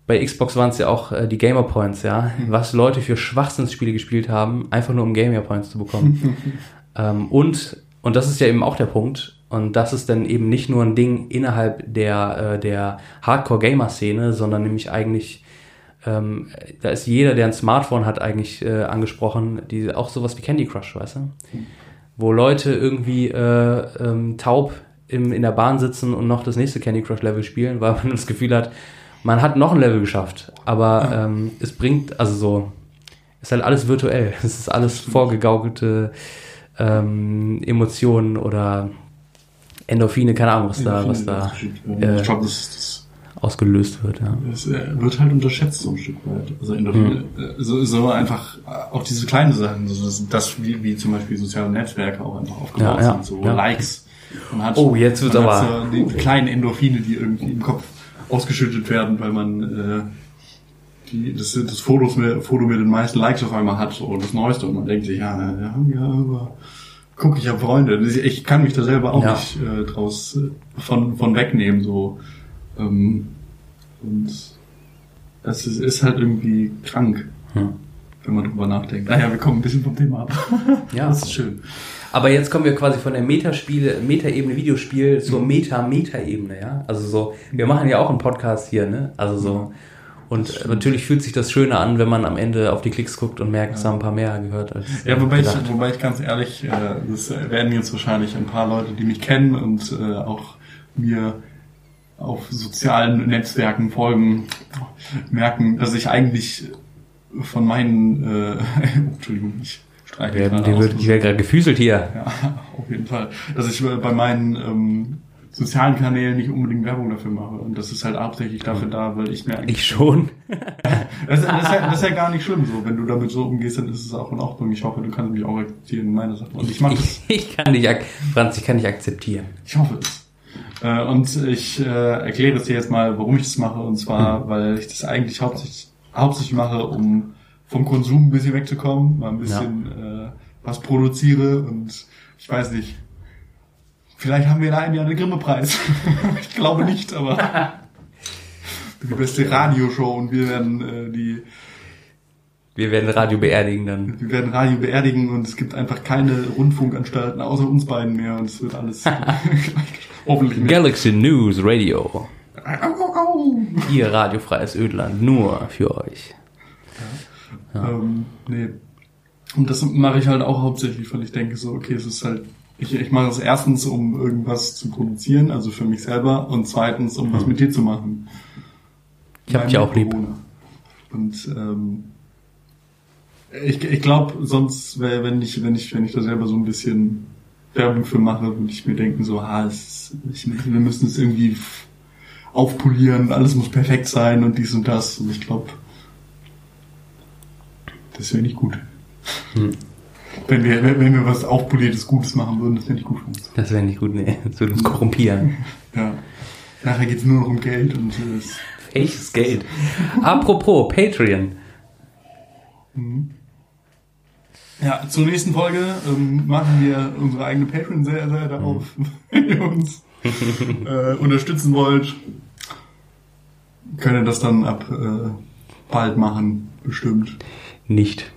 Speaker 3: bei Xbox waren es ja auch äh, die Gamer Points, ja, was Leute für Schwachsinnsspiele gespielt haben, einfach nur um Gamer Points zu bekommen. ähm, und und das ist ja eben auch der Punkt und das ist dann eben nicht nur ein Ding innerhalb der äh, der Hardcore Gamer Szene, sondern nämlich eigentlich ähm, da ist jeder, der ein Smartphone hat, eigentlich äh, angesprochen, die auch sowas wie Candy Crush, weißt du? Wo Leute irgendwie äh, ähm, taub im, in der Bahn sitzen und noch das nächste Candy Crush Level spielen, weil man das Gefühl hat, man hat noch ein Level geschafft, aber ähm, es bringt, also so, ist halt alles virtuell. Es ist alles vorgegaukelte ähm, Emotionen oder Endorphine, keine Ahnung, was da, was da äh,
Speaker 2: ich glaube, das, das,
Speaker 3: ausgelöst wird, ja.
Speaker 2: das äh, wird halt unterschätzt so ein Stück weit. Also Endorphine, äh, so, so einfach äh, auch diese kleinen Sachen, so das, das wie, wie zum Beispiel soziale Netzwerke auch einfach aufgebaut
Speaker 3: Ja, ja,
Speaker 2: sind, so
Speaker 3: ja.
Speaker 2: Likes. Man hat,
Speaker 3: Oh, jetzt
Speaker 2: hat
Speaker 3: aber-
Speaker 2: So die kleinen Endorphine, die irgendwie im Kopf ausgeschüttet werden, weil man äh, die, das, das Fotos mit, Foto mit den meisten Likes auf einmal hat und das Neueste und man denkt sich, ja, ja, ja, aber guck, ich habe Freunde. Ich kann mich da selber auch
Speaker 3: Ja.
Speaker 2: nicht äh, draus von, von wegnehmen, so. Ähm, und das ist, ist halt irgendwie krank,
Speaker 3: Hm.
Speaker 2: wenn man drüber nachdenkt. Naja, wir kommen ein bisschen vom Thema ab.
Speaker 3: Ja.
Speaker 2: Das ist schön.
Speaker 3: Aber jetzt kommen wir quasi von der Metaspiele, Metaebene Videospiel zur Meta-Meta-Ebene, ja. Also so, wir machen ja auch einen Podcast hier, ne? Also so. Und natürlich fühlt sich das schöner an, wenn man am Ende auf die Klicks guckt und merkt, es haben ein paar mehr gehört als.
Speaker 2: Ja, wobei ich, wobei ich ganz ehrlich, äh, das werden jetzt wahrscheinlich ein paar Leute, die mich kennen und äh, auch mir auf sozialen Netzwerken folgen, merken, dass ich eigentlich von meinen, äh, Entschuldigung, ich streiche
Speaker 3: Die
Speaker 2: gerade
Speaker 3: die wird, die gerade gefüßelt hier.
Speaker 2: Ja, auf jeden Fall. Dass ich äh, bei meinen ähm, sozialen Kanälen nicht unbedingt Werbung dafür mache. Und das ist halt hauptsächlich dafür da, weil ich mir eigentlich
Speaker 3: Ich schon.
Speaker 2: das, ist- das, ist ja, das ist ja gar nicht schlimm so. Wenn du damit so umgehst, dann ist es auch in Ordnung. Ich hoffe, du kannst mich auch akzeptieren in meiner Sache. Und ich mache.
Speaker 3: Ich, ich kann dich, Franz, ich kann dich akzeptieren.
Speaker 2: Ich hoffe es. Äh, und ich äh, erkläre es dir jetzt mal, warum ich das mache. Und zwar, weil ich das eigentlich hauptsächlich, hauptsächlich mache, um vom Konsum ein bisschen wegzukommen, mal ein bisschen äh, was produziere und ich weiß nicht. Vielleicht haben wir in einem Jahr den Grimme-Preis. ich glaube nicht, aber die beste Radioshow und wir werden äh, die
Speaker 3: Wir werden Radio beerdigen dann.
Speaker 2: Wir werden Radio beerdigen und es gibt einfach keine Rundfunkanstalten außer uns beiden mehr und es wird alles hoffentlich mit.
Speaker 3: Galaxy News Radio. Ihr radiofreies Ödland, nur für euch.
Speaker 2: Ja. Ähm, nee. Und das mache ich halt auch hauptsächlich, weil ich denke so, okay, es ist halt, ich, ich mache es erstens, um irgendwas zu produzieren, also für mich selber, und zweitens, um was mit dir zu machen.
Speaker 3: Ich hab dich auch lieb.
Speaker 2: Und ähm, ich, ich glaube, sonst wäre, wenn ich, wenn ich, wenn ich da selber so ein bisschen Werbung für mache, würde ich mir denken, so, ah, es, ich, wir müssen es irgendwie aufpolieren, alles muss perfekt sein und dies und das. Und ich glaube, das wäre nicht gut. Hm. Wenn wir, wenn wir was aufpoliertes Gutes machen würden, das wäre nicht gut für uns.
Speaker 3: Das wäre nicht gut, nee. Das würde uns korrumpieren.
Speaker 2: ja. Nachher geht es nur noch um Geld und
Speaker 3: das. Echtes Geld. Apropos Patreon.
Speaker 2: Mhm. Ja, zur nächsten Folge ähm, machen wir unsere eigene Patreon-Seite auf, mhm. wenn ihr uns äh, unterstützen wollt. Könnt ihr das dann ab äh, bald machen, bestimmt.
Speaker 3: Nicht.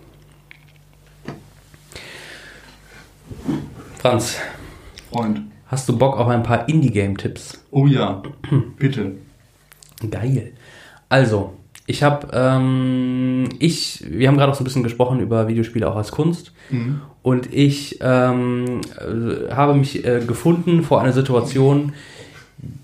Speaker 3: Franz.
Speaker 2: Freund.
Speaker 3: Hast du Bock auf ein paar Indie-Game-Tipps?
Speaker 2: Oh ja, bitte.
Speaker 3: Geil. Also, ich habe, ähm, ich, wir haben gerade auch so ein bisschen gesprochen über Videospiele auch als Kunst. Mhm. Und ich ähm, äh, habe mich äh, gefunden vor einer Situation,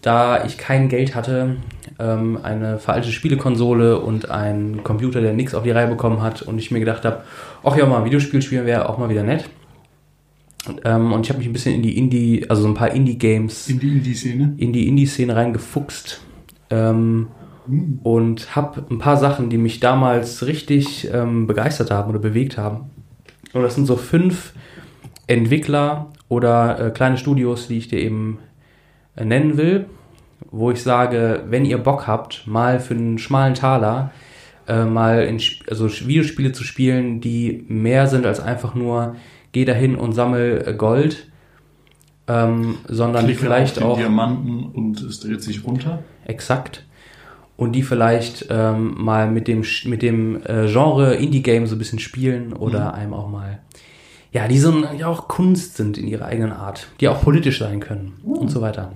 Speaker 3: da ich kein Geld hatte, ähm, eine veraltete Spielekonsole und einen Computer, der nichts auf die Reihe bekommen hat. Und ich mir gedacht habe, ach ja, mal ein Videospiel spielen wäre auch mal wieder nett. Ähm, und ich habe mich ein bisschen in die Indie, also so ein paar Indie-Games.
Speaker 2: In die Indie-Szene?
Speaker 3: In die Indie-Szene reingefuchst. Ähm, und habe ein paar Sachen, die mich damals richtig ähm, begeistert haben oder bewegt haben. Und das sind so fünf Entwickler oder äh, kleine Studios, die ich dir eben äh, nennen will, wo ich sage, wenn ihr Bock habt, mal für einen schmalen Taler äh, mal in, also Videospiele zu spielen, die mehr sind als einfach nur geh dahin und sammel äh, Gold, ähm, sondern Klicke vielleicht auch
Speaker 2: Diamanten und es dreht sich runter.
Speaker 3: Exakt und die vielleicht ähm, mal mit dem, mit dem äh, Genre Indie-Game so ein bisschen spielen oder mhm. einem auch mal, ja, die so ja auch Kunst sind in ihrer eigenen Art, die auch politisch sein können mhm. und so weiter.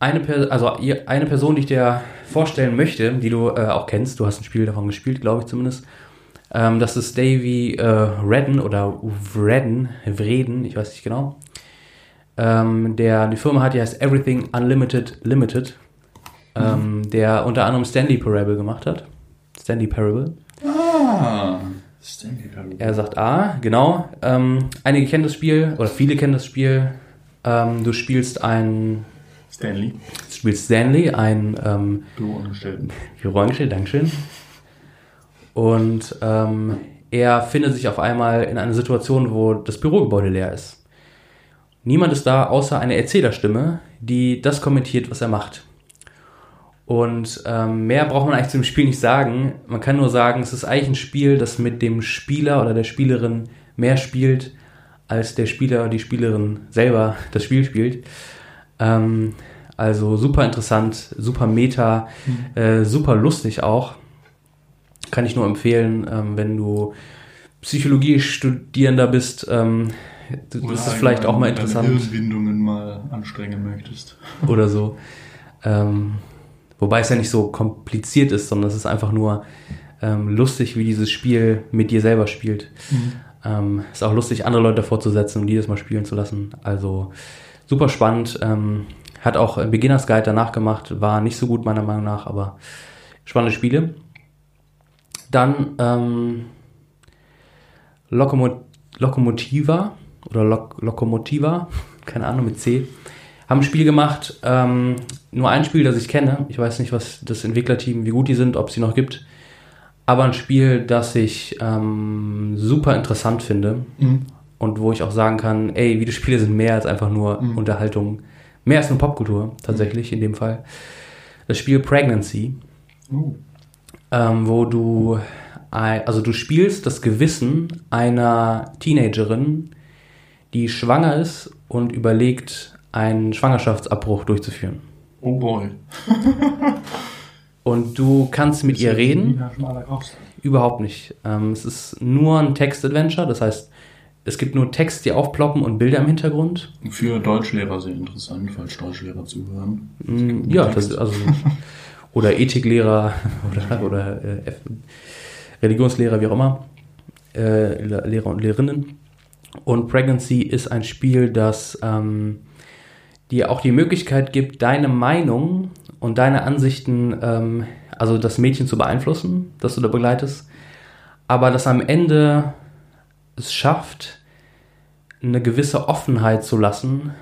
Speaker 3: Eine, per also eine Person, die ich dir vorstellen möchte, die du äh, auch kennst, du hast ein Spiel davon gespielt, glaube ich zumindest, ähm, das ist Davy äh, Redden oder Vredden, Vreden, ich weiß nicht genau. Ähm, der die Firma hat, die heißt Everything Unlimited Limited, ähm, mhm. der unter anderem Stanley Parable gemacht hat. Stanley Parable.
Speaker 2: Ah, Stanley
Speaker 3: Parable. Er sagt A, genau. Ähm, einige kennen das Spiel, oder viele kennen das Spiel. Ähm, du spielst ein
Speaker 2: Stanley.
Speaker 3: Du spielst Stanley, ein ähm,
Speaker 2: Büroangestellten.
Speaker 3: Büroangestellten, Dankeschön. Und ähm, er findet sich auf einmal in einer Situation, wo das Bürogebäude leer ist. Niemand ist da außer eine Erzählerstimme, die das kommentiert, was er macht. Und ähm, mehr braucht man eigentlich zu dem Spiel nicht sagen. Man kann nur sagen, es ist eigentlich ein Spiel, das mit dem Spieler oder der Spielerin mehr spielt, als der Spieler oder die Spielerin selber das Spiel spielt. Ähm, also super interessant, super meta, mhm. äh, super lustig auch. Kann ich nur empfehlen, ähm, wenn du Psychologie-Studierender bist, ähm, das ist vielleicht auch mal interessant. Deine
Speaker 2: Hirnwindungen mal anstrengen möchtest.
Speaker 3: Oder so. Ähm, wobei es ja nicht so kompliziert ist, sondern es ist einfach nur ähm, lustig, wie dieses Spiel mit dir selber spielt. Mhm. Ähm, ist auch lustig, andere Leute davor zu setzen und die das mal spielen zu lassen. Also super spannend. Ähm, hat auch Beginners Guide danach gemacht, war nicht so gut meiner Meinung nach, aber spannende Spiele. Dann ähm, Lokomot Lokomotiva oder Lok Lokomotiva, keine Ahnung, mit C, haben ein Spiel gemacht, ähm, nur ein Spiel, das ich kenne. Ich weiß nicht, was das Entwicklerteam, wie gut die sind, ob es sie noch gibt. Aber ein Spiel, das ich ähm, super interessant finde mhm. und wo ich auch sagen kann, ey, Videospiele sind mehr als einfach nur mhm. Unterhaltung. Mehr als nur Popkultur, tatsächlich mhm. in dem Fall. Das Spiel Pregnancy, uh. ähm, wo du, also du spielst das Gewissen einer Teenagerin, die schwanger ist und überlegt, einen Schwangerschaftsabbruch durchzuführen.
Speaker 2: Oh boy.
Speaker 3: und du kannst mit ihr reden. Überhaupt nicht. Ähm, es ist nur ein Text-Adventure, das heißt, es gibt nur Text, die aufploppen und Bilder im Hintergrund.
Speaker 2: Für Deutschlehrer sehr interessant, falls Deutschlehrer zuhören.
Speaker 3: Mm, ja, das ist also oder Ethiklehrer oder, oder äh, Religionslehrer, wie auch immer, äh, Le- Lehrer und Lehrerinnen. Und Pregnancy ist ein Spiel, das ähm, dir auch die Möglichkeit gibt, deine Meinung und deine Ansichten, ähm, also das Mädchen zu beeinflussen, das du da begleitest, aber das am Ende es schafft, eine gewisse Offenheit zu lassen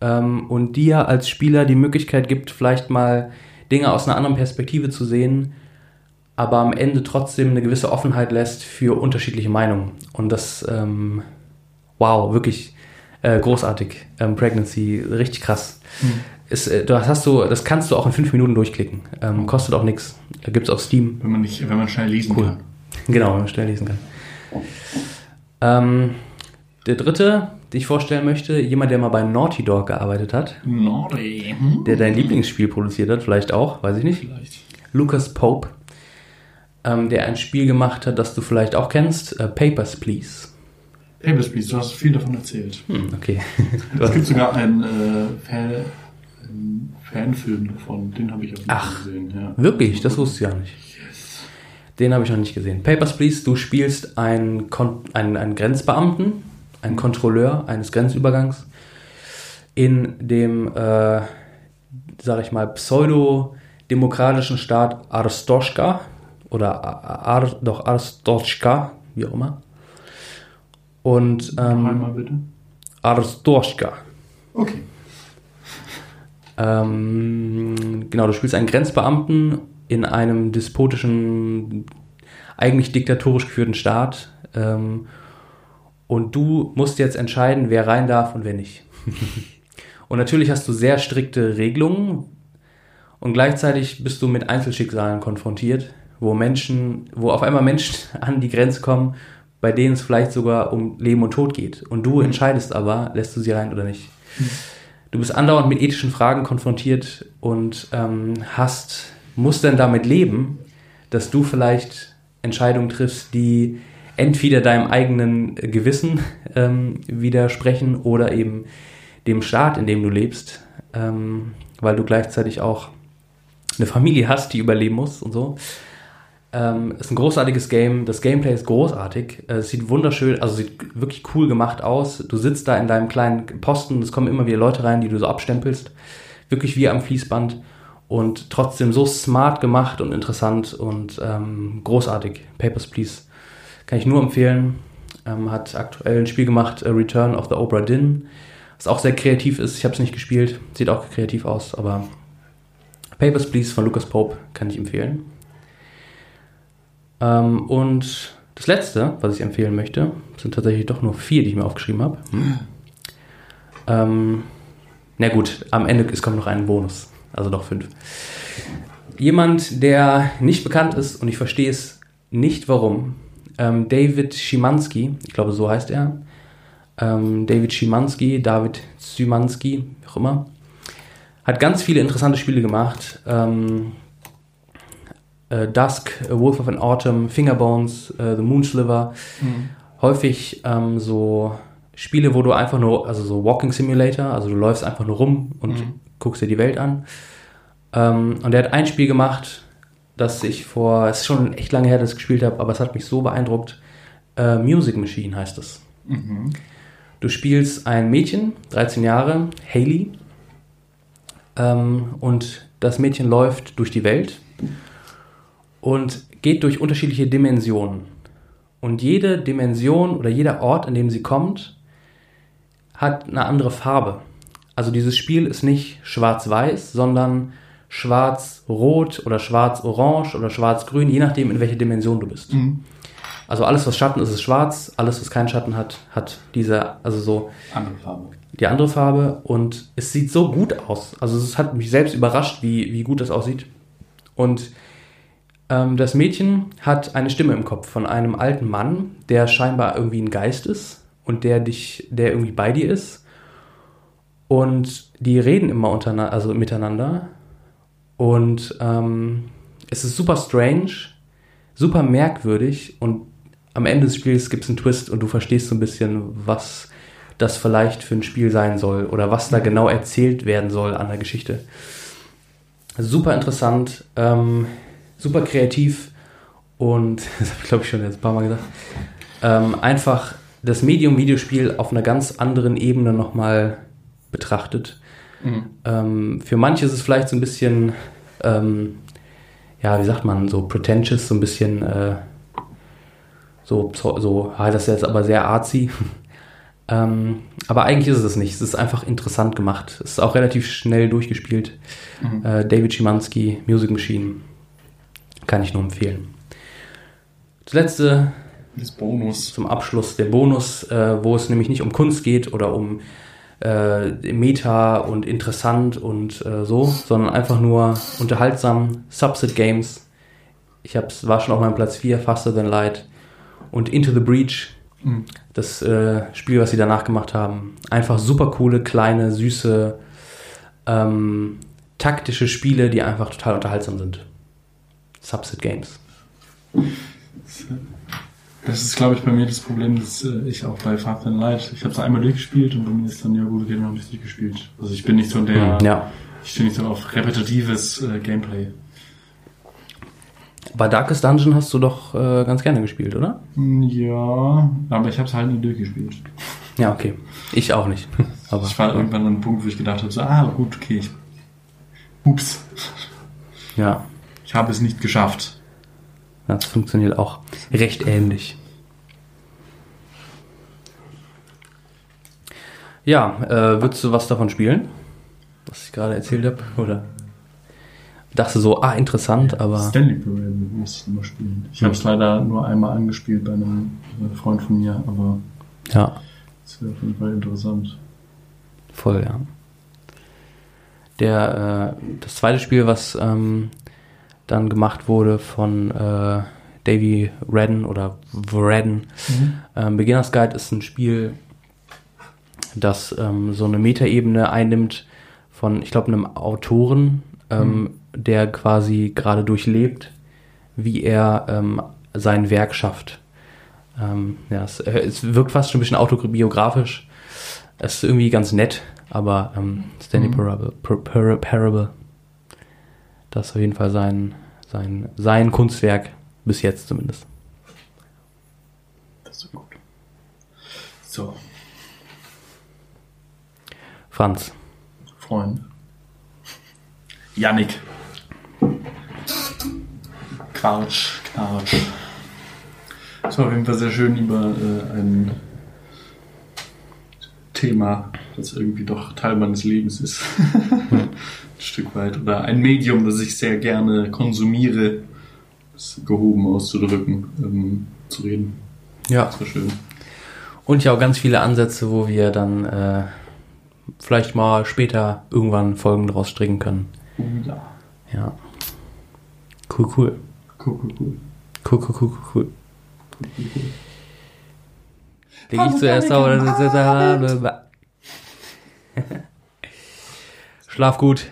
Speaker 3: ähm, und dir als Spieler die Möglichkeit gibt, vielleicht mal Dinge aus einer anderen Perspektive zu sehen, aber am Ende trotzdem eine gewisse Offenheit lässt für unterschiedliche Meinungen. Und das, ähm, wow, wirklich äh, großartig. Ähm, Pregnancy, richtig krass. Ist, äh, das hast du, das kannst du auch in fünf Minuten durchklicken. Ähm, kostet auch nichts. Da gibt es auf Steam.
Speaker 2: Wenn man nicht, wenn man schnell lesen
Speaker 3: Cool.
Speaker 2: kann.
Speaker 3: Genau, wenn man schnell lesen kann. Ähm, der dritte, den ich vorstellen möchte, jemand, der mal bei Naughty Dog gearbeitet hat,
Speaker 2: Naughty. Hm?
Speaker 3: der dein Lieblingsspiel produziert hat, vielleicht auch, weiß ich nicht.
Speaker 2: Vielleicht.
Speaker 3: Lucas Pope, ähm, der ein Spiel gemacht hat, das du vielleicht auch kennst, äh, Papers, Please.
Speaker 2: Papers, Please, du hast viel davon erzählt.
Speaker 3: Hm, okay.
Speaker 2: Es gibt sogar einen, äh, Fan, einen Fanfilm davon, den habe ich auch
Speaker 3: Ach,
Speaker 2: gesehen. Ja.
Speaker 3: Wirklich, das wusste ich ja nicht. Den habe ich noch nicht gesehen. Papers, Please, du spielst einen, Kon einen, einen Grenzbeamten, einen Kontrolleur eines Grenzübergangs in dem, äh, sag ich mal, pseudo-demokratischen Staat Arstoschka oder Ar, doch Arstoschka, wie auch immer. Und
Speaker 2: Einmal
Speaker 3: ähm,
Speaker 2: bitte.
Speaker 3: Arstoschka.
Speaker 2: Okay.
Speaker 3: Ähm, genau, du spielst einen Grenzbeamten in einem despotischen, eigentlich diktatorisch geführten Staat. Ähm, und du musst jetzt entscheiden, wer rein darf und wer nicht. und natürlich hast du sehr strikte Regelungen und gleichzeitig bist du mit Einzelschicksalen konfrontiert, wo Menschen, wo auf einmal Menschen an die Grenze kommen, bei denen es vielleicht sogar um Leben und Tod geht. Und du entscheidest aber, lässt du sie rein oder nicht. Du bist andauernd mit ethischen Fragen konfrontiert und ähm, hast, musst dann damit leben, dass du vielleicht Entscheidungen triffst, die entweder deinem eigenen Gewissen ähm, widersprechen oder eben dem Staat, in dem du lebst, ähm, weil du gleichzeitig auch eine Familie hast, die überleben muss und so. Ähm, ist ein großartiges Game. Das Gameplay ist großartig. Äh, Es sieht wunderschön, also sieht wirklich cool gemacht aus. Du sitzt da in deinem kleinen Posten, es kommen immer wieder Leute rein, die du so abstempelst. Wirklich wie am Fließband. Und trotzdem so smart gemacht und interessant und ähm, großartig. Papers, Please. Kann ich nur empfehlen. Ähm, hat aktuell ein Spiel gemacht, äh, Return of the Obra Dinn. Was auch sehr kreativ ist. Ich habe es nicht gespielt. Sieht auch kreativ aus, aber Papers, Please von Lucas Pope kann ich empfehlen. Ähm, und das letzte, was ich empfehlen möchte, sind tatsächlich doch nur vier, die ich mir aufgeschrieben habe. Hm. Ähm, na gut, am Ende es kommt noch ein Bonus, also doch fünf. Jemand, der nicht bekannt ist und ich verstehe es nicht, warum. Ähm, David Schimanski, ich glaube, so heißt er. Ähm, David Schimanski, David Szymanski, wie auch immer. Hat ganz viele interessante Spiele gemacht. Ähm, äh, Dusk, A Wolf of an Autumn, Fingerbones, äh, The Moonsliver. Häufig ähm, so Spiele, wo du einfach nur, also so Walking Simulator, also du läufst einfach nur rum und guckst dir die Welt an. Ähm, und er hat ein Spiel gemacht, das ich vor, es ist schon echt lange her, dass ich gespielt habe, aber es hat mich so beeindruckt. Äh, Music Machine heißt es. Du spielst ein Mädchen, 13 Jahre, Haley, ähm, und das Mädchen läuft durch die Welt und geht durch unterschiedliche Dimensionen. Und jede Dimension oder jeder Ort, an dem sie kommt, hat eine andere Farbe. Also dieses Spiel ist nicht schwarz-weiß, sondern schwarz-rot oder schwarz-orange oder schwarz-grün, je nachdem, in welcher Dimension du bist. Also alles, was Schatten ist, ist schwarz, alles, was keinen Schatten hat, hat diese, also so
Speaker 2: Andere Farbe.
Speaker 3: die andere Farbe und es sieht so gut aus. Also es hat mich selbst überrascht, wie, wie gut das aussieht. Und das Mädchen hat eine Stimme im Kopf von einem alten Mann, der scheinbar irgendwie ein Geist ist und der dich, der irgendwie bei dir ist. Und die reden immer untereinander, also miteinander. Und ähm, es ist super strange, super merkwürdig und am Ende des Spiels gibt es einen Twist und du verstehst so ein bisschen, was das vielleicht für ein Spiel sein soll oder was da genau erzählt werden soll an der Geschichte. Super interessant, ähm, super kreativ und, das habe ich glaube ich schon jetzt ein paar Mal gesagt, ähm, einfach das Medium Videospiel auf einer ganz anderen Ebene nochmal betrachtet. Mhm. Ähm, für manche ist es vielleicht so ein bisschen, ähm, ja, wie sagt man, so pretentious, so ein bisschen, äh, so, so, ah, das ist jetzt aber sehr artsy. ähm, aber eigentlich ist es das nicht. Es ist einfach interessant gemacht. Es ist auch relativ schnell durchgespielt. Mhm. Äh, David Schimanski, Music Machine. Kann ich nur empfehlen. Das letzte
Speaker 2: das Bonus.
Speaker 3: Zum Abschluss der Bonus, äh, wo es nämlich nicht um Kunst geht oder um äh, Meta und interessant und äh, so, sondern einfach nur unterhaltsam. Subset Games. Ich hab's, war schon auf meinem Platz 4, Faster Than Light. Und Into the Breach, mhm. das äh, Spiel, was sie danach gemacht haben. Einfach super coole, kleine, süße, ähm, taktische Spiele, die einfach total unterhaltsam sind. Subset Games.
Speaker 2: Das ist, glaube ich, bei mir das Problem, dass äh, ich auch bei Far Than Light, ich habe es einmal durchgespielt und bei mir ist dann, ja gut, dann habe ich durchgespielt. Also ich bin nicht so der,
Speaker 3: hm, ja.
Speaker 2: ich stehe nicht so auf repetitives äh, Gameplay.
Speaker 3: Bei Darkest Dungeon hast du doch äh, ganz gerne gespielt, oder?
Speaker 2: Ja, aber ich habe es halt nie durchgespielt.
Speaker 3: Ja, okay. Ich auch nicht.
Speaker 2: aber, ich war irgendwann an einem Punkt, wo ich gedacht habe, so, ah, gut, okay, ich, ups.
Speaker 3: Ja.
Speaker 2: Ich habe es nicht geschafft.
Speaker 3: Das funktioniert auch recht ähnlich. Ja, äh, würdest du was davon spielen? Was ich gerade erzählt habe? Oder dachte so, ah, interessant, ja, aber.
Speaker 2: Stanley Parable muss ich immer spielen. Ich habe es leider nur einmal angespielt bei einem Freund von mir, aber.
Speaker 3: Ja.
Speaker 2: Das wäre auf jeden Fall interessant.
Speaker 3: Voll, ja. Der, äh, das zweite Spiel, was ähm, dann gemacht wurde von äh, Davy Redden oder Redden. Mhm. Ähm, Beginner's Guide ist ein Spiel, das ähm, so eine Metaebene einnimmt von, ich glaube, einem Autoren, ähm, mhm. der quasi gerade durchlebt, wie er ähm, sein Werk schafft. Ähm, ja, es, äh, es, wirkt fast schon ein bisschen autobiografisch. Es ist irgendwie ganz nett, aber ähm, Stanley mhm. Parable, Parable das ist auf jeden Fall sein, sein, sein Kunstwerk, bis jetzt zumindest.
Speaker 2: Das ist gut. So.
Speaker 3: Franz.
Speaker 2: Freund. Yannick. Quatsch, Quatsch. Es war auf jeden Fall sehr schön über äh, ein Thema, das irgendwie doch Teil meines Lebens ist. ein Stück weit. Oder ein Medium, das ich sehr gerne konsumiere, gehoben auszudrücken, ähm, zu reden.
Speaker 3: Ja. Das war schön. Und ja auch ganz viele Ansätze, wo wir dann äh, vielleicht mal später irgendwann Folgen draus stricken können.
Speaker 2: Ja.
Speaker 3: Ja. Cool, cool.
Speaker 2: Cool, cool, cool.
Speaker 3: Cool, cool, cool, cool. Leg ich zuerst auf oder Schlaf gut.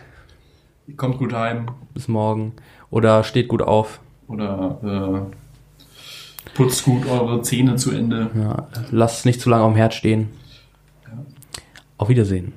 Speaker 2: Kommt gut heim.
Speaker 3: Bis morgen. Oder steht gut auf.
Speaker 2: Oder äh, putzt gut eure Zähne zu Ende.
Speaker 3: Ja, lasst nicht zu lange am Herd stehen. Ja. Auf Wiedersehen.